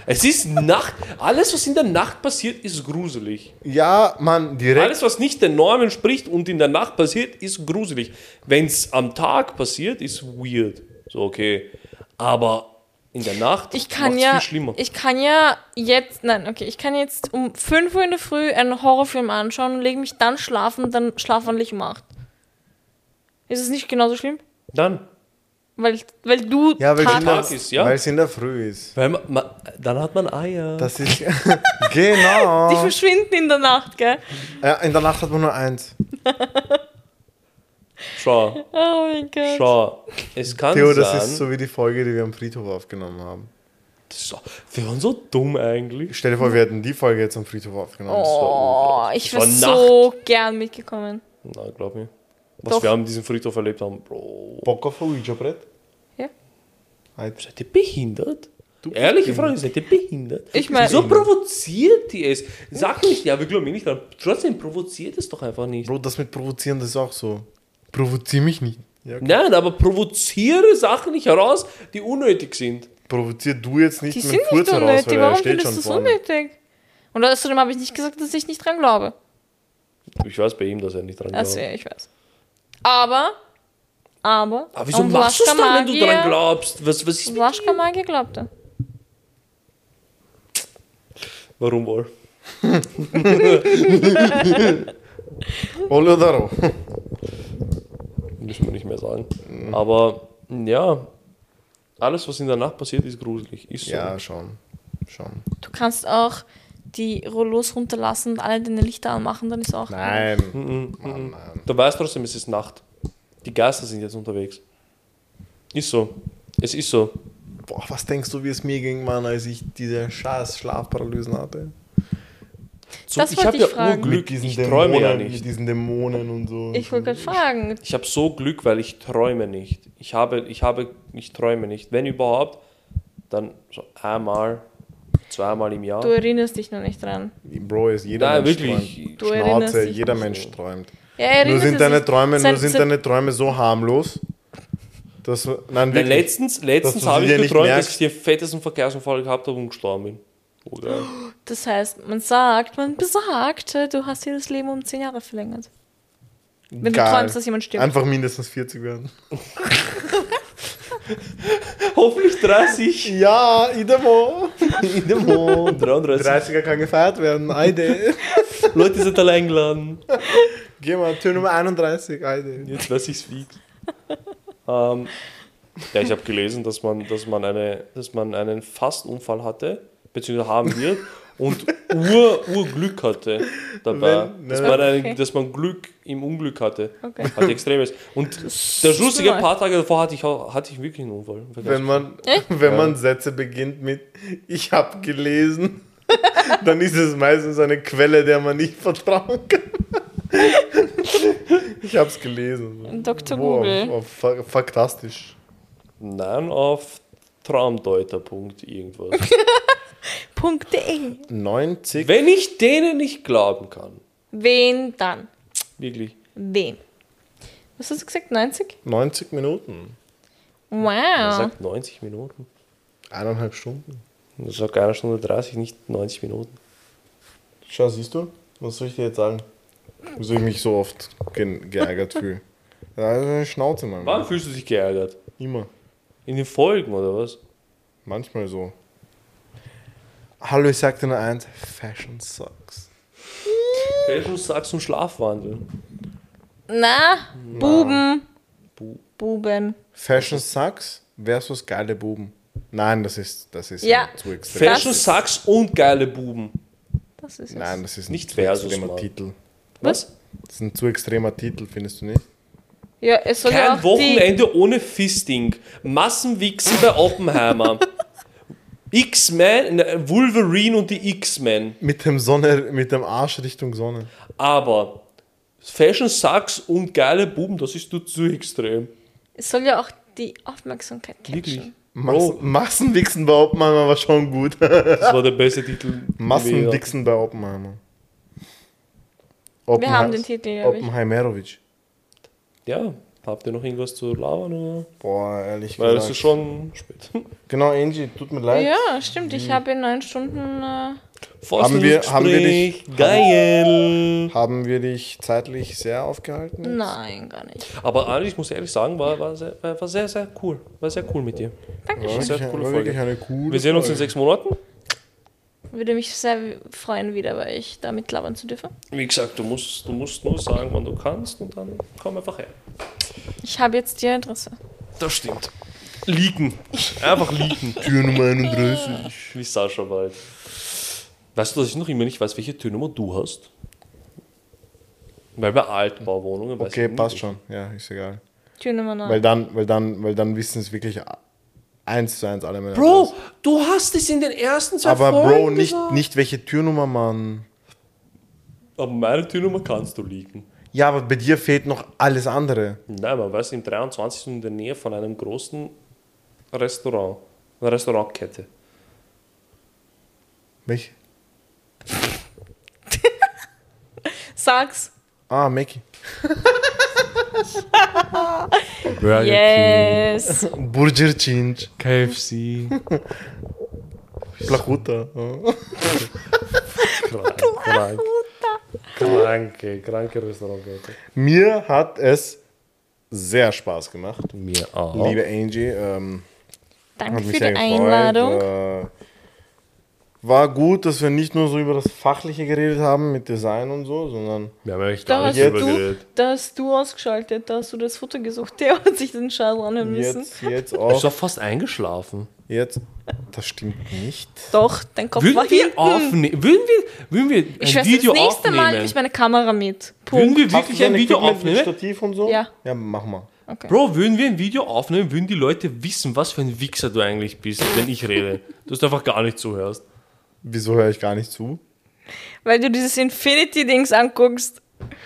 Es ist Nacht. Alles, was in der Nacht passiert, ist gruselig. Ja, Mann, direkt. Alles, was nicht den Normen spricht und in der Nacht passiert, ist gruselig. Wenn es am Tag passiert, ist weird. So, okay. Aber in der Nacht Ich kann macht's ja, viel schlimmer. ich kann ja jetzt, nein, okay, ich kann jetzt um 5 Uhr in der Früh einen Horrorfilm anschauen und lege mich dann schlafen, dann schlafwandlich um 8. Ist es nicht genauso schlimm? Dann. Weil, weil du ja, weil Tag es Tag ist, ja. Weil es in der Früh ist. Weil man, man, dann hat man Eier. Das ist. *laughs* Die genau. verschwinden in der Nacht, gell? Ja, in der Nacht hat man nur eins. Schau, Oh mein Gott. schau. Es kann Theo, sein. das ist so wie die Folge, die wir am Friedhof aufgenommen haben. das ist so, wir waren so dumm eigentlich. Stell dir vor, wir hätten die Folge jetzt am Friedhof aufgenommen. Oh, ich Das wäre war so gern mitgekommen. Na, glaub mir. Was Doch. wir an diesem Friedhof erlebt haben, Bro. Bock auf ein Ouija-Brett? Ja. Halt. Seid ihr behindert? Ehrliche Frage, seid ihr behindert? Ich mein- Wieso provoziert ihr es? Sag nicht, ja, wir glauben nicht dran. Trotzdem provoziert es doch einfach nicht. Bro, das mit Provozieren, das ist auch so. Provozier mich nicht. Ja, okay. Nein, aber provoziere Sachen nicht heraus, die unnötig sind. Provozier du jetzt nicht Die mit sind Furz nicht heraus, unnötig. weil er Warum steht findest schon du es vorne. unnötig? Und außerdem habe ich nicht gesagt, dass ich nicht dran glaube. Ich weiß bei ihm, dass er nicht dran glaubt. Also, ja, ich weiß. Aber, aber. Aber wieso machst du es dann, wenn du Magier- glaubst? Was, was ist dir? Magier glaubte. Warum wohl? *laughs* Ole oder Ro. Müssen wir nicht mehr sagen. Aber ja, alles, was in der Nacht passiert, ist gruselig. Ist so. Ja, schon. Schon. Du kannst auch die Rollos runterlassen und alle deine Lichter anmachen, dann ist auch. Nein. Mhm, Mann, nein. Du weißt trotzdem, es ist Nacht. Die Geister sind jetzt unterwegs. Ist so. Es ist so. Boah, was denkst du, wie es mir ging, Mann, als ich diese scheiß Schlafparalysen hatte? so Das wollte hab ich fragen. Urglück, Mit diesen ich träume ja Mit nicht. diesen Dämonen und so. Ich wollte gerade fragen. Ich habe so Glück, weil ich träume nicht. Ich habe, ich habe, ich träume nicht. Wenn überhaupt, dann so einmal, zweimal im Jahr. Du erinnerst dich noch nicht dran. Bro, ist jeder Nein, Mensch wirklich. träumt. Du erinnerst Schnauze, dich jeder. Mensch träumt. Ja, Nur sind deine. Träume, nur sind deine Träume so harmlos, dass nein, Nein, wirklich. letztens letztens habe ich geträumt, dass ich den fettesten Verkehrsunfall gehabt habe und gestorben bin. Oh, geil. Das heißt, man sagt, man besagt, du hast dir das Leben um 10 Jahre verlängert. Wenn Geil. du träumst, dass jemand stirbt. Einfach mindestens 40 werden. *laughs* *laughs* Hoffentlich 30. Ja, Idemo. In dem Mond. 33. 30er kann gefeiert werden. Eide. *laughs* Leute sind alle eingeladen. Geh mal, Tür Nummer 31. Eide. Jetzt weiß ich's fix. ähm, ja, ich habe gelesen, dass man, dass, man eine, dass man einen Fastunfall hatte, beziehungsweise haben wird und Ur, Urglück hatte dabei. Wenn- dass, ne? man ein, Okay. dass man Glück im Unglück hatte. Okay. Hat extremes. Und der ist lustige paar Tage davor hatte ich, auch, hatte ich wirklich einen Unfall. *laughs* Wenn man, Echt? wenn man Sätze beginnt mit Ich habe gelesen, *laughs* dann ist es meistens eine Quelle, der man nicht vertrauen kann. *laughs* Ich hab's gelesen. Dr. Wo? Google. Auf, auf Fa- Faktastisch. Nein, auf Traumdeuter. irgendwas. .de. 90. Wenn ich denen nicht glauben kann, Wen dann? wirklich. Wen? Was hast du gesagt? 90? 90 Minuten. Er Wow. sagt 90 Minuten. Eineinhalb Stunden. Das sagt einer Stunde 30, nicht 90 Minuten. Schau, siehst du? Was soll ich dir jetzt sagen? Wieso ich mich so oft ge geärgert fühle. *laughs* Ja, also eine Schnauze, Mann. Wann fühlst du dich geärgert? Immer. In den Folgen oder was? Manchmal so. Hallo, ich sagte nur eins. Fashion sucks. Fashion Sachs und Schlafwandel. Na, Buben. Bu- Buben. Fashion sucks versus geile Buben. Nein, das ist, das ist Ja. zu extrem. Fashion Sachs und geile Buben. Das ist es. Nein, das ist Nicht ein zu extremer Mann. Titel. Was? Das ist ein zu extremer Titel, findest du nicht? Ja, es soll ja Kein die... Wochenende ohne Fisting. Massenwichsen bei Oppenheimer. *laughs* X-Men, ne, Wolverine und die X-Men. Mit dem Sonne, mit dem Arsch Richtung Sonne. Aber Fashion Sachs und geile Buben, das ist nur zu extrem. Es soll ja auch die Aufmerksamkeit Wirklich. catchen. Mas Massenwichsen bei Oppenheimer war schon gut. Das war der beste Titel. Massenwichsen bei Oppenheimer. Wir haben den Titel. Oppenheimerovic. Ja, habt ihr noch irgendwas zu labern? Oder? Boah, ehrlich Weil es gesagt. ist schon spät. *laughs* Genau, Angie, tut mir leid. Ja, stimmt. Ich habe in neun Stunden... Äh, Haben wir- haben wir dich- Geil. Haben wir dich zeitlich sehr aufgehalten? jetzt? nein, gar nicht. Aber Anni, ich muss ehrlich sagen, war, war, sehr, war war sehr, sehr cool. War sehr cool mit dir. War Dankeschön. Sehr wirklich, coole war wirklich eine coole Wir sehen uns in sechs Monaten. Würde mich sehr freuen, wieder bei euch da mitlabern zu dürfen. Wie gesagt, du musst, du musst nur sagen, wann du kannst und dann komm einfach her. Ich habe jetzt die Adresse. Das stimmt. Liegen. Einfach liegen. *laughs* Tür Nummer 31. Wie Sascha bald. Weißt du, dass ich noch immer nicht weiß, welche Türnummer du hast? Weil bei Altbauwohnungen weiß Okay, ich passt nicht. schon. Ja, ist egal. Tür Nummer 9. Weil dann, weil dann, weil dann wissen es wirklich eins zu eins alle meine Bro, Adresse. du hast es in den ersten zwei Aber Folgen Bro, nicht, gesagt. nicht welche Türnummer, Mann. Aber meine Türnummer kannst du liegen. Ja, aber bei dir fehlt noch alles andere. Nein, man weiß, im 23. in der Nähe von einem großen Restaurant. Eine Restaurantkette. Welche? *laughs* Sag's. Ah, Mackie. *laughs* Yes. Burger Change. KFC. Plachuta. Ja. krank, krank. Kranke, kranke Restaurantkette. Mir hat es sehr Spaß gemacht. Mir auch. Liebe Angie, ähm, Danke für die gefreut. Einladung. Äh, war gut, dass wir nicht nur so über das Fachliche geredet haben mit Design und so, sondern Wir haben eigentlich Da hast, jetzt- du, geredet. da hast du ausgeschaltet, da hast du das Foto gesucht. *laughs* Der hat sich den Scheiß anhören müssen. jetzt, jetzt Ich bin auch. doch fast eingeschlafen. Jetzt, das stimmt nicht. Doch, dein Kopf war Würden wir hinten. aufnehmen? Würden wir, würden wir ein Ich schwör's, Video das nächste Mal nehme aufnehmen? ich meine Kamera mit. Würden Punkt. wir Hast du wirklich ein Video Equipment mit aufnehmen? Stativ und so? Ja. Ja, mach mal. Okay. Bro, würden wir ein Video aufnehmen, würden die Leute wissen, was für ein Wichser du eigentlich bist, wenn ich rede. Du hast einfach gar nicht zuhörst. Wieso höre ich gar nicht zu? Weil du dieses Infinity-Dings anguckst.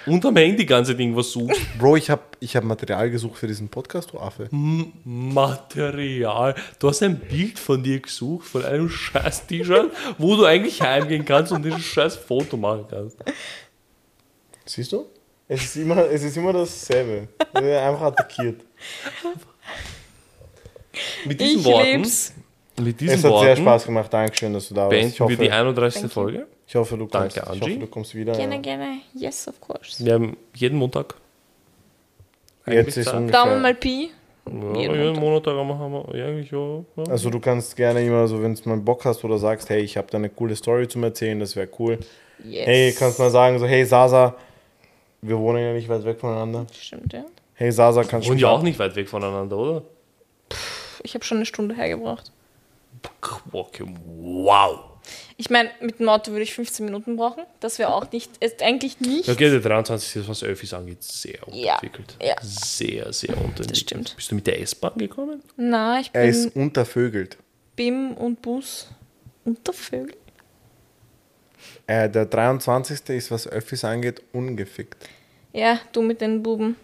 Und am Handy ganze Ding was suchst. Bro, ich habe ich hab Material gesucht für diesen Podcast, du Affe. Material. Du hast ein Bild von dir gesucht, von einem scheiß T-Shirt, wo du eigentlich heimgehen kannst und dieses scheiß Foto machen kannst. Siehst du? Es ist immer, es ist immer dasselbe. Einfach attackiert. Mit diesen Ich Worten, lieb's. Mit diesen Es hat Worten sehr Spaß gemacht. Dankeschön, dass du da warst. Ich hoffe, wir die 31. Thank you. Folge. ich hoffe, du kommst, Danke, ich hoffe, Angie. du kommst wieder. Gerne, ja. gerne. Yes, of course. Wir haben jeden Montag. Jetzt ist ungefähr. Daumen mal Pi. Ja, jeden jeden Montag haben wir eigentlich ja. ja. Also du kannst gerne immer so, wenn du mal Bock hast oder sagst, hey, ich habe da eine coole Story zum Erzählen, das wäre cool. Yes. Hey, kannst mal sagen, so, hey Sasa, wir wohnen ja nicht weit weg voneinander. Stimmt, ja. Hey Sasa, kannst du Wohnen mich ja auch nicht weit weg voneinander, oder? Ich habe schon eine Stunde hergebracht. Wow. Ich meine, mit dem Auto würde ich 15 Minuten brauchen. Das wäre auch nicht, ist eigentlich nicht. Okay, der 23 ist, was Öffis angeht, sehr Ja, unterentwickelt. ja. Sehr, sehr unterentwickelt. Das stimmt. Bist du mit der S-Bahn gekommen? Na, ich Er bin ist untervögelt. BIM und Bus. Unter Vögel. Äh, der 23. ist, was Öffis angeht, ungefickt. Ja, du mit den Buben.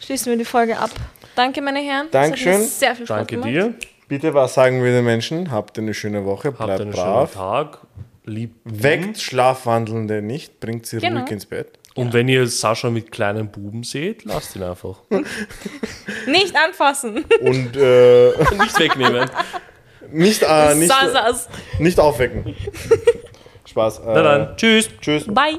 Schließen wir die Folge ab. Danke, meine Herren. Es hat mir Dankeschön. Sehr viel Spaß Danke gemacht. dir. Bitte, was sagen wir den Menschen? Habt eine schöne Woche, Habt bleibt einen brav. schönen Tag. Lieb. Weckt Schlafwandelnde nicht, bringt sie Genau. ruhig ins Bett. Und wenn ihr Sascha mit kleinen Buben seht, lasst ihn einfach. *laughs* Nicht anfassen. Und äh, *laughs* Nicht wegnehmen. nicht, äh, nicht, Sasas. nicht aufwecken. *laughs* Spaß. Äh, Na dann, tschüss. Tschüss. Bye.